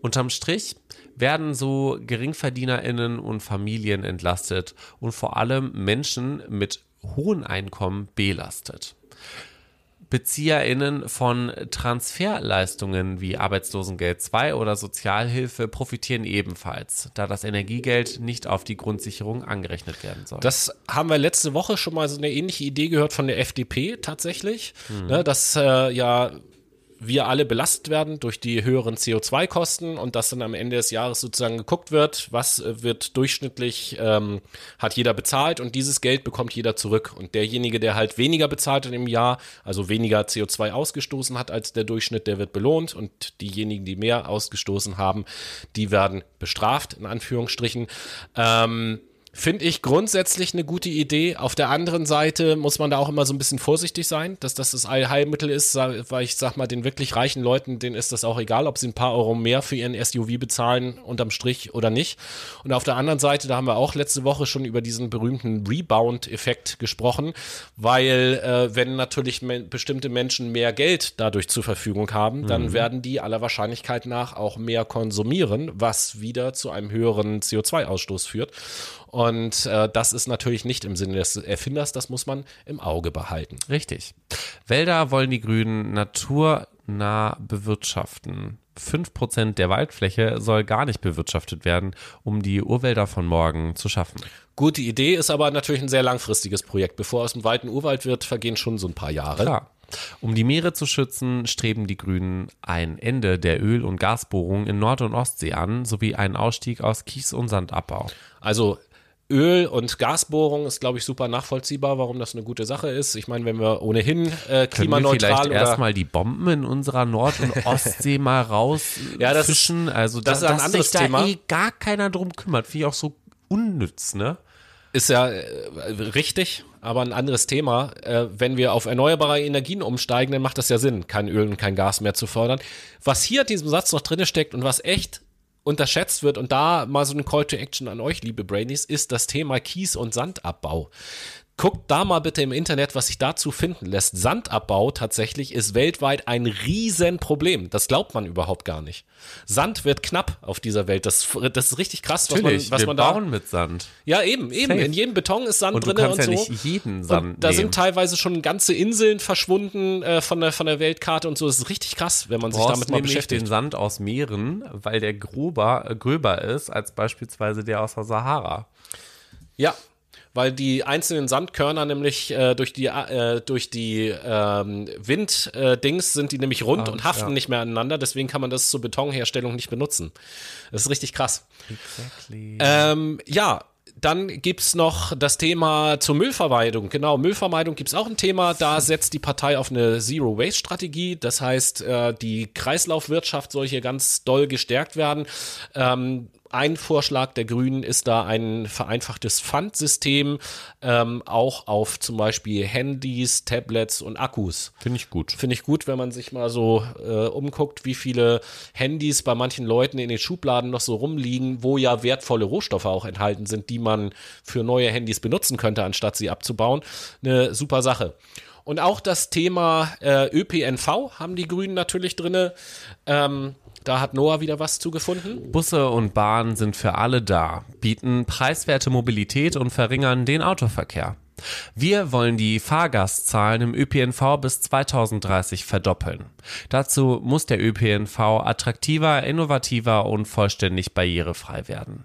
Unterm Strich werden so GeringverdienerInnen und Familien entlastet und vor allem Menschen mit hohen Einkommen belastet. BezieherInnen von Transferleistungen wie Arbeitslosengeld 2 oder Sozialhilfe profitieren ebenfalls, da das Energiegeld nicht auf die Grundsicherung angerechnet werden soll. Das haben wir letzte Woche schon mal so eine ähnliche Idee gehört von der FDP tatsächlich, ne, dass äh, ja wir alle belastet werden durch die höheren CO2-Kosten und dass dann am Ende des Jahres sozusagen geguckt wird, was äh, wird durchschnittlich, ähm, hat jeder bezahlt und dieses Geld bekommt jeder zurück. Und derjenige, der halt weniger bezahlt hat im Jahr, also weniger CO2 ausgestoßen hat als der Durchschnitt, der wird belohnt und diejenigen, die mehr ausgestoßen haben, die werden bestraft, in Anführungsstrichen. Ähm, Finde ich grundsätzlich eine gute Idee. Auf der anderen Seite muss man da auch immer so ein bisschen vorsichtig sein, dass das das Allheilmittel ist, weil ich sag mal, den wirklich reichen Leuten, denen ist das auch egal, ob sie ein paar Euro mehr für ihren SUV bezahlen, unterm Strich oder nicht. Und auf der anderen Seite, da haben wir auch letzte Woche schon über diesen berühmten Rebound-Effekt gesprochen, weil äh, wenn natürlich men bestimmte Menschen mehr Geld dadurch zur Verfügung haben, dann werden die aller Wahrscheinlichkeit nach auch mehr konsumieren, was wieder zu einem höheren CO2-Ausstoß führt. Und äh, das ist natürlich nicht im Sinne des Erfinders, das muss man im Auge behalten. Richtig. Wälder wollen die Grünen naturnah bewirtschaften. 5% der Waldfläche soll gar nicht bewirtschaftet werden, um die Urwälder von morgen zu schaffen. Gute Idee, ist aber natürlich ein sehr langfristiges Projekt. Bevor aus dem Wald ein Urwald wird, vergehen schon so ein paar Jahre. Klar. Um die Meere zu schützen, streben die Grünen ein Ende der Öl- und Gasbohrungen in Nord- und Ostsee an, sowie einen Ausstieg aus Kies- und Sandabbau. Also Öl- und Gasbohrung ist, glaube ich, super nachvollziehbar, warum das eine gute Sache ist. Ich meine, wenn wir ohnehin äh, Können wir klimaneutral vielleicht erstmal die Bomben in unserer Nord- und Ostsee mal rausfischen? Ja, das- fischen? also das dass, ist ein anderes sich Thema. da eh gar keiner drum kümmert. Finde ich auch so unnütz, ne? Ist ja äh, richtig, aber ein anderes Thema. Äh, wenn wir auf erneuerbare Energien umsteigen, dann macht das ja Sinn, kein Öl und kein Gas mehr zu fördern. Was hier in diesem Satz noch drin steckt und was echt unterschätzt wird, und da mal so ein Call to Action an euch, liebe Brainies, ist das Thema Kies- und Sandabbau. Guckt da mal bitte im Internet, was sich dazu finden lässt. Sandabbau tatsächlich ist weltweit ein Riesenproblem. Das glaubt man überhaupt gar nicht. Sand wird knapp auf dieser Welt. Das, das ist richtig krass, was Natürlich, man, was wir man da. bauen mit Sand. Ja, eben, eben. Safe. In jedem Beton ist Sand Und drin und ja so. nicht jeden Sand und da nehmen. sind teilweise schon ganze Inseln verschwunden äh, von, der, von der Weltkarte und so. Das ist richtig krass, wenn man sich damit mal beschäftigt. den Sand aus Meeren, weil der grober, äh, gröber ist als beispielsweise der aus der Sahara. Ja, weil die einzelnen Sandkörner nämlich äh, durch die, äh, durch die ähm, Winddings äh, Dings sind die nämlich rund Ah, und haften ja. nicht mehr aneinander. Deswegen kann man das zur Betonherstellung nicht benutzen. Das ist richtig krass. Exactly. Ähm, ja, dann gibt's noch das Thema zur Müllvermeidung. Genau, Müllvermeidung gibt's auch ein Thema. Da setzt die Partei auf eine Zero-Waste-Strategie. Das heißt, äh, die Kreislaufwirtschaft soll hier ganz doll gestärkt werden. Ein Vorschlag der Grünen ist da ein vereinfachtes Pfandsystem, ähm, auch auf zum Beispiel Handys, Tablets und Akkus. Finde ich gut. Finde ich gut, wenn man sich mal so äh, umguckt, wie viele Handys bei manchen Leuten in den Schubladen noch so rumliegen, wo ja wertvolle Rohstoffe auch enthalten sind, die man für neue Handys benutzen könnte, anstatt sie abzubauen. Eine super Sache. Und auch das Thema äh, ÖPNV haben die Grünen natürlich drinne. Ähm, da hat Noah wieder was zugefunden. Busse und Bahnen sind für alle da, bieten preiswerte Mobilität und verringern den Autoverkehr. Wir wollen die Fahrgastzahlen im ÖPNV bis 2030 verdoppeln. Dazu muss der ÖPNV attraktiver, innovativer und vollständig barrierefrei werden.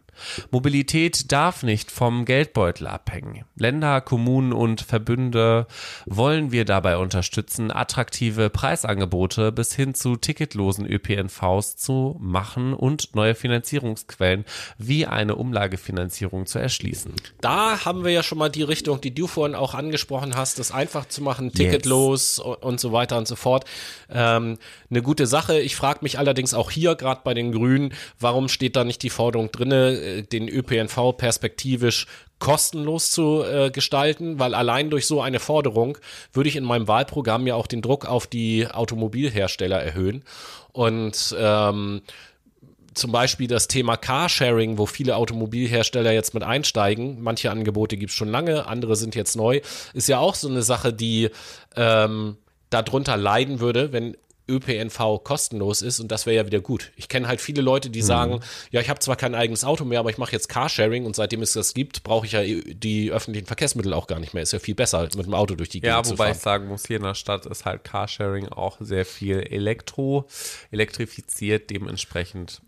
Mobilität darf nicht vom Geldbeutel abhängen. Länder, Kommunen und Verbünde wollen wir dabei unterstützen, attraktive Preisangebote bis hin zu ticketlosen ÖPNVs zu machen und neue Finanzierungsquellen wie eine Umlagefinanzierung zu erschließen. Da haben wir ja schon mal die Richtung, die du vorhin auch angesprochen hast, das einfach zu machen, ticketlos und so weiter und so fort. Ähm, eine gute Sache. Ich frage mich allerdings auch hier, gerade bei den Grünen, warum steht da nicht die Forderung drinne, äh, den ÖPNV perspektivisch kostenlos zu äh, gestalten, weil allein durch so eine Forderung würde ich in meinem Wahlprogramm ja auch den Druck auf die Automobilhersteller erhöhen. Und ähm, zum Beispiel das Thema Carsharing, wo viele Automobilhersteller jetzt mit einsteigen. Manche Angebote gibt es schon lange, andere sind jetzt neu. Ist ja auch so eine Sache, die ähm, darunter leiden würde, wenn ÖPNV kostenlos ist und das wäre ja wieder gut. Ich kenne halt viele Leute, die sagen, ja, ich habe zwar kein eigenes Auto mehr, aber ich mache jetzt Carsharing und seitdem es das gibt, brauche ich ja die öffentlichen Verkehrsmittel auch gar nicht mehr. Ist ja viel besser, mit dem Auto durch die Gegend Ja, zu wobei fahren. ich sagen muss, hier in der Stadt ist halt Carsharing auch sehr viel Elektro, elektrifiziert, dementsprechend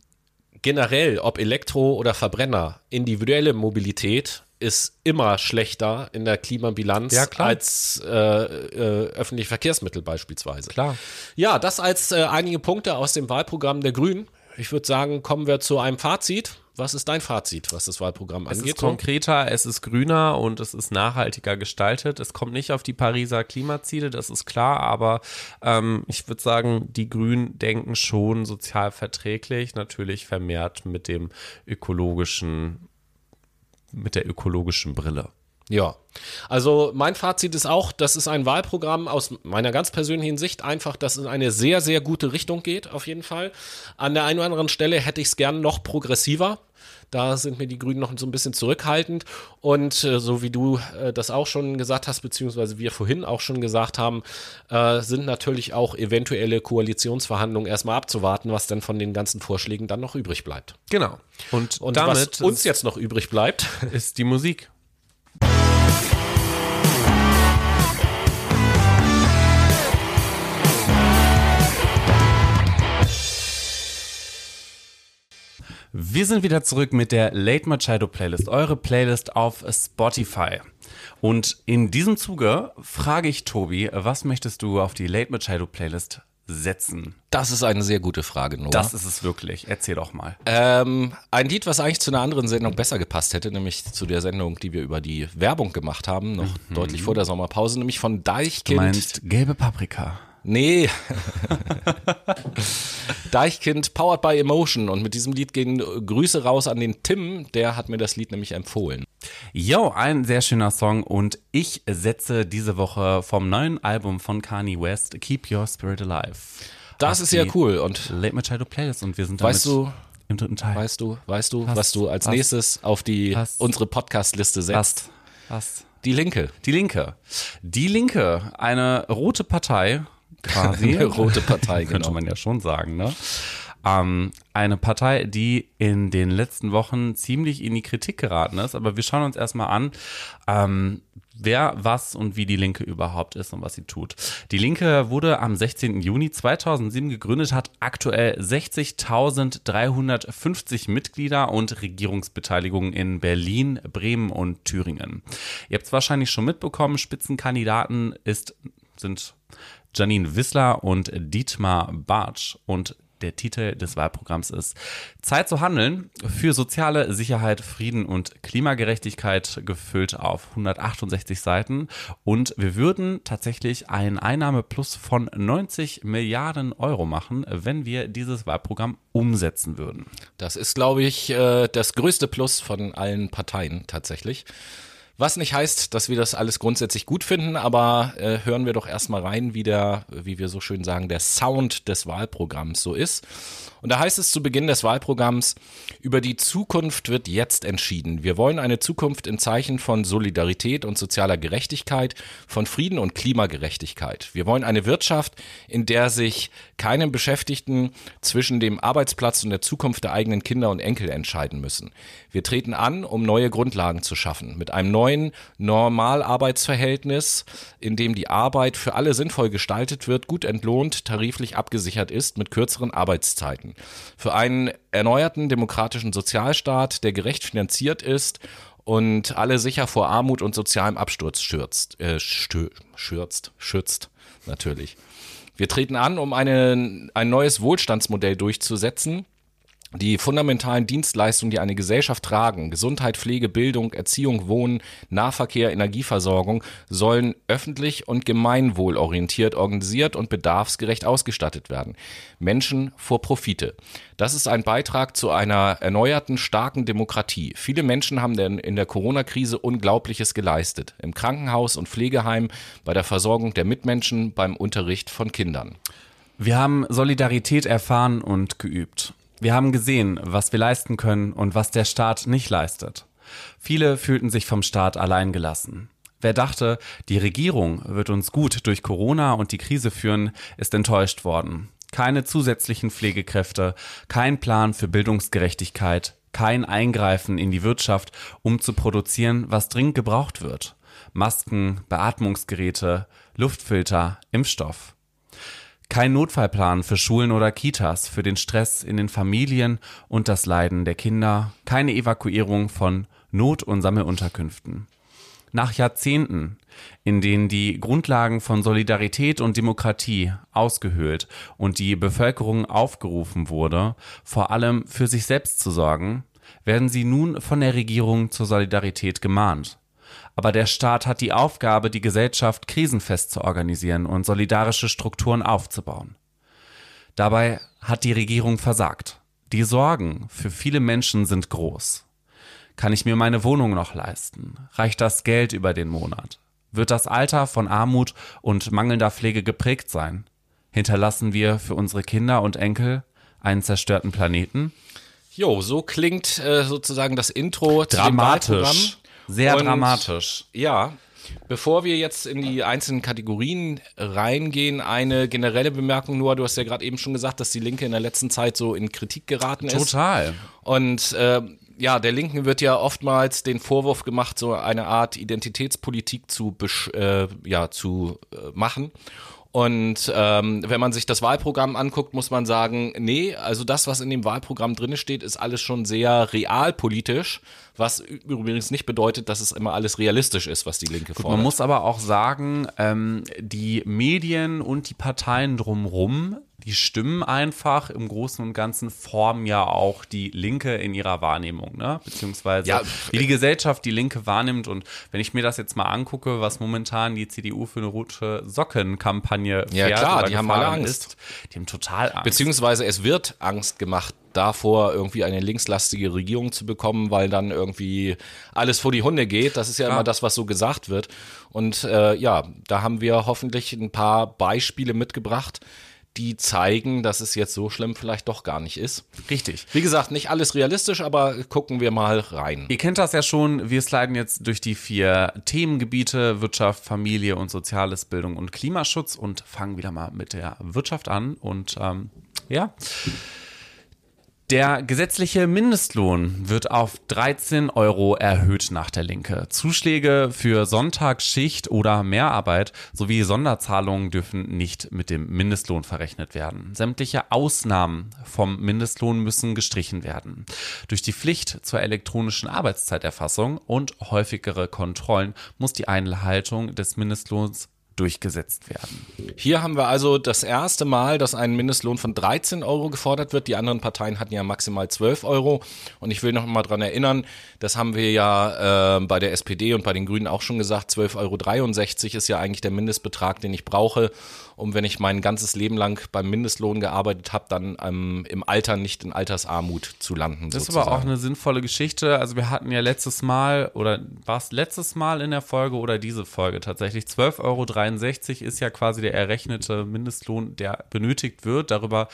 generell, ob Elektro oder Verbrenner, individuelle Mobilität ist immer schlechter in der Klimabilanz Ja, als äh, äh, öffentliche Verkehrsmittel beispielsweise. Klar. Ja, das als äh, einige Punkte aus dem Wahlprogramm der Grünen. Ich würde sagen, kommen wir zu einem Fazit. Was ist dein Fazit, was das Wahlprogramm Es angeht? ist konkreter, es ist grüner und es ist nachhaltiger gestaltet. Es kommt nicht auf die Pariser Klimaziele, das ist klar, aber ähm, ich würde sagen, die Grünen denken schon sozial verträglich, natürlich vermehrt mit dem ökologischen, mit der ökologischen Brille. Ja, also mein Fazit ist auch, das ist ein Wahlprogramm aus meiner ganz persönlichen Sicht einfach, das in eine sehr, sehr gute Richtung geht, auf jeden Fall. An der einen oder anderen Stelle hätte ich es gern noch progressiver. Da sind mir die Grünen noch so ein bisschen zurückhaltend. Und äh, so wie du äh, das auch schon gesagt hast, beziehungsweise wir vorhin auch schon gesagt haben, äh, sind natürlich auch eventuelle Koalitionsverhandlungen erstmal abzuwarten, was dann von den ganzen Vorschlägen dann noch übrig bleibt. Genau. Und, Und damit was uns jetzt noch übrig bleibt, ist die Musik. Wir sind wieder zurück mit der Late Machado Playlist, eure Playlist auf Spotify. Und in diesem Zuge frage ich Tobi, was möchtest du auf die Late Machado Playlist setzen? das ist eine sehr gute Frage, Noah. Das ist es wirklich. Erzähl doch mal. Ähm, ein Lied, was eigentlich zu einer anderen Sendung besser gepasst hätte, nämlich zu der Sendung, die wir über die Werbung gemacht haben, noch deutlich vor der Sommerpause, nämlich von Du Deichkind. meinst gelbe Paprika. Nee. Deichkind Powered by Emotion. Und mit diesem Lied gehen Grüße raus an den Tim, der hat mir das Lied nämlich empfohlen. Yo, ein sehr schöner Song und ich setze diese Woche vom neuen Album von Kanye West Keep Your Spirit Alive. Das ist ja cool. Und Late Machado Playlist und wir sind damit weißt du, im dritten Teil. weißt du, weißt du, Was? was du als Was? nächstes auf die Was? unsere Podcast-Liste setzt? was? Was? Die Linke. Die Linke. Die Linke, eine rote Partei, quasi. Eine rote Partei, Könnte genau. man ja schon sagen, ne? Ähm, eine Partei, die in den letzten Wochen ziemlich in die Kritik geraten ist. Aber wir schauen uns erstmal an, ähm, wer, was und wie die Linke überhaupt ist und was sie tut. Die Linke wurde am 16. Juni 2007 gegründet, hat aktuell 60.350 Mitglieder und Regierungsbeteiligungen in Berlin, Bremen und Thüringen. Ihr habt es wahrscheinlich schon mitbekommen, Spitzenkandidaten ist, sind Janine Wissler und Dietmar Bartsch und der Titel des Wahlprogramms ist Zeit zu handeln für soziale Sicherheit, Frieden und Klimagerechtigkeit, gefüllt auf 168 Seiten. Und wir würden tatsächlich einen Einnahmeplus von 90 Milliarden Euro machen, wenn wir dieses Wahlprogramm umsetzen würden. Das ist, glaube ich, äh, das größte Plus von allen Parteien tatsächlich. Was nicht heißt, dass wir das alles grundsätzlich gut finden, aber äh, hören wir doch erstmal rein, wie der, wie wir so schön sagen, der Sound des Wahlprogramms so ist. Und da heißt es zu Beginn des Wahlprogramms, über die Zukunft wird jetzt entschieden. Wir wollen eine Zukunft im Zeichen von Solidarität und sozialer Gerechtigkeit, von Frieden und Klimagerechtigkeit. Wir wollen eine Wirtschaft, in der sich keinem Beschäftigten zwischen dem Arbeitsplatz und der Zukunft der eigenen Kinder und Enkel entscheiden müssen. Wir treten an, um neue Grundlagen zu schaffen, mit einem neuen Normalarbeitsverhältnis, in dem die Arbeit für alle sinnvoll gestaltet wird, gut entlohnt, tariflich abgesichert ist, mit kürzeren Arbeitszeiten. Für einen erneuerten demokratischen Sozialstaat, der gerecht finanziert ist und alle sicher vor Armut und sozialem Absturz schürzt, äh, stö, schürzt, schützt, natürlich. Wir treten an, um eine, ein neues Wohlstandsmodell durchzusetzen, die fundamentalen Dienstleistungen, die eine Gesellschaft tragen, Gesundheit, Pflege, Bildung, Erziehung, Wohnen, Nahverkehr, Energieversorgung, sollen öffentlich und gemeinwohlorientiert organisiert und bedarfsgerecht ausgestattet werden. Menschen vor Profite. Das ist ein Beitrag zu einer erneuerten, starken Demokratie. Viele Menschen haben in der Corona-Krise Unglaubliches geleistet. Im Krankenhaus und Pflegeheim, bei der Versorgung der Mitmenschen, beim Unterricht von Kindern. Wir haben Solidarität erfahren und geübt. Wir haben gesehen, was wir leisten können und was der Staat nicht leistet. Viele fühlten sich vom Staat alleingelassen. Wer dachte, die Regierung wird uns gut durch Corona und die Krise führen, ist enttäuscht worden. Keine zusätzlichen Pflegekräfte, kein Plan für Bildungsgerechtigkeit, kein Eingreifen in die Wirtschaft, um zu produzieren, was dringend gebraucht wird. Masken, Beatmungsgeräte, Luftfilter, Impfstoff. Kein Notfallplan für Schulen oder Kitas, für den Stress in den Familien und das Leiden der Kinder, keine Evakuierung von Not- und Sammelunterkünften. Nach Jahrzehnten, in denen die Grundlagen von Solidarität und Demokratie ausgehöhlt und die Bevölkerung aufgerufen wurde, vor allem für sich selbst zu sorgen, werden sie nun von der Regierung zur Solidarität gemahnt. Aber der Staat hat die Aufgabe, die Gesellschaft krisenfest zu organisieren und solidarische Strukturen aufzubauen. Dabei hat die Regierung versagt. Die Sorgen für viele Menschen sind groß. Kann ich mir meine Wohnung noch leisten? Reicht das Geld über den Monat? Wird das Alter von Armut und mangelnder Pflege geprägt sein? Hinterlassen wir für unsere Kinder und Enkel einen zerstörten Planeten? Jo, so klingt äh, sozusagen das Intro zu dem Wahlprogramm. Sehr Und- dramatisch. Ja, bevor wir jetzt in die einzelnen Kategorien reingehen, eine generelle Bemerkung nur. Du hast ja gerade eben schon gesagt, dass die Linke in der letzten Zeit so in Kritik geraten ist. Total. Und äh, ja, der Linken wird ja oftmals den Vorwurf gemacht, so eine Art Identitätspolitik zu, äh, ja, zu äh, machen. Und ähm, wenn man sich das Wahlprogramm anguckt, muss man sagen, nee, also das, was in dem Wahlprogramm drin steht, ist alles schon sehr realpolitisch, was übrigens nicht bedeutet, dass es immer alles realistisch ist, was die Linke Man fordert. muss aber auch sagen, ähm, die Medien und die Parteien drumrum, die stimmen einfach im Großen und Ganzen, formen ja auch die Linke in ihrer Wahrnehmung, ne? Beziehungsweise Ja, wie die Gesellschaft die Linke wahrnimmt. Und wenn ich mir das jetzt mal angucke, was momentan die CDU für eine rote Sockenkampagne Ja, fährt klar, die haben alle Angst. Ist, die haben total Angst. Beziehungsweise es wird Angst gemacht davor, irgendwie eine linkslastige Regierung zu bekommen, weil dann irgendwie alles vor die Hunde geht. Das ist ja Klar. immer das, was so gesagt wird. Und äh, ja, da haben wir hoffentlich ein paar Beispiele mitgebracht, die zeigen, dass es jetzt so schlimm vielleicht doch gar nicht ist. Richtig. Wie gesagt, nicht alles realistisch, aber gucken wir mal rein. Ihr kennt das ja schon, wir sliden jetzt durch die vier Themengebiete Wirtschaft, Familie und Soziales, Bildung und Klimaschutz und fangen wieder mal mit der Wirtschaft an. Und ähm, ja, der gesetzliche Mindestlohn wird auf 13 Euro erhöht nach der Linke. Zuschläge für Sonntagsschicht oder Mehrarbeit sowie Sonderzahlungen dürfen nicht mit dem Mindestlohn verrechnet werden. Sämtliche Ausnahmen vom Mindestlohn müssen gestrichen werden. Durch die Pflicht zur elektronischen Arbeitszeiterfassung und häufigere Kontrollen muss die Einhaltung des Mindestlohns durchgesetzt werden. Hier haben wir also das erste Mal, dass ein Mindestlohn von 13 Euro gefordert wird. Die anderen Parteien hatten ja maximal 12 Euro. Und ich will noch mal dran erinnern, das haben wir ja äh, bei der SPD und bei den Grünen auch schon gesagt, 12,63 Euro ist ja eigentlich der Mindestbetrag, den ich brauche, um wenn ich mein ganzes Leben lang beim Mindestlohn gearbeitet habe, dann ähm, im Alter nicht in Altersarmut zu landen. Das sozusagen. ist aber auch eine sinnvolle Geschichte. Also wir hatten ja letztes Mal, oder war es letztes Mal in der Folge oder diese Folge tatsächlich, 12,63 Euro ist ja quasi der errechnete Mindestlohn, der benötigt wird. Darüber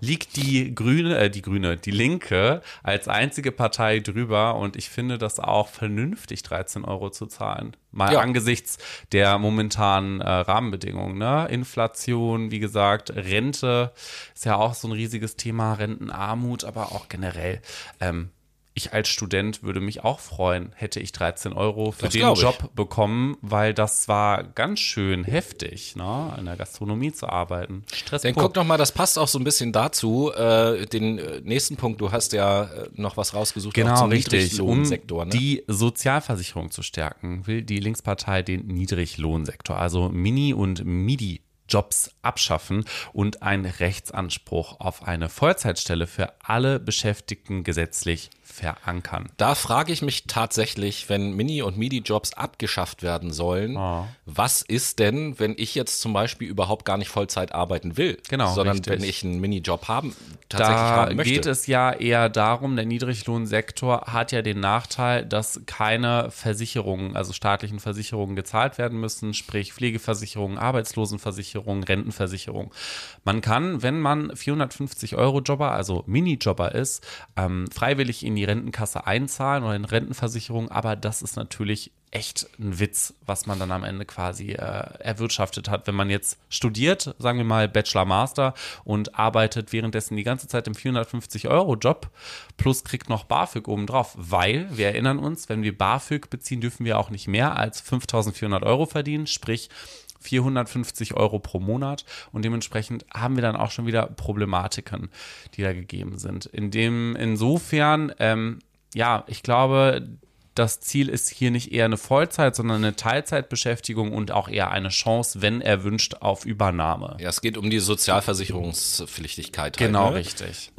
liegt die Grüne, äh, die Grüne, die Linke als einzige Partei drüber und ich finde das auch vernünftig, 13 Euro zu zahlen. Mal ja. angesichts der momentanen äh, Rahmenbedingungen. Ne? Inflation, wie gesagt, Rente ist ja auch so ein riesiges Thema, Rentenarmut, aber auch generell ähm, ich als Student würde mich auch freuen, hätte ich 13 Euro für das den Job bekommen, weil das war ganz schön heftig, ne, in der Gastronomie zu arbeiten. Stress. Dann guck doch mal, das passt auch so ein bisschen dazu. Äh, den äh, nächsten Punkt, du hast ja äh, noch was rausgesucht. Genau, richtig. Um ne? die Sozialversicherung zu stärken, will die Linkspartei den Niedriglohnsektor, also Mini- und Midi Jobs abschaffen und einen Rechtsanspruch auf eine Vollzeitstelle für alle Beschäftigten gesetzlich verankern. Da frage ich mich tatsächlich, wenn Mini- und MIDI-Jobs abgeschafft werden sollen, oh. was ist denn, wenn ich jetzt zum Beispiel überhaupt gar nicht Vollzeit arbeiten will, genau, sondern richtig. wenn ich einen Minijob haben, tatsächlich da haben möchte? geht es ja eher darum, der Niedriglohnsektor hat ja den Nachteil, dass keine Versicherungen, also staatlichen Versicherungen gezahlt werden müssen, sprich Pflegeversicherungen, Arbeitslosenversicherungen, Rentenversicherung. Man kann, wenn man 450 Euro Jobber, also Minijobber ist, ähm, freiwillig in die Rentenkasse einzahlen oder in Rentenversicherung, aber das ist natürlich echt ein Witz, was man dann am Ende quasi äh, erwirtschaftet hat. Wenn man jetzt studiert, sagen wir mal Bachelor, Master und arbeitet währenddessen die ganze Zeit im 450-Euro-Job plus kriegt noch BAföG obendrauf, weil, wir erinnern uns, wenn wir BAföG beziehen, dürfen wir auch nicht mehr als 5400 Euro verdienen, sprich 450 Euro pro Monat und dementsprechend haben wir dann auch schon wieder Problematiken, die da gegeben sind. In dem, insofern, ähm, ja, ich glaube, das Ziel ist hier nicht eher eine Vollzeit, sondern eine Teilzeitbeschäftigung und auch eher eine Chance, wenn erwünscht, auf Übernahme. Ja, es geht um die Sozialversicherungspflichtigkeit. Halt, genau, halt, ne? richtig.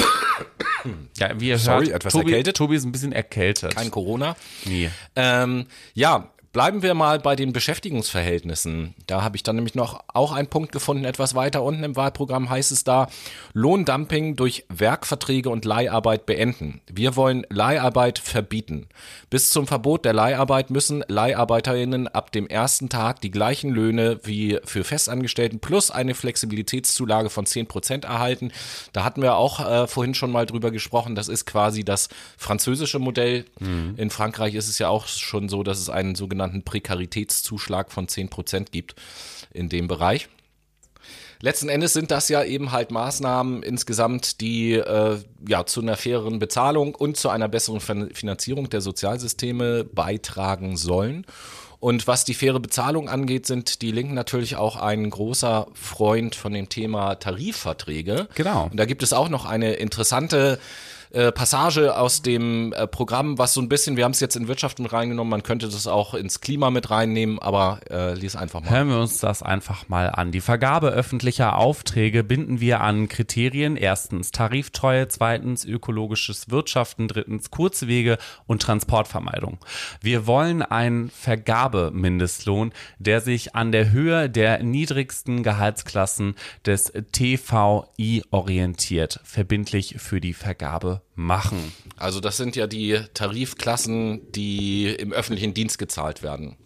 ja, wie ihr Sorry, hört, etwas Tobi, erkältet. Tobi ist ein bisschen erkältet. Kein Corona. Nee. Ähm, ja, Bleiben wir mal bei den Beschäftigungsverhältnissen. Da habe ich dann nämlich noch auch einen Punkt gefunden, etwas weiter unten im Wahlprogramm heißt es da, Lohndumping durch Werkverträge und Leiharbeit beenden. Wir wollen Leiharbeit verbieten. Bis zum Verbot der Leiharbeit müssen Leiharbeiterinnen ab dem ersten Tag die gleichen Löhne wie für Festangestellten plus eine Flexibilitätszulage von 10 Prozent erhalten. Da hatten wir auch äh, vorhin schon mal drüber gesprochen. Das ist quasi das französische Modell. Mhm. In Frankreich ist es ja auch schon so, dass es einen sogenannten sogenannten Prekaritätszuschlag von 10 Prozent gibt in dem Bereich. Letzten Endes sind das ja eben halt Maßnahmen insgesamt, die äh, ja zu einer faireren Bezahlung und zu einer besseren Finanzierung der Sozialsysteme beitragen sollen. Und was die faire Bezahlung angeht, sind die Linken natürlich auch ein großer Freund von dem Thema Tarifverträge. Genau. Und da gibt es auch noch eine interessante äh, Passage aus dem äh, Programm, was so ein bisschen, wir haben es jetzt in Wirtschaft mit reingenommen, man könnte das auch ins Klima mit reinnehmen, aber äh, lies einfach mal. Hören wir uns das einfach mal an. Die Vergabe öffentlicher Aufträge binden wir an Kriterien. Erstens Tariftreue, zweitens ökologisches Wirtschaften, drittens Kurzwege und Transportvermeidung. Wir wollen einen Vergabemindestlohn, der sich an der Höhe der niedrigsten Gehaltsklassen des TVI orientiert, verbindlich für die Vergabe machen. Also das sind ja die Tarifklassen, die im öffentlichen Dienst gezahlt werden.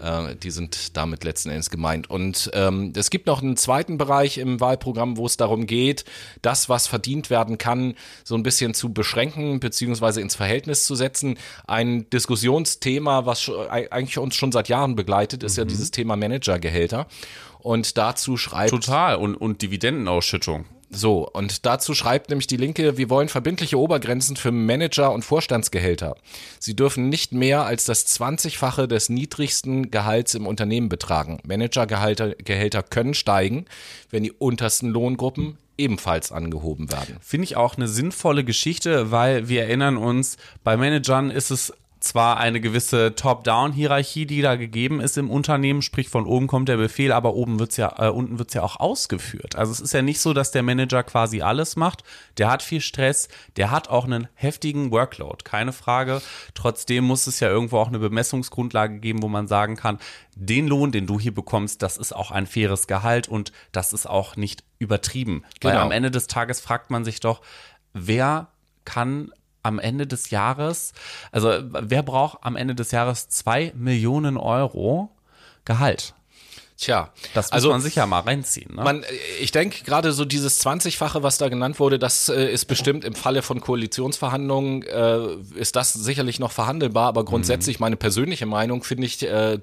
Äh, die sind damit letzten Endes gemeint. Und ähm, es gibt noch einen zweiten Bereich im Wahlprogramm, wo es darum geht, das, was verdient werden kann, so ein bisschen zu beschränken beziehungsweise ins Verhältnis zu setzen. Ein Diskussionsthema, was eigentlich uns schon seit Jahren begleitet, ist mhm. ja dieses Thema Managergehälter. Und dazu schreibt. Total. Und, und Dividendenausschüttung. So, und dazu schreibt nämlich die Linke, wir wollen verbindliche Obergrenzen für Manager und Vorstandsgehälter. Sie dürfen nicht mehr als das 20-fache des niedrigsten Gehalts im Unternehmen betragen. Managergehälter Gehälter können steigen, wenn die untersten Lohngruppen ebenfalls angehoben werden. Finde ich auch eine sinnvolle Geschichte, weil wir erinnern uns, bei Managern ist es zwar eine gewisse Top-Down-Hierarchie, die da gegeben ist im Unternehmen, sprich von oben kommt der Befehl, aber oben wird's ja, äh, unten wird's ja auch ausgeführt. Also es ist ja nicht so, dass der Manager quasi alles macht. Der hat viel Stress, der hat auch einen heftigen Workload, keine Frage. Trotzdem muss es ja irgendwo auch eine Bemessungsgrundlage geben, wo man sagen kann, den Lohn, den du hier bekommst, das ist auch ein faires Gehalt und das ist auch nicht übertrieben. Genau. Weil am Ende des Tages fragt man sich doch, wer kann am Ende des Jahres, also wer braucht am Ende des Jahres zwei Millionen Euro Gehalt? Tja, das muss also, man sich ja mal reinziehen. Ne? Man, ich denke gerade so dieses 20-fache, was da genannt wurde, das äh, ist bestimmt im Falle von Koalitionsverhandlungen, äh, ist das sicherlich noch verhandelbar, aber grundsätzlich mhm. meine persönliche Meinung finde ich äh,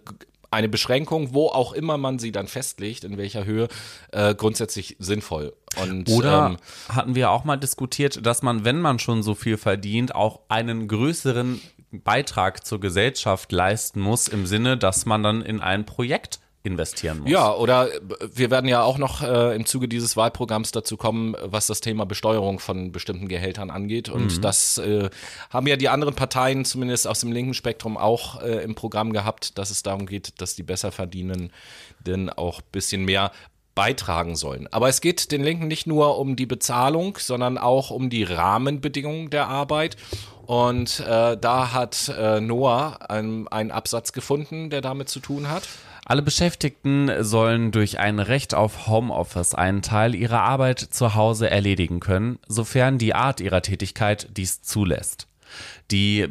eine Beschränkung, wo auch immer man sie dann festlegt, in welcher Höhe, äh, grundsätzlich sinnvoll. Und, Oder ähm, hatten wir auch mal diskutiert, dass man, wenn man schon so viel verdient, auch einen größeren Beitrag zur Gesellschaft leisten muss, im Sinne, dass man dann in ein Projekt investieren muss. Ja, oder wir werden ja auch noch äh, im Zuge dieses Wahlprogramms dazu kommen, was das Thema Besteuerung von bestimmten Gehältern angeht. Und mhm. das äh, haben ja die anderen Parteien, zumindest aus dem linken Spektrum, auch äh, im Programm gehabt, dass es darum geht, dass die besser verdienen, denn auch bisschen mehr beitragen sollen. Aber es geht den Linken nicht nur um die Bezahlung, sondern auch um die Rahmenbedingungen der Arbeit. Und äh, da hat äh, Noah einen Absatz gefunden, der damit zu tun hat. Alle Beschäftigten sollen durch ein Recht auf Homeoffice einen Teil ihrer Arbeit zu Hause erledigen können, sofern die Art ihrer Tätigkeit dies zulässt. Die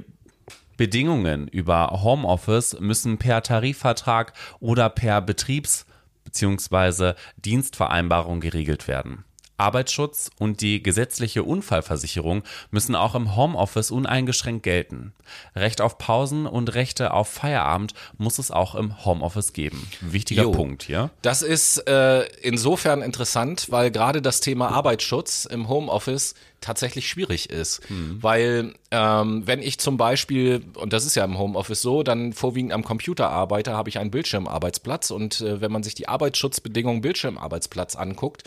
Bedingungen über Homeoffice müssen per Tarifvertrag oder per Betriebs- bzw. Dienstvereinbarung geregelt werden. Arbeitsschutz und die gesetzliche Unfallversicherung müssen auch im Homeoffice uneingeschränkt gelten. Recht auf Pausen und Rechte auf Feierabend muss es auch im Homeoffice geben. Wichtiger jo, Punkt hier. Das ist äh, insofern interessant, weil gerade das Thema Arbeitsschutz im Homeoffice tatsächlich schwierig ist. Mhm. Weil ähm, wenn ich zum Beispiel, und das ist ja im Homeoffice so, dann vorwiegend am Computer arbeite, habe ich einen Bildschirmarbeitsplatz und äh, wenn man sich die Arbeitsschutzbedingungen Bildschirmarbeitsplatz anguckt,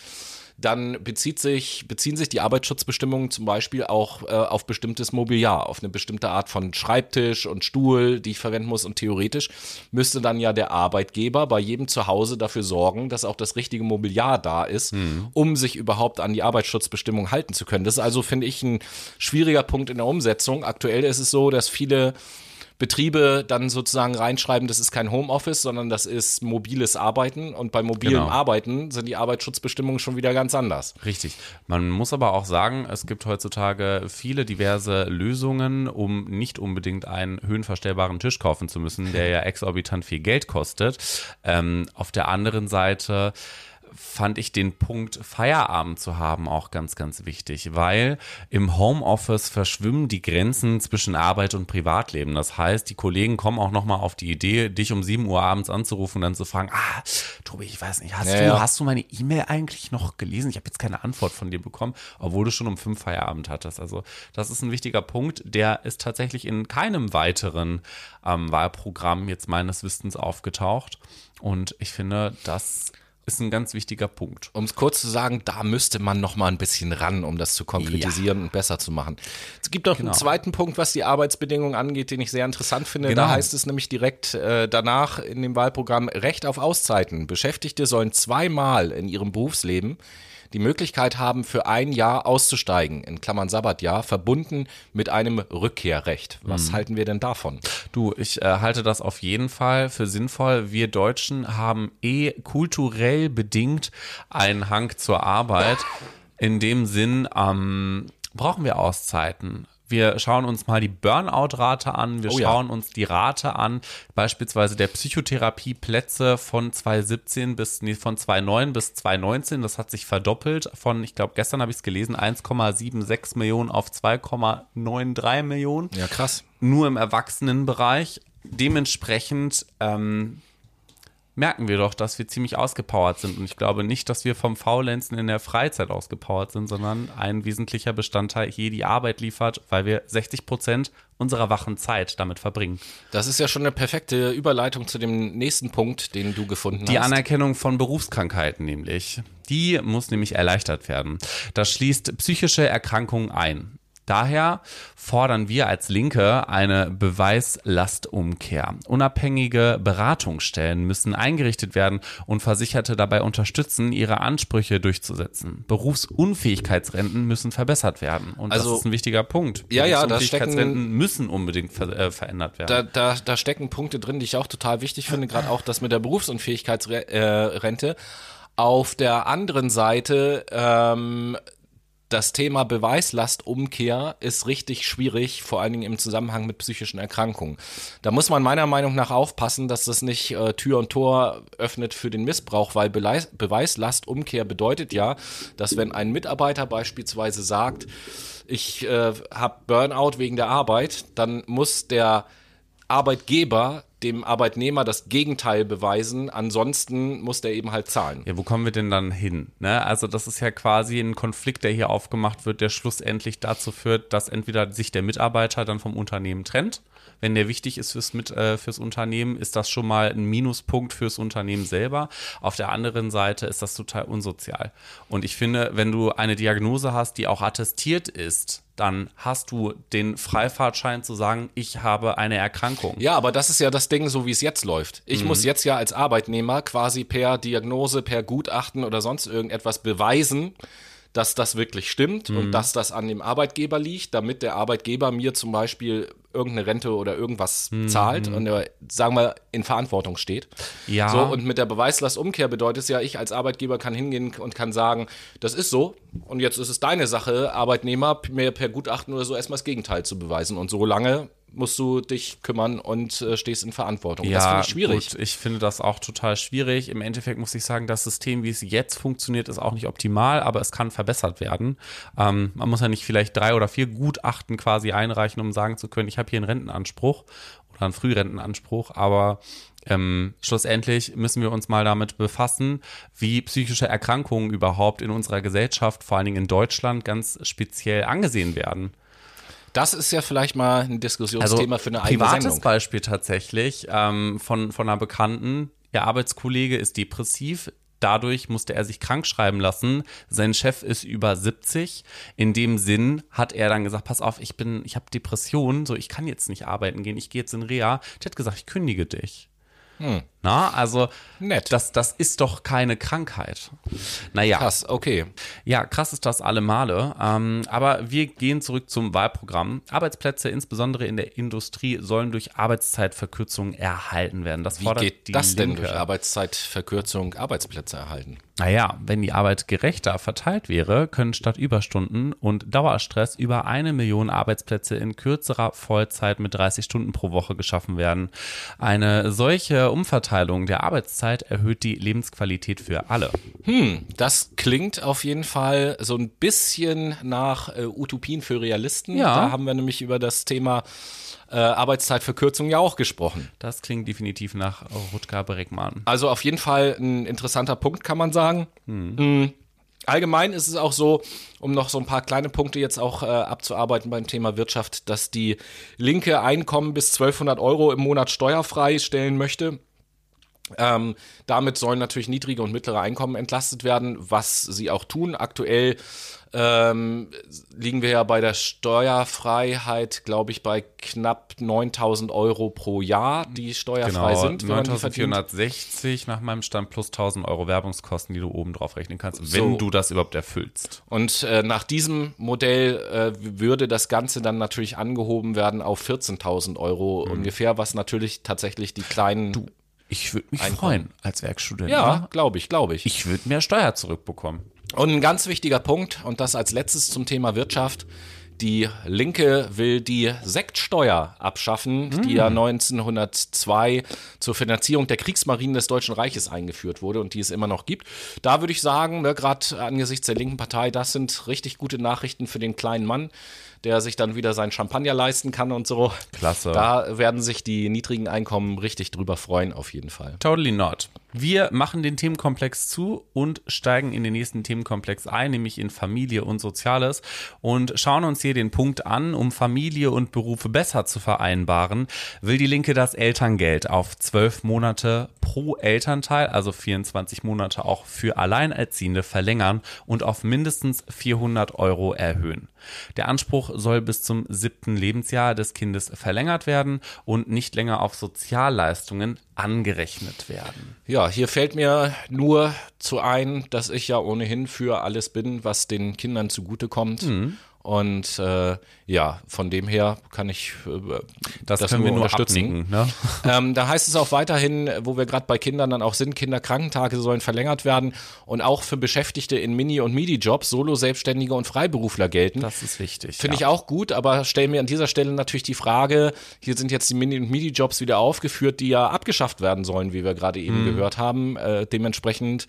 dann bezieht sich, beziehen sich die Arbeitsschutzbestimmungen zum Beispiel auch äh, auf bestimmtes Mobiliar, auf eine bestimmte Art von Schreibtisch und Stuhl, die ich verwenden muss. Und theoretisch müsste dann ja der Arbeitgeber bei jedem Zuhause dafür sorgen, dass auch das richtige Mobiliar da ist, mhm. um sich überhaupt an die Arbeitsschutzbestimmungen halten zu können. Das ist also, finde ich, ein schwieriger Punkt in der Umsetzung. Aktuell ist es so, dass viele Betriebe dann sozusagen reinschreiben, das ist kein Homeoffice, sondern das ist mobiles Arbeiten. Und bei mobilem genau. Arbeiten sind die Arbeitsschutzbestimmungen schon wieder ganz anders. Richtig. Man muss aber auch sagen, es gibt heutzutage viele diverse Lösungen, um nicht unbedingt einen höhenverstellbaren Tisch kaufen zu müssen, der ja exorbitant viel Geld kostet. Ähm, auf der anderen Seite fand ich den Punkt Feierabend zu haben auch ganz, ganz wichtig, weil im Homeoffice verschwimmen die Grenzen zwischen Arbeit und Privatleben. Das heißt, die Kollegen kommen auch nochmal auf die Idee, dich um 7 Uhr abends anzurufen und dann zu fragen, ah, Tobi, ich weiß nicht, hast, ja, du, ja. hast du meine E-Mail eigentlich noch gelesen? Ich habe jetzt keine Antwort von dir bekommen, obwohl du schon um 5 Feierabend hattest. Also das ist ein wichtiger Punkt, der ist tatsächlich in keinem weiteren ähm, Wahlprogramm jetzt meines Wissens aufgetaucht. Und ich finde, das ist ein ganz wichtiger Punkt. Um es kurz zu sagen, da müsste man noch mal ein bisschen ran, um das zu konkretisieren ja. und besser zu machen. Es gibt noch genau. einen zweiten Punkt, was die Arbeitsbedingungen angeht, den ich sehr interessant finde. Genau. Da heißt es nämlich direkt äh, danach in dem Wahlprogramm Recht auf Auszeiten. Beschäftigte sollen zweimal in ihrem Berufsleben die Möglichkeit haben, für ein Jahr auszusteigen, in Klammern Sabbatjahr, verbunden mit einem Rückkehrrecht. Was mhm. halten wir denn davon? Du, ich äh, halte das auf jeden Fall für sinnvoll. Wir Deutschen haben eh kulturell bedingt einen Hang zur Arbeit. In dem Sinn ähm, brauchen wir Auszeiten Wir schauen uns mal die Burnout-Rate an. Wir Oh ja. schauen uns die Rate an, beispielsweise der Psychotherapieplätze von 2017 bis, nee, von 2009 bis 2019. Das hat sich verdoppelt von, ich glaube, gestern habe ich es gelesen, 1,76 Millionen auf 2,93 Millionen Ja, krass. nur im Erwachsenenbereich. Dementsprechend ähm, merken wir doch, dass wir ziemlich ausgepowert sind. Und ich glaube nicht, dass wir vom Faulenzen in der Freizeit ausgepowert sind, sondern ein wesentlicher Bestandteil hier die Arbeit liefert, weil wir 60 Prozent unserer wachen Zeit damit verbringen. Das ist ja schon eine perfekte Überleitung zu dem nächsten Punkt, den du gefunden Die hast. Anerkennung von Berufskrankheiten nämlich. Die muss nämlich erleichtert werden. Das schließt psychische Erkrankungen ein. Daher fordern wir als Linke eine Beweislastumkehr. Unabhängige Beratungsstellen müssen eingerichtet werden und Versicherte dabei unterstützen, ihre Ansprüche durchzusetzen. Berufsunfähigkeitsrenten müssen verbessert werden. Und Also- das ist ein wichtiger Punkt. Ja, ja, da Berufsunfähigkeitsrenten müssen unbedingt ver äh, verändert werden. da, da, da stecken Punkte drin, die ich auch total wichtig finde, gerade auch das mit der Berufsunfähigkeitsrente. Äh. Auf der anderen Seite, ähm, das Thema Beweislastumkehr ist richtig schwierig, vor allen Dingen im Zusammenhang mit psychischen Erkrankungen. Da muss man meiner Meinung nach aufpassen, dass das nicht äh, Tür und Tor öffnet für den Missbrauch, weil Beleis Beweislastumkehr bedeutet ja, dass wenn ein Mitarbeiter beispielsweise sagt, ich äh, habe Burnout wegen der Arbeit, dann muss der Arbeitgeber dem Arbeitnehmer das Gegenteil beweisen, ansonsten muss der eben halt zahlen. Ja, wo kommen wir denn dann hin? Ne? Also das ist ja quasi ein Konflikt, der hier aufgemacht wird, der schlussendlich dazu führt, dass entweder sich der Mitarbeiter dann vom Unternehmen trennt. Wenn der wichtig ist fürs, mit, äh, fürs Unternehmen, ist das schon mal ein Minuspunkt fürs Unternehmen selber. Auf der anderen Seite ist das total unsozial. Und ich finde, wenn du eine Diagnose hast, die auch attestiert ist, dann hast du den Freifahrtschein zu sagen, ich habe eine Erkrankung. Ja, aber das ist ja das Ding, so wie es jetzt läuft. Ich muss jetzt ja als Arbeitnehmer quasi per Diagnose, per Gutachten oder sonst irgendetwas beweisen, dass das wirklich stimmt und dass das an dem Arbeitgeber liegt, damit der Arbeitgeber mir zum Beispiel irgendeine Rente oder irgendwas zahlt und er, sagen wir, in Verantwortung steht. Ja. So, und mit der Beweislastumkehr bedeutet es ja, ich als Arbeitgeber kann hingehen und kann sagen, das ist so und jetzt ist es deine Sache, Arbeitnehmer, mir per Gutachten oder so erstmal das Gegenteil zu beweisen. Und so lange musst du dich kümmern und äh, stehst in Verantwortung. das finde ich schwierig. Gut, ich finde das auch total schwierig. Im Endeffekt muss ich sagen, das System, wie es jetzt funktioniert, ist auch nicht optimal, aber es kann verbessert werden. Ähm, man muss ja nicht vielleicht drei oder vier Gutachten quasi einreichen, um sagen zu können, ich habe hier einen Rentenanspruch oder einen Frührentenanspruch, aber ähm, schlussendlich müssen wir uns mal damit befassen, wie psychische Erkrankungen überhaupt in unserer Gesellschaft, vor allen Dingen in Deutschland, ganz speziell angesehen werden. Das ist ja vielleicht mal ein Diskussionsthema für eine eigene Also privates Sendung. Beispiel tatsächlich ähm, von, von einer Bekannten. Ihr Arbeitskollege ist depressiv. Dadurch musste er sich krank schreiben lassen. Sein Chef ist über 70. In dem Sinn hat er dann gesagt: Pass auf, ich bin, ich habe Depressionen, so ich kann jetzt nicht arbeiten gehen. Ich gehe jetzt in Reha. Die hat gesagt: Ich kündige dich. Na, also. Nett. Das, das ist doch keine Krankheit. Naja, Krass, okay. ja, krass ist das alle Male. Ähm, aber wir gehen zurück zum Wahlprogramm. Arbeitsplätze, insbesondere in der Industrie, sollen durch Arbeitszeitverkürzung erhalten werden. Das Wie fordert geht die das denn Linke. durch Arbeitszeitverkürzung Arbeitsplätze erhalten? Naja, wenn die Arbeit gerechter verteilt wäre, können statt Überstunden und Dauerstress über eine Million Arbeitsplätze in kürzerer Vollzeit mit 30 Stunden pro Woche geschaffen werden. Eine solche Umverteilung der Arbeitszeit erhöht die Lebensqualität für alle. Das klingt auf jeden Fall so ein bisschen nach äh, Utopien für Realisten. Ja. Da haben wir nämlich über das Thema äh, Arbeitszeitverkürzung ja auch gesprochen. Das klingt definitiv nach Rutger Bregmann. Also auf jeden Fall ein interessanter Punkt, kann man sagen. Mm. Allgemein ist es auch so, um noch so ein paar kleine Punkte jetzt auch äh, abzuarbeiten beim Thema Wirtschaft, dass die Linke Einkommen bis 1200 Euro im Monat steuerfrei stellen möchte. Ähm, damit sollen natürlich niedrige und mittlere Einkommen entlastet werden, was sie auch tun. Aktuell ähm, liegen wir ja bei der Steuerfreiheit, glaube ich, bei knapp 9000 Euro pro Jahr, die steuerfrei Genau, sind. wenn man die verdient. 9460 nach meinem Stand plus 1000 Euro Werbungskosten, die du oben drauf rechnen kannst, wenn So. du das überhaupt erfüllst. Und äh, nach diesem Modell äh, würde das Ganze dann natürlich angehoben werden auf 14.000 Euro ungefähr, was natürlich tatsächlich die kleinen. Ich würde mich Einkommen. freuen als Werkstudent. ja, ne? glaube ich, glaube ich. Ich würde mehr Steuer zurückbekommen. Und ein ganz wichtiger Punkt, und das als letztes zum Thema Wirtschaft. Die Linke will die Sektsteuer abschaffen, mm. die ja 1902 zur Finanzierung der Kriegsmarinen des Deutschen Reiches eingeführt wurde und die es immer noch gibt. Da würde ich sagen, ne, gerade angesichts der linken Partei, das sind richtig gute Nachrichten für den kleinen Mann der sich dann wieder sein Champagner leisten kann und so. Klasse. Da werden sich die niedrigen Einkommen richtig drüber freuen, auf jeden Fall. Totally not. Wir machen den Themenkomplex zu und steigen in den nächsten Themenkomplex ein, nämlich in Familie und Soziales und schauen uns hier den Punkt an, um Familie und Berufe besser zu vereinbaren, will die Linke das Elterngeld auf zwölf Monate pro Elternteil, also 24 Monate auch für Alleinerziehende verlängern und auf mindestens 400 Euro erhöhen. Der Anspruch soll bis zum siebten Lebensjahr des Kindes verlängert werden und nicht länger auf Sozialleistungen angerechnet werden. Ja, hier fällt mir nur zu ein, dass ich ja ohnehin für alles bin, was den Kindern zugutekommt. Mhm. Und äh, ja, von dem her kann ich äh, das, das können nur wir nur unterstützen. Abnicken, ne? ähm, da heißt es auch weiterhin, wo wir gerade bei Kindern dann auch sind, Kinderkrankentage sollen verlängert werden und auch für Beschäftigte in Mini- und Midi-Jobs, Solo-Selbstständige und Freiberufler gelten. Das ist wichtig. Finde ja. ich auch gut, aber stellen mir an dieser Stelle natürlich die Frage, hier sind jetzt die Mini- und Midi-Jobs wieder aufgeführt, die ja abgeschafft werden sollen, wie wir gerade eben mhm. gehört haben. Äh, dementsprechend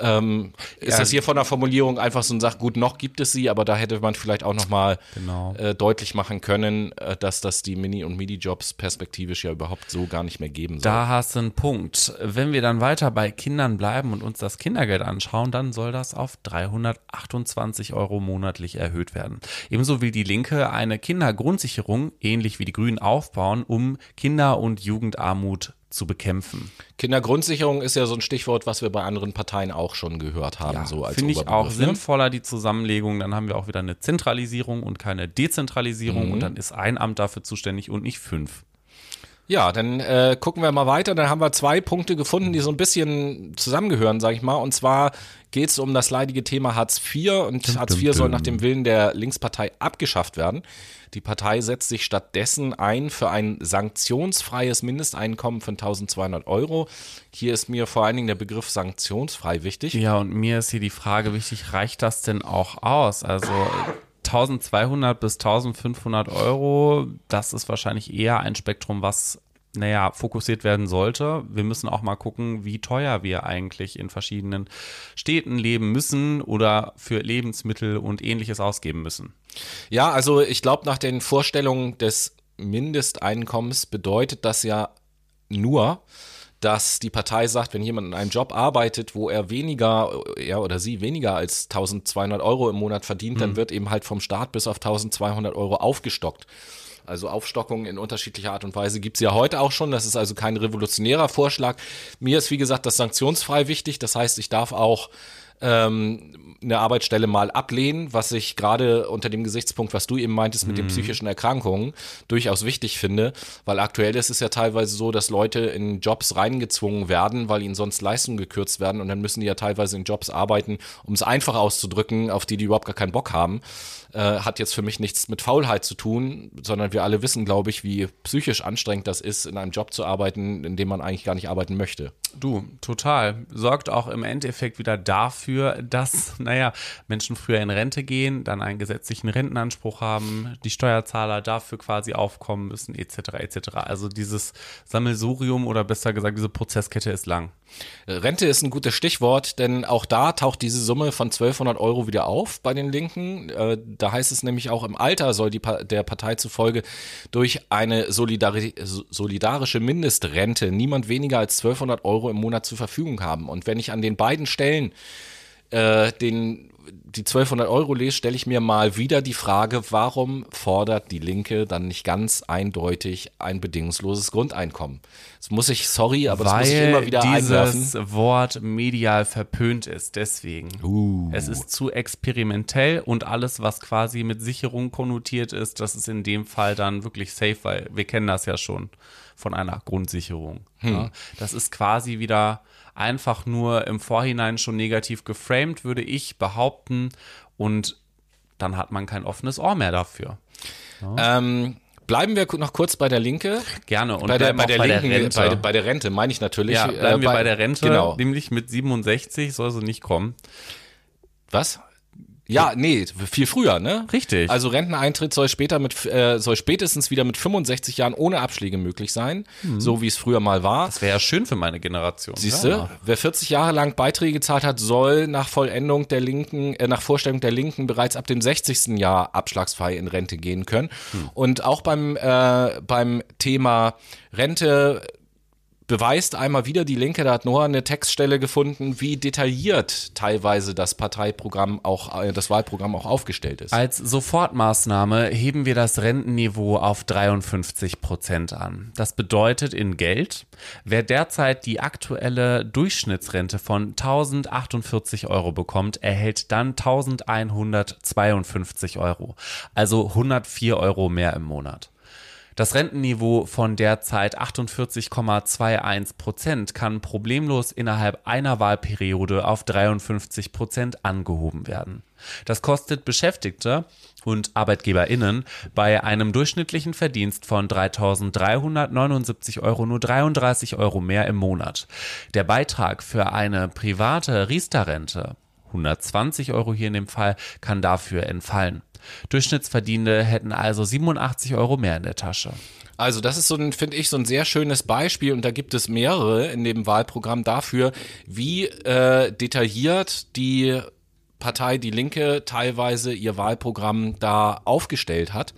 ähm, ist ja. das hier von der Formulierung einfach so ein Sach, gut, noch gibt es sie, aber da hätte man vielleicht auch nochmal genau. äh, deutlich machen können, äh, dass das die Mini- und Midi-Jobs perspektivisch ja überhaupt so gar nicht mehr geben soll. Da hast du einen Punkt. Wenn wir dann weiter bei Kindern bleiben und uns das Kindergeld anschauen, dann soll das auf 328 Euro monatlich erhöht werden. Ebenso will die Linke eine Kindergrundsicherung, ähnlich wie die Grünen, aufbauen, um Kinder- und Jugendarmut zu bekämpfen. Kindergrundsicherung ist ja so ein Stichwort, was wir bei anderen Parteien auch schon gehört haben. Ja, so Finde ich auch ne? sinnvoller, die Zusammenlegung. Dann haben wir auch wieder eine Zentralisierung und keine Dezentralisierung mhm. und dann ist ein Amt dafür zuständig und nicht fünf. Ja, dann äh, gucken wir mal weiter. Dann haben wir zwei Punkte gefunden, die so ein bisschen zusammengehören, sage ich mal. Und zwar geht es um das leidige Thema Hartz IV und dum, Hartz IV soll nach dem Willen der Linkspartei abgeschafft werden. Die Partei setzt sich stattdessen ein für ein sanktionsfreies Mindesteinkommen von 1200 Euro. Hier ist mir vor allen Dingen der Begriff sanktionsfrei wichtig. Ja, und mir ist hier die Frage wichtig, reicht das denn auch aus? Also 1200 bis 1500 Euro, das ist wahrscheinlich eher ein Spektrum, was naja, fokussiert werden sollte. Wir müssen auch mal gucken, wie teuer wir eigentlich in verschiedenen Städten leben müssen oder für Lebensmittel und ähnliches ausgeben müssen. Ja, also ich glaube, nach den Vorstellungen des Mindesteinkommens bedeutet das ja nur, dass die Partei sagt, wenn jemand in einem Job arbeitet, wo er weniger, er oder sie weniger als 1200 Euro im Monat verdient, mhm. dann wird eben halt vom Staat bis auf 1200 Euro aufgestockt. Also Aufstockungen in unterschiedlicher Art und Weise gibt es ja heute auch schon. Das ist also kein revolutionärer Vorschlag. Mir ist, wie gesagt, das sanktionsfrei wichtig. Das heißt, ich darf auch ähm, eine Arbeitsstelle mal ablehnen, was ich gerade unter dem Gesichtspunkt, was du eben meintest mit mhm. den psychischen Erkrankungen, durchaus wichtig finde, weil aktuell ist es ja teilweise so, dass Leute in Jobs reingezwungen werden, weil ihnen sonst Leistungen gekürzt werden und dann müssen die ja teilweise in Jobs arbeiten, um es einfach auszudrücken, auf die die überhaupt gar keinen Bock haben äh, hat jetzt für mich nichts mit Faulheit zu tun, sondern wir alle wissen, glaube ich, wie psychisch anstrengend das ist, in einem Job zu arbeiten, in dem man eigentlich gar nicht arbeiten möchte. Du, total. Sorgt auch im Endeffekt wieder dafür, dass, naja, Menschen früher in Rente gehen, dann einen gesetzlichen Rentenanspruch haben, die Steuerzahler dafür quasi aufkommen müssen, etc. etc. Also dieses Sammelsurium oder besser gesagt, diese Prozesskette ist lang. Rente ist ein gutes Stichwort, denn auch da taucht diese Summe von 1200 Euro wieder auf bei den Linken. Äh, da heißt es nämlich auch, im Alter soll die der Partei zufolge durch eine solidari solidarische Mindestrente niemand weniger als 1200 Euro im Monat zur Verfügung haben. Und wenn ich an den beiden Stellen äh, den die 1200 Euro lese, stelle ich mir mal wieder die Frage, warum fordert die Linke dann nicht ganz eindeutig ein bedingungsloses Grundeinkommen? Das muss ich, sorry, aber Weil das muss ich immer wieder dieses einwerfen. Wort medial verpönt ist, deswegen. Uh. Es ist zu experimentell und alles, was quasi mit Sicherung konnotiert ist, das ist in dem Fall dann wirklich safe, weil wir kennen das ja schon von einer Grundsicherung. Hm. Ja. Das ist quasi wieder einfach nur im Vorhinein schon negativ geframed, würde ich behaupten. Und dann hat man kein offenes Ohr mehr dafür. Ja. Ähm, bleiben wir noch kurz bei der Linke. Gerne. Und bei der, bei der bei Linken, der Rente. Bei, bei, der Rente meine ich natürlich. Ja, bleiben äh, wir bei der Rente. Genau. Nämlich mit 67 soll sie nicht kommen. Was? Ja, nee, viel früher, ne? Richtig. Also Renteneintritt soll später mit äh, soll spätestens wieder mit 65 Jahren ohne Abschläge möglich sein, so wie es früher mal war. Das wäre ja schön für meine Generation. Siehst ja. du, wer 40 Jahre lang Beiträge gezahlt hat, soll nach Vollendung der Linken, äh, nach Vorstellung der Linken bereits ab dem 60. Jahr abschlagsfrei in Rente gehen können. Und auch beim, äh, beim Thema Rente beweist einmal wieder die Linke, da hat Noah eine Textstelle gefunden, wie detailliert teilweise das Parteiprogramm auch, äh, das Wahlprogramm auch aufgestellt ist. Als Sofortmaßnahme heben wir das Rentenniveau auf 53 Prozent an. Das bedeutet in Geld, wer derzeit die aktuelle Durchschnittsrente von 1048 Euro bekommt, erhält dann 1152 Euro, also 104 Euro mehr im Monat. Das Rentenniveau von derzeit 48,21 Prozent kann problemlos innerhalb einer Wahlperiode auf 53 Prozent angehoben werden. Das kostet Beschäftigte und ArbeitgeberInnen bei einem durchschnittlichen Verdienst von 3.379 Euro nur 33 Euro mehr im Monat. Der Beitrag für eine private Riester-Rente 120 Euro hier in dem Fall, kann dafür entfallen. Durchschnittsverdienende hätten also 87 Euro mehr in der Tasche. Also das ist so ein, finde ich, so ein sehr schönes Beispiel und da gibt es mehrere in dem Wahlprogramm dafür, wie äh, detailliert die Partei Die Linke teilweise ihr Wahlprogramm da aufgestellt hat.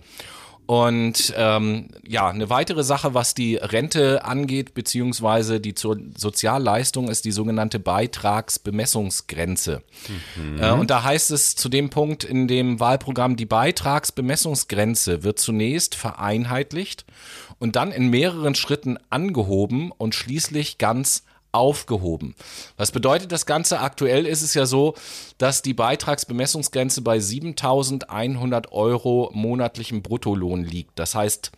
Und ähm, ja, eine weitere Sache, was die Rente angeht, beziehungsweise die Zo Sozialleistung, ist die sogenannte Beitragsbemessungsgrenze. Mhm. Äh, und da heißt es zu dem Punkt in dem Wahlprogramm, die Beitragsbemessungsgrenze wird zunächst vereinheitlicht und dann in mehreren Schritten angehoben und schließlich ganz aufgehoben. Was bedeutet das Ganze? Aktuell ist es ja so, dass die Beitragsbemessungsgrenze bei 7.100 Euro monatlichem Bruttolohn liegt. Das heißt,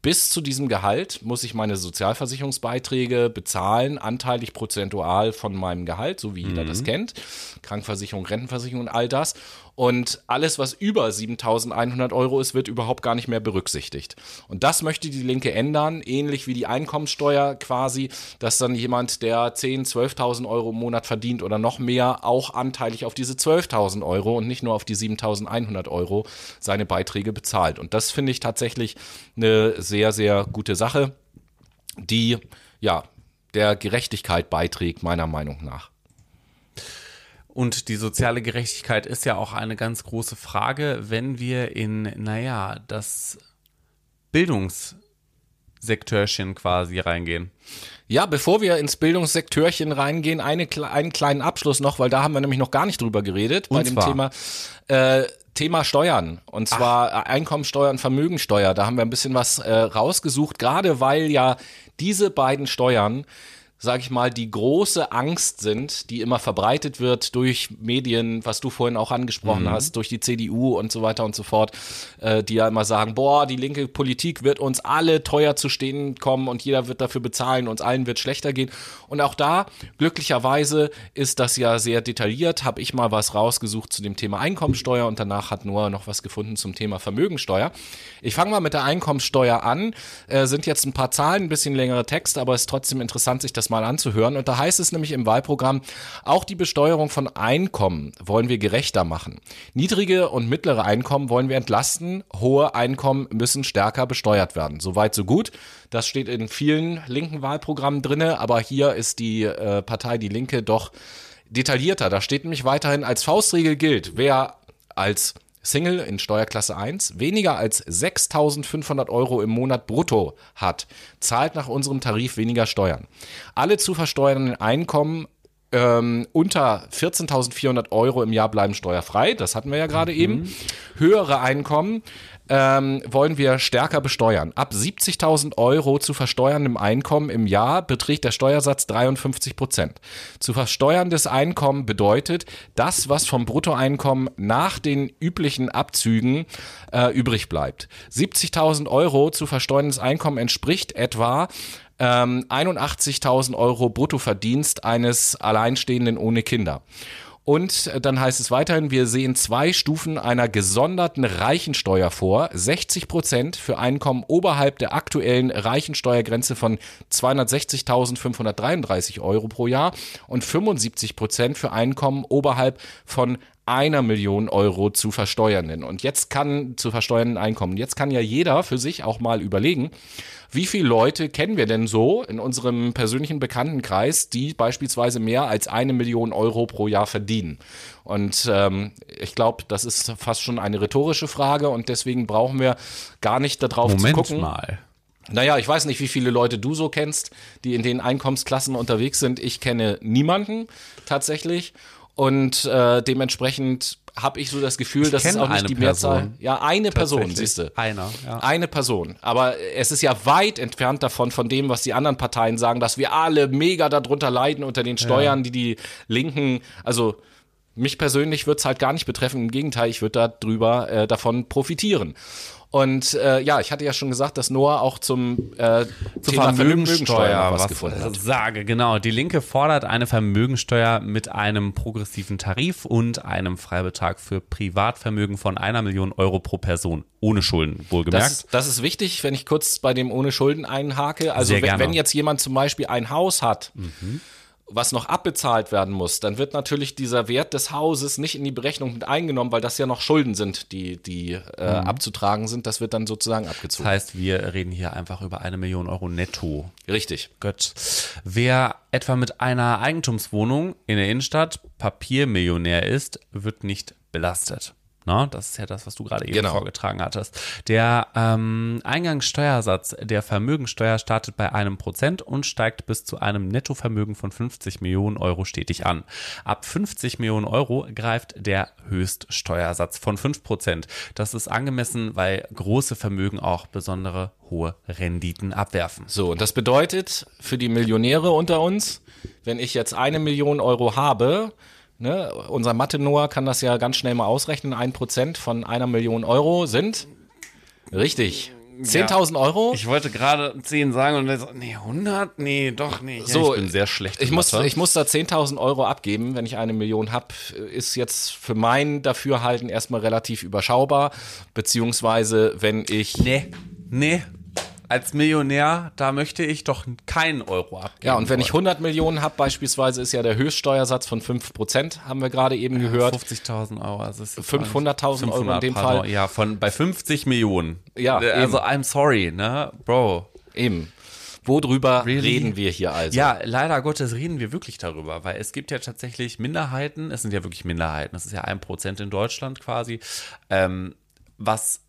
bis zu diesem Gehalt muss ich meine Sozialversicherungsbeiträge bezahlen, anteilig prozentual von meinem Gehalt, so wie jeder das kennt. Krankenversicherung, Rentenversicherung und all das. Und alles, was über 7100 Euro ist, wird überhaupt gar nicht mehr berücksichtigt. Und das möchte die Linke ändern, ähnlich wie die Einkommenssteuer quasi, dass dann jemand, der 10, 12.000 Euro im Monat verdient oder noch mehr, auch anteilig auf diese 12.000 Euro und nicht nur auf die 7100 Euro seine Beiträge bezahlt. Und das finde ich tatsächlich eine sehr, sehr gute Sache, die ja der Gerechtigkeit beiträgt, meiner Meinung nach. Und die soziale Gerechtigkeit ist ja auch eine ganz große Frage, wenn wir in, naja, das Bildungssektörchen quasi reingehen. Ja, bevor wir ins Bildungssektörchen reingehen, eine, einen kleinen Abschluss noch, weil da haben wir nämlich noch gar nicht drüber geredet, Und bei dem zwar? Thema. Äh, Thema Steuern und zwar Ach. Einkommensteuer und Vermögensteuer. Da haben wir ein bisschen was äh, rausgesucht, gerade weil ja diese beiden Steuern sag ich mal, die große Angst sind, die immer verbreitet wird durch Medien, was du vorhin auch angesprochen mhm. hast, durch die CDU und so weiter und so fort, äh, die ja immer sagen, boah, die linke Politik wird uns alle teuer zu stehen kommen und jeder wird dafür bezahlen, uns allen wird schlechter gehen. Und auch da, glücklicherweise, ist das ja sehr detailliert, habe ich mal was rausgesucht zu dem Thema Einkommensteuer und danach hat Noah noch was gefunden zum Thema Vermögensteuer. Ich fange mal mit der Einkommensteuer an, äh, sind jetzt ein paar Zahlen, ein bisschen längere Text, aber es ist trotzdem interessant, sich das mal anzuhören. Und da heißt es nämlich im Wahlprogramm, auch die Besteuerung von Einkommen wollen wir gerechter machen. Niedrige und mittlere Einkommen wollen wir entlasten. Hohe Einkommen müssen stärker besteuert werden. Soweit, so gut. Das steht in vielen linken Wahlprogrammen drinne, aber hier ist die äh, Partei Die Linke doch detaillierter. Da steht nämlich weiterhin als Faustregel gilt, wer als Single in Steuerklasse 1 weniger als 6.500 Euro im Monat brutto hat, zahlt nach unserem Tarif weniger Steuern. Alle zu versteuernden Einkommen ähm, unter 14.400 Euro im Jahr bleiben steuerfrei. Das hatten wir ja gerade mhm. eben. Höhere Einkommen ähm, wollen wir stärker besteuern. Ab 70.000 Euro zu versteuerndem Einkommen im Jahr beträgt der Steuersatz 53 Prozent. Zu versteuerndes Einkommen bedeutet das, was vom Bruttoeinkommen nach den üblichen Abzügen äh, übrig bleibt. 70.000 Euro zu versteuerndes Einkommen entspricht etwa ähm, 81.000 Euro Bruttoverdienst eines Alleinstehenden ohne Kinder. Und dann heißt es weiterhin, wir sehen zwei Stufen einer gesonderten Reichensteuer vor. 60 Prozent für Einkommen oberhalb der aktuellen Reichensteuergrenze von 260.533 Euro pro Jahr und 75 Prozent für Einkommen oberhalb von einer Million Euro zu versteuernden. Und jetzt kann zu versteuernden Einkommen. Jetzt kann ja jeder für sich auch mal überlegen, wie viele Leute kennen wir denn so in unserem persönlichen Bekanntenkreis, die beispielsweise mehr als eine Million Euro pro Jahr verdienen? Und ähm, ich glaube, das ist fast schon eine rhetorische Frage und deswegen brauchen wir gar nicht darauf Moment zu gucken. mal. Naja, ich weiß nicht, wie viele Leute du so kennst, die in den Einkommensklassen unterwegs sind. Ich kenne niemanden tatsächlich. Und äh, dementsprechend habe ich so das Gefühl, dass es auch nicht die Mehrzahl. Person. Ja, eine Person, siehst du. Einer, ja. Eine Person. Aber es ist ja weit entfernt davon, von dem, was die anderen Parteien sagen, dass wir alle mega darunter leiden unter den Steuern, die die Linken, also mich persönlich wird es halt gar nicht betreffen. Im Gegenteil, ich würde darüber äh, davon profitieren. Und äh, ja, ich hatte ja schon gesagt, dass Noah auch zum äh, Zur Thema Vermögensteuer was, was gefunden hat. sage, genau. Die Linke fordert eine Vermögensteuer mit einem progressiven Tarif und einem Freibetrag für Privatvermögen von einer Million Euro pro Person. Ohne Schulden, wohlgemerkt. Das, das ist wichtig, wenn ich kurz bei dem ohne Schulden einhake. Also wenn, wenn jetzt jemand zum Beispiel ein Haus hat, was noch abbezahlt werden muss, dann wird natürlich dieser Wert des Hauses nicht in die Berechnung mit eingenommen, weil das ja noch Schulden sind, die, die äh, abzutragen sind. Das wird dann sozusagen das abgezogen. heißt, wir reden hier einfach über eine Million Euro netto. Richtig. Gott. Wer etwa mit einer Eigentumswohnung in der Innenstadt Papiermillionär ist, wird nicht belastet. Na, das ist ja das, was du gerade eben Genau. vorgetragen hattest. Der ähm, Eingangssteuersatz der Vermögensteuer startet bei einem Prozent und steigt bis zu einem Nettovermögen von 50 Millionen Euro stetig an. Ab 50 Millionen Euro greift der Höchststeuersatz von 5 Prozent. Das ist angemessen, weil große Vermögen auch besondere hohe Renditen abwerfen. So, und das bedeutet für die Millionäre unter uns, wenn ich jetzt eine Million Euro habe, ne, unser Mathe-Noah kann das ja ganz schnell mal ausrechnen, ein Prozent von einer Million Euro sind, richtig, 10.000 Euro. Ich wollte gerade 10 sagen und dann so, nee, 100? Nee, doch nicht. So, ich bin sehr schlecht. Ich muss, ich muss da 10.000 Euro abgeben, wenn ich eine Million habe. Ist jetzt für mein Dafürhalten erstmal relativ überschaubar. Beziehungsweise, wenn ich. nee, nee. Als Millionär, da möchte ich doch keinen Euro abgeben. Ja, und wenn ich wollen. 100 Millionen habe, beispielsweise, ist ja der Höchststeuersatz von 5%, haben wir gerade eben gehört. 50.000 Euro. Also es ist 500.000 Euro in dem pardon, Fall. Ja, von, bei 50 Millionen. Ja, Äh, Also, I'm sorry, ne, Bro. Eben. Worüber Really? reden wir hier also? Ja, leider Gottes reden wir wirklich darüber, weil es gibt ja tatsächlich Minderheiten, es sind ja wirklich Minderheiten, das ist ja ein Prozent in Deutschland quasi, ähm, was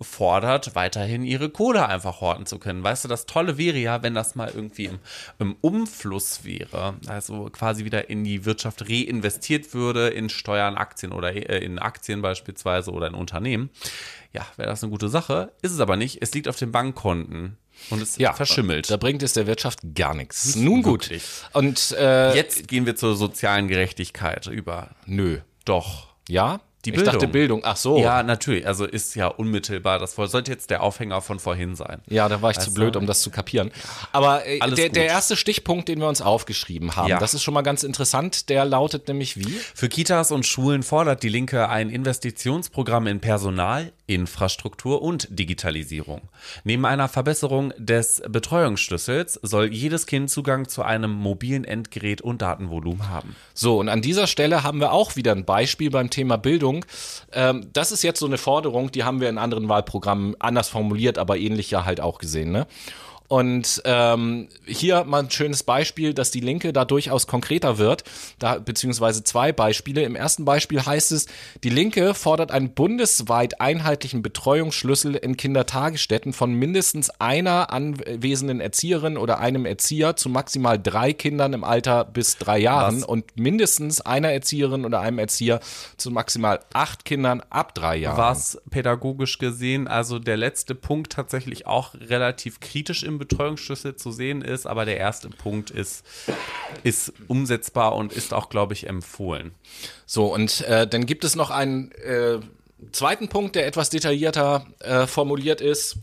fordert, weiterhin ihre Kohle einfach horten zu können. Weißt du, das Tolle wäre ja, wenn das mal irgendwie im, im Umfluss wäre, also quasi wieder in die Wirtschaft reinvestiert würde, in Steuern, Aktien oder äh, in Aktien beispielsweise oder in Unternehmen. Ja, wäre das eine gute Sache. Ist es aber nicht. Es liegt auf den Bankkonten und es ja verschimmelt. Da bringt es der Wirtschaft gar nichts. Nun gut. wirklich. Und äh, Jetzt gehen wir zur sozialen Gerechtigkeit über. nö. Doch. Ja? Die Ich dachte Bildung. Bildung. Ach so. Ja, natürlich. Also ist ja unmittelbar. Das sollte jetzt der Aufhänger von vorhin sein. Ja, da war ich zu Weißt blöd, um das zu kapieren. Aber äh, der, der erste Stichpunkt, den wir uns aufgeschrieben haben, Ja. das ist schon mal ganz interessant. Der lautet nämlich wie? Für Kitas und Schulen fordert die Linke ein Investitionsprogramm in Personal, Infrastruktur und Digitalisierung. Neben einer Verbesserung des Betreuungsschlüssels soll jedes Kind Zugang zu einem mobilen Endgerät und Datenvolumen haben. So, und an dieser Stelle haben wir auch wieder ein Beispiel beim Thema Bildung. Ähm, das ist jetzt so eine Forderung, die haben wir in anderen Wahlprogrammen anders formuliert, aber ähnlich ja halt auch gesehen, ne? Und ähm, hier mal ein schönes Beispiel, dass die Linke da durchaus konkreter wird, da, beziehungsweise zwei Beispiele. Im ersten Beispiel heißt es, die Linke fordert einen bundesweit einheitlichen Betreuungsschlüssel in Kindertagesstätten von mindestens einer anwesenden Erzieherin oder einem Erzieher zu maximal drei Kindern im Alter bis drei Jahren Was? und mindestens einer Erzieherin oder einem Erzieher zu maximal acht Kindern ab drei Jahren. Was pädagogisch gesehen, also der letzte Punkt tatsächlich auch relativ kritisch im Betreuungsschlüssel zu sehen ist, aber der erste Punkt ist, ist umsetzbar und ist auch, glaube ich, empfohlen. So, und äh, dann gibt es noch einen, äh, zweiten Punkt, der etwas detaillierter äh, formuliert ist.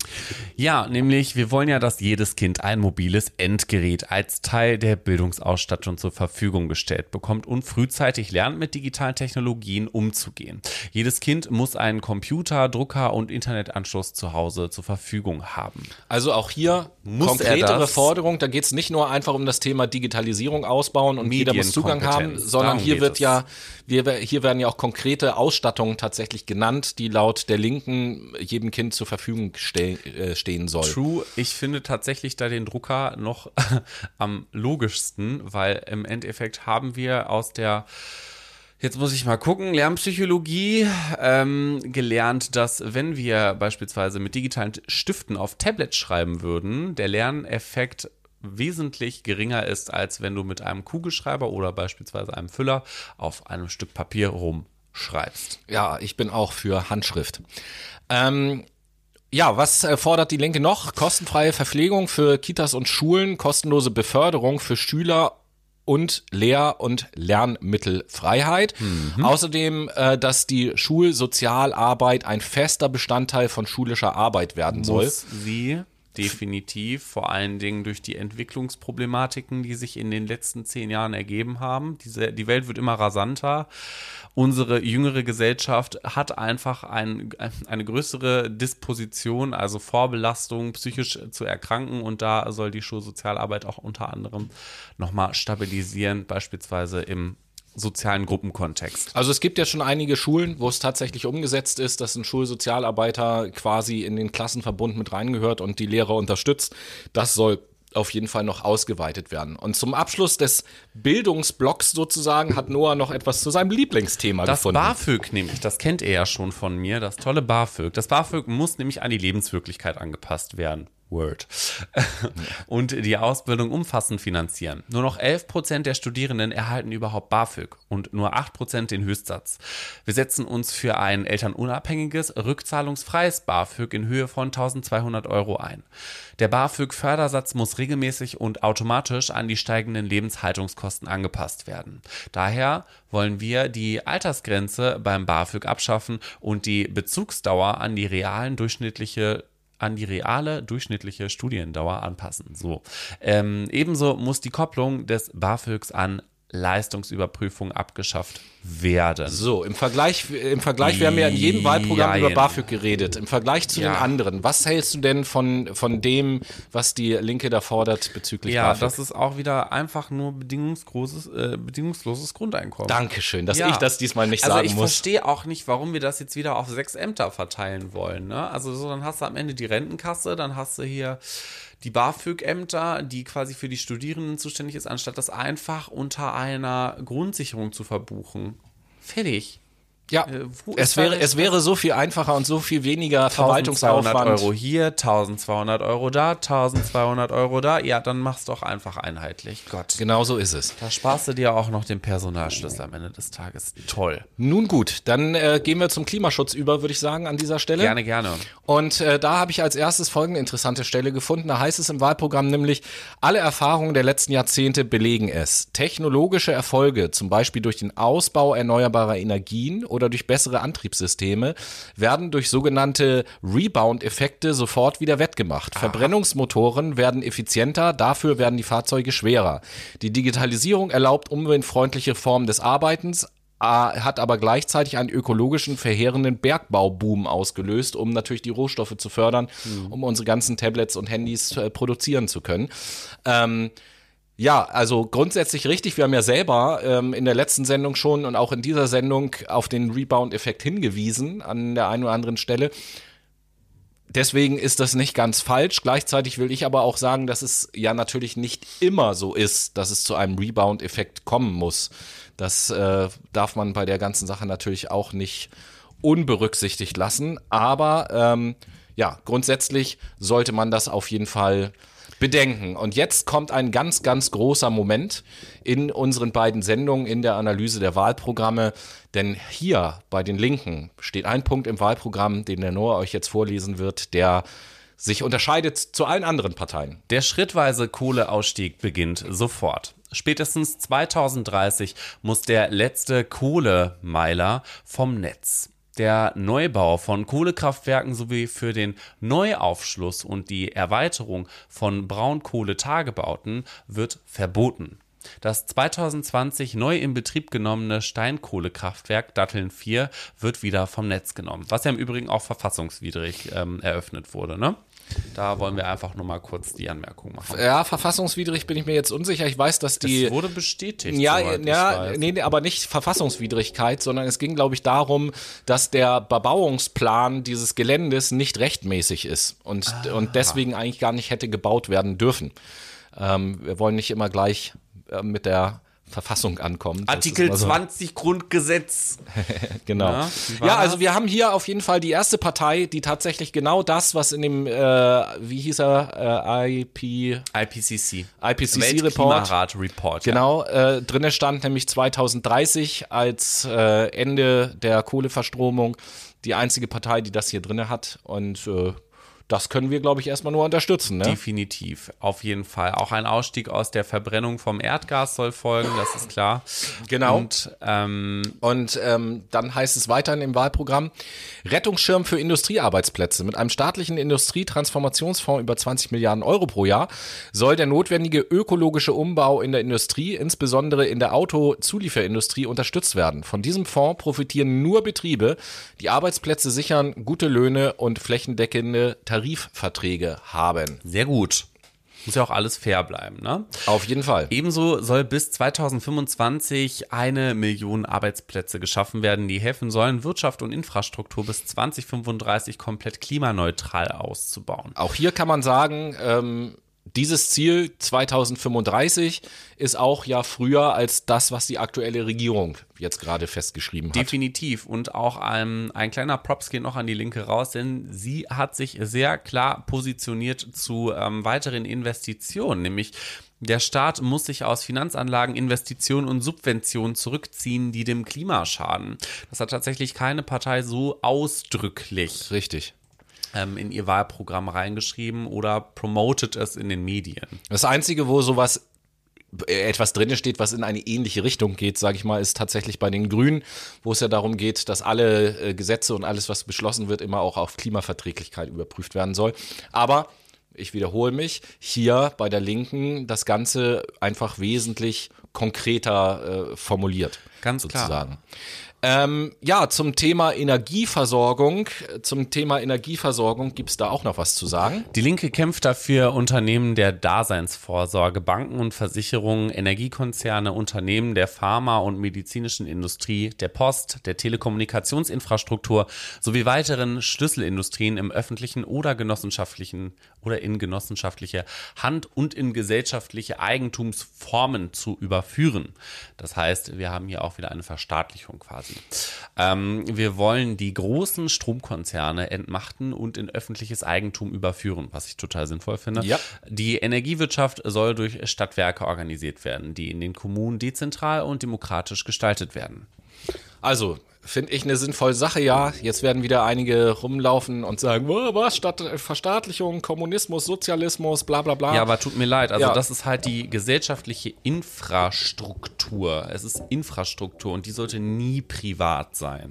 Ja, nämlich wir wollen ja, dass jedes Kind ein mobiles Endgerät als Teil der Bildungsausstattung zur Verfügung gestellt bekommt und frühzeitig lernt, mit digitalen Technologien umzugehen. Jedes Kind muss einen Computer, Drucker und Internetanschluss zu Hause zur Verfügung haben. Also auch hier Muss konkretere er? Forderung. Da geht es nicht nur einfach um das Thema Digitalisierung ausbauen und jeder muss Zugang haben, sondern Darum hier wird es. ja, wir, hier werden ja auch konkrete Ausstattungen tatsächlich genannt, die laut der Linken jedem Kind zur Verfügung ste äh, stehen soll. True, ich finde tatsächlich da den Drucker noch am logischsten, weil im Endeffekt haben wir aus der Jetzt muss ich mal gucken. Lernpsychologie ähm, gelernt, dass wenn wir beispielsweise mit digitalen Stiften auf Tablet schreiben würden, der Lerneffekt wesentlich geringer ist, als wenn du mit einem Kugelschreiber oder beispielsweise einem Füller auf einem Stück Papier rumschreibst. Ja, ich bin auch für Handschrift. Ähm, ja, was äh, fordert die Linke noch? Kostenfreie Verpflegung für Kitas und Schulen, kostenlose Beförderung für Schüler und Lehr- und Lernmittelfreiheit. Außerdem, äh, dass die Schulsozialarbeit ein fester Bestandteil von schulischer Arbeit werden soll. muss sie definitiv, vor allen Dingen durch die Entwicklungsproblematiken, die sich in den letzten zehn Jahren ergeben haben. Diese, die Welt wird immer rasanter. Unsere jüngere Gesellschaft hat einfach ein, eine größere Disposition, also Vorbelastung, psychisch zu erkranken und da soll die Schulsozialarbeit auch unter anderem nochmal stabilisieren, beispielsweise im sozialen Gruppenkontext. Also es gibt ja schon einige Schulen, wo es tatsächlich umgesetzt ist, dass ein Schulsozialarbeiter quasi in den Klassenverbund mit reingehört und die Lehrer unterstützt. Das soll auf jeden Fall noch ausgeweitet werden. Und zum Abschluss des Bildungsblocks sozusagen hat Noah noch etwas zu seinem Lieblingsthema Das gefunden. BAföG nämlich, das kennt ihr ja schon von mir, das tolle BAföG. Das BAföG muss nämlich an die Lebenswirklichkeit angepasst werden. Word. Und die Ausbildung umfassend finanzieren. Nur noch 11% der Studierenden erhalten überhaupt BAföG und nur 8% den Höchstsatz. Wir setzen uns für ein elternunabhängiges, rückzahlungsfreies BAföG in Höhe von 1200 Euro ein. Der BAföG-Fördersatz muss regelmäßig und automatisch an die steigenden Lebenshaltungskosten angepasst werden. Daher wollen wir die Altersgrenze beim BAföG abschaffen und die Bezugsdauer an die realen durchschnittliche an die reale durchschnittliche Studiendauer anpassen. So. Ähm, ebenso muss die Kopplung des BAföGs an Leistungsüberprüfung abgeschafft werden. So, im Vergleich, im Vergleich, wir haben ja in jedem Wahlprogramm Jein. über BAföG geredet. Im Vergleich zu den Ja. anderen, was hältst du denn von, von dem, was die Linke da fordert bezüglich Ja, BAföG? das ist auch wieder einfach nur bedingungsloses, äh, bedingungsloses Grundeinkommen. Dankeschön, dass Ja. ich das diesmal nicht also sagen ich muss. verstehe auch nicht, warum wir das jetzt wieder auf sechs Ämter verteilen wollen. Ne? Also so, dann hast du am Ende die Rentenkasse, dann hast du hier die BAföG-Ämter, die quasi für die Studierenden zuständig ist, anstatt das einfach unter einer Grundsicherung zu verbuchen. Fertig. Ja, Äh, es wäre, es wäre so viel einfacher und so viel weniger 1200 Verwaltungsaufwand. Euro hier, 1200 Euro da, 1200 Euro da. Ja, dann mach's doch einfach einheitlich. Gott. Genau so ist es. Da sparst du dir auch noch den Personalschlüssel am Ende des Tages. Toll. Nun gut, dann äh, gehen wir zum Klimaschutz über, würde ich sagen, an dieser Stelle. Gerne, gerne. Und äh, da habe ich als erstes folgende interessante Stelle gefunden. Da heißt es im Wahlprogramm nämlich, alle Erfahrungen der letzten Jahrzehnte belegen es. Technologische Erfolge, zum Beispiel durch den Ausbau erneuerbarer Energien oder durch bessere Antriebssysteme, werden durch sogenannte Rebound-Effekte sofort wieder wettgemacht. Verbrennungsmotoren werden effizienter, dafür werden die Fahrzeuge schwerer. Die Digitalisierung erlaubt umweltfreundliche Formen des Arbeitens, hat aber gleichzeitig einen ökologischen, verheerenden Bergbauboom ausgelöst, um natürlich die Rohstoffe zu fördern, um unsere ganzen Tablets und Handys äh, produzieren zu können. Ähm, ja, also grundsätzlich richtig. Wir haben ja selber ähm, in der letzten Sendung schon und auch in dieser Sendung auf den Rebound-Effekt hingewiesen an der einen oder anderen Stelle. Deswegen ist das nicht ganz falsch. Gleichzeitig will ich aber auch sagen, dass es ja natürlich nicht immer so ist, dass es zu einem Rebound-Effekt kommen muss. Das äh, darf man bei der ganzen Sache natürlich auch nicht unberücksichtigt lassen. Aber ähm, ja, grundsätzlich sollte man das auf jeden Fall bedenken. Und jetzt kommt ein ganz, ganz großer Moment in unseren beiden Sendungen in der Analyse der Wahlprogramme. Denn hier bei den Linken steht ein Punkt im Wahlprogramm, den der Noah euch jetzt vorlesen wird, der sich unterscheidet zu allen anderen Parteien. Der schrittweise Kohleausstieg beginnt sofort. Spätestens 2030 muss der letzte Kohlemeiler vom Netz. Der Neubau von Kohlekraftwerken sowie für den Neuaufschluss und die Erweiterung von Braunkohletagebauten wird verboten. Das 2020 neu in Betrieb genommene Steinkohlekraftwerk Datteln 4 wird wieder vom Netz genommen, was ja im Übrigen auch verfassungswidrig ähm, eröffnet wurde. Ne? Da wollen wir einfach nur mal kurz die Anmerkung machen. Ja, verfassungswidrig bin ich mir jetzt unsicher. Ich weiß, dass die. Es wurde bestätigt. Ja, ja, nee, nee, aber nicht Verfassungswidrigkeit, sondern es ging, glaube ich, darum, dass der Bebauungsplan dieses Geländes nicht rechtmäßig ist und, ah. und deswegen eigentlich gar nicht hätte gebaut werden dürfen. Ähm, wir wollen nicht immer gleich äh, mit der Verfassung ankommt. Artikel so. 20 Grundgesetz. genau. Ja, ja also wir haben hier auf jeden Fall die erste Partei, die tatsächlich genau das, was in dem, äh, wie hieß er, äh, IP, IPCC. IPCC-Report. Report. Genau, ja. äh, drinne stand nämlich 2030 als äh, Ende der Kohleverstromung die einzige Partei, die das hier drinne hat. Und äh, das können wir, glaube ich, erstmal nur unterstützen. Ne? Definitiv, auf jeden Fall. Auch ein Ausstieg aus der Verbrennung vom Erdgas soll folgen, das ist klar. Genau. Und, ähm, Und ähm, dann heißt es weiterhin im Wahlprogramm, Rettungsschirm für Industriearbeitsplätze. Mit einem staatlichen Industrietransformationsfonds über 20 Milliarden Euro pro Jahr soll der notwendige ökologische Umbau in der Industrie, insbesondere in der Autozulieferindustrie, unterstützt werden. Von diesem Fonds profitieren nur Betriebe, die Arbeitsplätze sichern, gute Löhne und flächendeckende Tarifverträge haben. Sehr gut. Muss ja auch alles fair bleiben, ne? Auf jeden Fall. Ebenso soll bis 2025 eine Million Arbeitsplätze geschaffen werden, die helfen sollen, Wirtschaft und Infrastruktur bis 2035 komplett klimaneutral auszubauen. Auch hier kann man sagen, ähm, dieses Ziel 2035 ist auch ja früher als das, was die aktuelle Regierung jetzt gerade festgeschrieben hat. Definitiv. Und auch ein, ein kleiner Props geht noch an die Linke raus, denn sie hat sich sehr klar positioniert zu ähm, weiteren Investitionen, nämlich der Staat muss sich aus Finanzanlagen, Investitionen und Subventionen zurückziehen, die dem Klima schaden. Das hat tatsächlich keine Partei so ausdrücklich. Richtig ähm, in ihr Wahlprogramm reingeschrieben oder promotet es in den Medien. Das Einzige, wo sowas etwas drin steht, was in eine ähnliche Richtung geht, sage ich mal, ist tatsächlich bei den Grünen, wo es ja darum geht, dass alle äh, Gesetze und alles, was beschlossen wird, immer auch auf Klimaverträglichkeit überprüft werden soll. Aber ich wiederhole mich, hier bei der Linken das Ganze einfach wesentlich konkreter äh, formuliert. Ganz sozusagen. klar. Ähm, ja, zum Thema Energieversorgung. Zum Thema Energieversorgung gibt es da auch noch was zu sagen. Die Linke kämpft dafür, Unternehmen der Daseinsvorsorge, Banken und Versicherungen, Energiekonzerne, Unternehmen der Pharma- und medizinischen Industrie, der Post, der Telekommunikationsinfrastruktur sowie weiteren Schlüsselindustrien im öffentlichen oder genossenschaftlichen oder in genossenschaftliche Hand und in gesellschaftliche Eigentumsformen zu überführen. Das heißt, wir haben hier auch wieder eine Verstaatlichung quasi. Ähm, wir wollen die großen Stromkonzerne entmachten und in öffentliches Eigentum überführen, was ich total sinnvoll finde. Ja. Die Energiewirtschaft soll durch Stadtwerke organisiert werden, die in den Kommunen dezentral und demokratisch gestaltet werden. Also, Finde ich eine sinnvolle Sache, ja. Jetzt werden wieder einige rumlaufen und sagen, oh, was, Stadt, Verstaatlichung, Kommunismus, Sozialismus, bla bla bla. Ja, aber tut mir leid. Also ja. das ist halt die gesellschaftliche Infrastruktur. Es ist Infrastruktur und die sollte nie privat sein.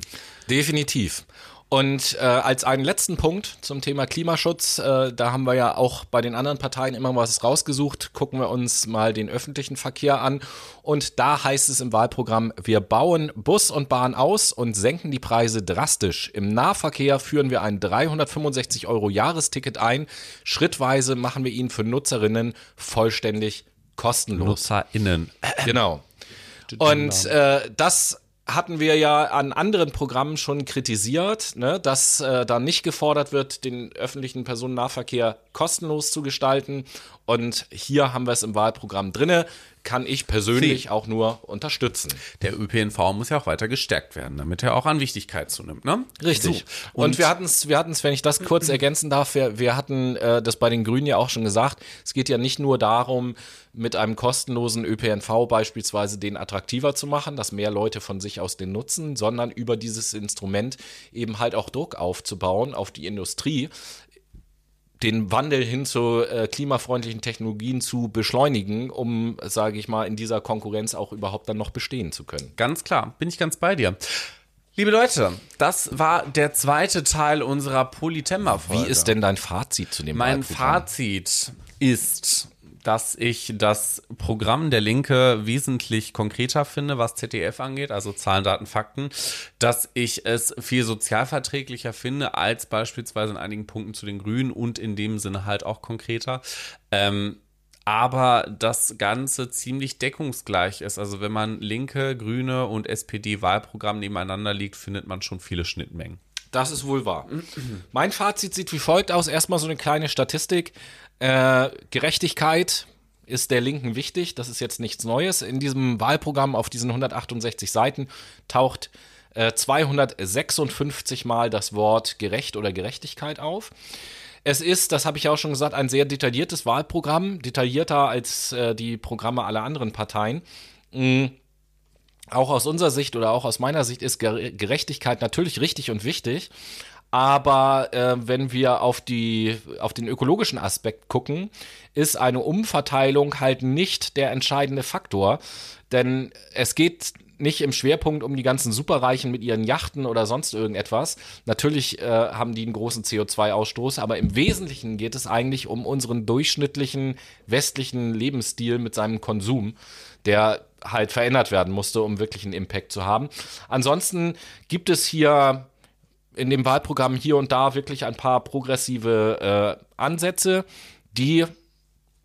Definitiv. Und äh, als einen letzten Punkt zum Thema Klimaschutz, äh, da haben wir ja auch bei den anderen Parteien immer was rausgesucht. Gucken wir uns mal den öffentlichen Verkehr an. Und da heißt es im Wahlprogramm, wir bauen Bus und Bahn aus und senken die Preise drastisch. Im Nahverkehr führen wir ein 365 Euro Jahresticket ein. Schrittweise machen wir ihn für Nutzerinnen vollständig kostenlos. NutzerInnen. Genau. Und äh, das hatten wir ja an anderen Programmen schon kritisiert, ne, dass äh, da nicht gefordert wird, den öffentlichen Personennahverkehr kostenlos zu gestalten. Und hier haben wir es im Wahlprogramm drinne kann ich persönlich Sie. auch nur unterstützen. Der ÖPNV muss ja auch weiter gestärkt werden, damit er auch an Wichtigkeit zunimmt, ne? Richtig. So. Und, Und, wir hatten es, wir hatten es, wenn ich das kurz ergänzen darf, wir, wir hatten äh, das bei den Grünen ja auch schon gesagt. Es geht ja nicht nur darum, mit einem kostenlosen ÖPNV beispielsweise den attraktiver zu machen, dass mehr Leute von sich aus den nutzen, sondern über dieses Instrument eben halt auch Druck aufzubauen auf die Industrie, den Wandel hin zu äh, klimafreundlichen Technologien zu beschleunigen, um, sage ich mal, in dieser Konkurrenz auch überhaupt dann noch bestehen zu können. Ganz klar, bin ich ganz bei dir. Liebe Leute, das war der zweite Teil unserer Polytemma-Folge. Wie ist denn dein Fazit zu dem Mein? Fazit ist, dass ich das Programm der Linke wesentlich konkreter finde, was ZDF angeht, also Zahlen, Daten, Fakten, dass ich es viel sozialverträglicher finde als beispielsweise in einigen Punkten zu den Grünen und in dem Sinne halt auch konkreter. Ähm, aber das Ganze ziemlich deckungsgleich ist. Also wenn man linke, grüne und SPD-Wahlprogramm nebeneinander liegt, findet man schon viele Schnittmengen. Das ist wohl wahr. mein Fazit sieht wie folgt aus. Erstmal so eine kleine Statistik. Äh, Gerechtigkeit ist der Linken wichtig. Das ist jetzt nichts Neues. In diesem Wahlprogramm auf diesen 168 Seiten taucht äh, 256 Mal das Wort gerecht oder Gerechtigkeit auf. Es ist, das habe ich auch schon gesagt, ein sehr detailliertes Wahlprogramm, detaillierter als äh, die Programme aller anderen Parteien. Mm. Auch aus unserer Sicht oder auch aus meiner Sicht ist Gerechtigkeit natürlich richtig und wichtig. Aber äh, wenn wir auf, die, auf den ökologischen Aspekt gucken, ist eine Umverteilung halt nicht der entscheidende Faktor. Denn es geht nicht im Schwerpunkt um die ganzen Superreichen mit ihren Yachten oder sonst irgendetwas. Natürlich äh, haben die einen großen CO2-Ausstoß, aber im Wesentlichen geht es eigentlich um unseren durchschnittlichen westlichen Lebensstil mit seinem Konsum, der halt verändert werden musste, um wirklich einen Impact zu haben. Ansonsten gibt es hier in dem Wahlprogramm hier und da wirklich ein paar progressive äh, Ansätze, die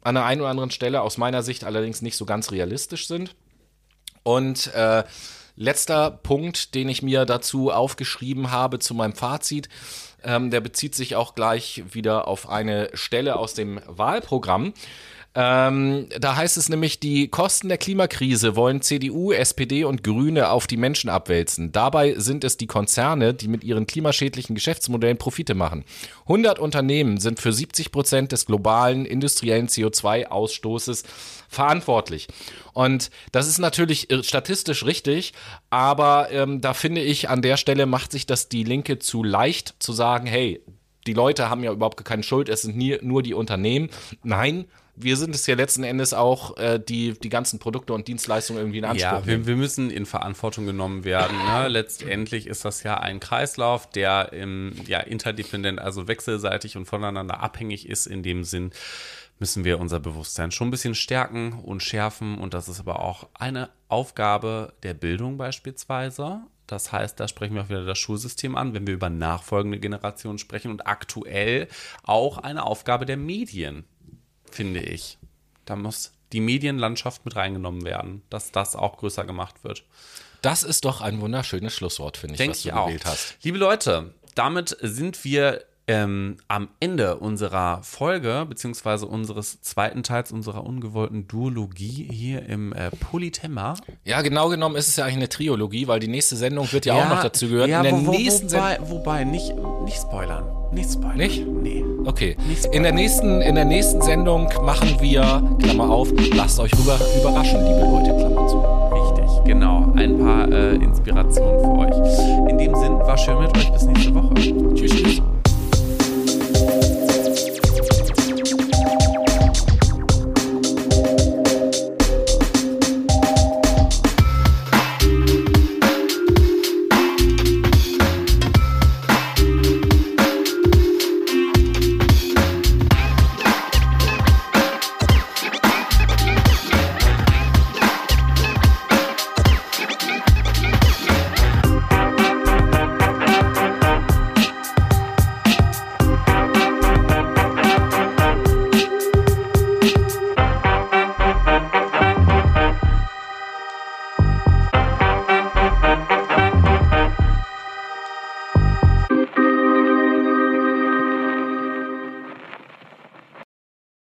an der einen oder anderen Stelle aus meiner Sicht allerdings nicht so ganz realistisch sind. Und äh, letzter Punkt, den ich mir dazu aufgeschrieben habe zu meinem Fazit, ähm, der bezieht sich auch gleich wieder auf eine Stelle aus dem Wahlprogramm. Ähm, da heißt es nämlich, die Kosten der Klimakrise wollen CDU, SPD und Grüne auf die Menschen abwälzen. Dabei sind es die Konzerne, die mit ihren klimaschädlichen Geschäftsmodellen Profite machen. 100 Unternehmen sind für 70 Prozent des globalen industriellen CO2-Ausstoßes verantwortlich. Und das ist natürlich äh, statistisch richtig, aber ähm, da finde ich, an der Stelle macht sich das die Linke zu leicht zu sagen, hey, die Leute haben ja überhaupt keine Schuld, es sind nie, nur die Unternehmen. Nein, wir sind es ja letzten Endes auch, äh, die die ganzen Produkte und Dienstleistungen irgendwie in Anspruch ja, nehmen. Wir, wir müssen in Verantwortung genommen werden. Ne? Letztendlich ist das ja ein Kreislauf, der im, ja, interdependent, also wechselseitig und voneinander abhängig ist. In dem Sinn müssen wir unser Bewusstsein schon ein bisschen stärken und schärfen. Und das ist aber auch eine Aufgabe der Bildung beispielsweise. Das heißt, da sprechen wir auch wieder das Schulsystem an, wenn wir über nachfolgende Generationen sprechen und aktuell auch eine Aufgabe der Medien finde ich. Da muss die Medienlandschaft mit reingenommen werden, dass das auch größer gemacht wird. Das ist doch ein wunderschönes Schlusswort, finde ich, Denk was du ich auch. gewählt hast. Liebe Leute, damit sind wir ähm, am Ende unserer Folge, beziehungsweise unseres zweiten Teils unserer ungewollten Duologie hier im äh, Polythema. Ja, genau genommen ist es ja eigentlich eine Triologie, weil die nächste Sendung wird ja, auch noch dazu gehören. Ja, In der wo, wo, nächsten Sendung. wobei, wobei, nicht, nicht spoilern. Nicht spoilern. Nicht? Nee. Okay. Nicht. In der, nächsten, in der nächsten Sendung machen wir, Klammer auf, lasst euch rüber, überraschen, liebe Leute, Klammer zu. Richtig, genau. Ein paar äh, Inspirationen für euch. In dem Sinn, war schön mit euch. Bis nächste Woche. Tschüss, tschüss.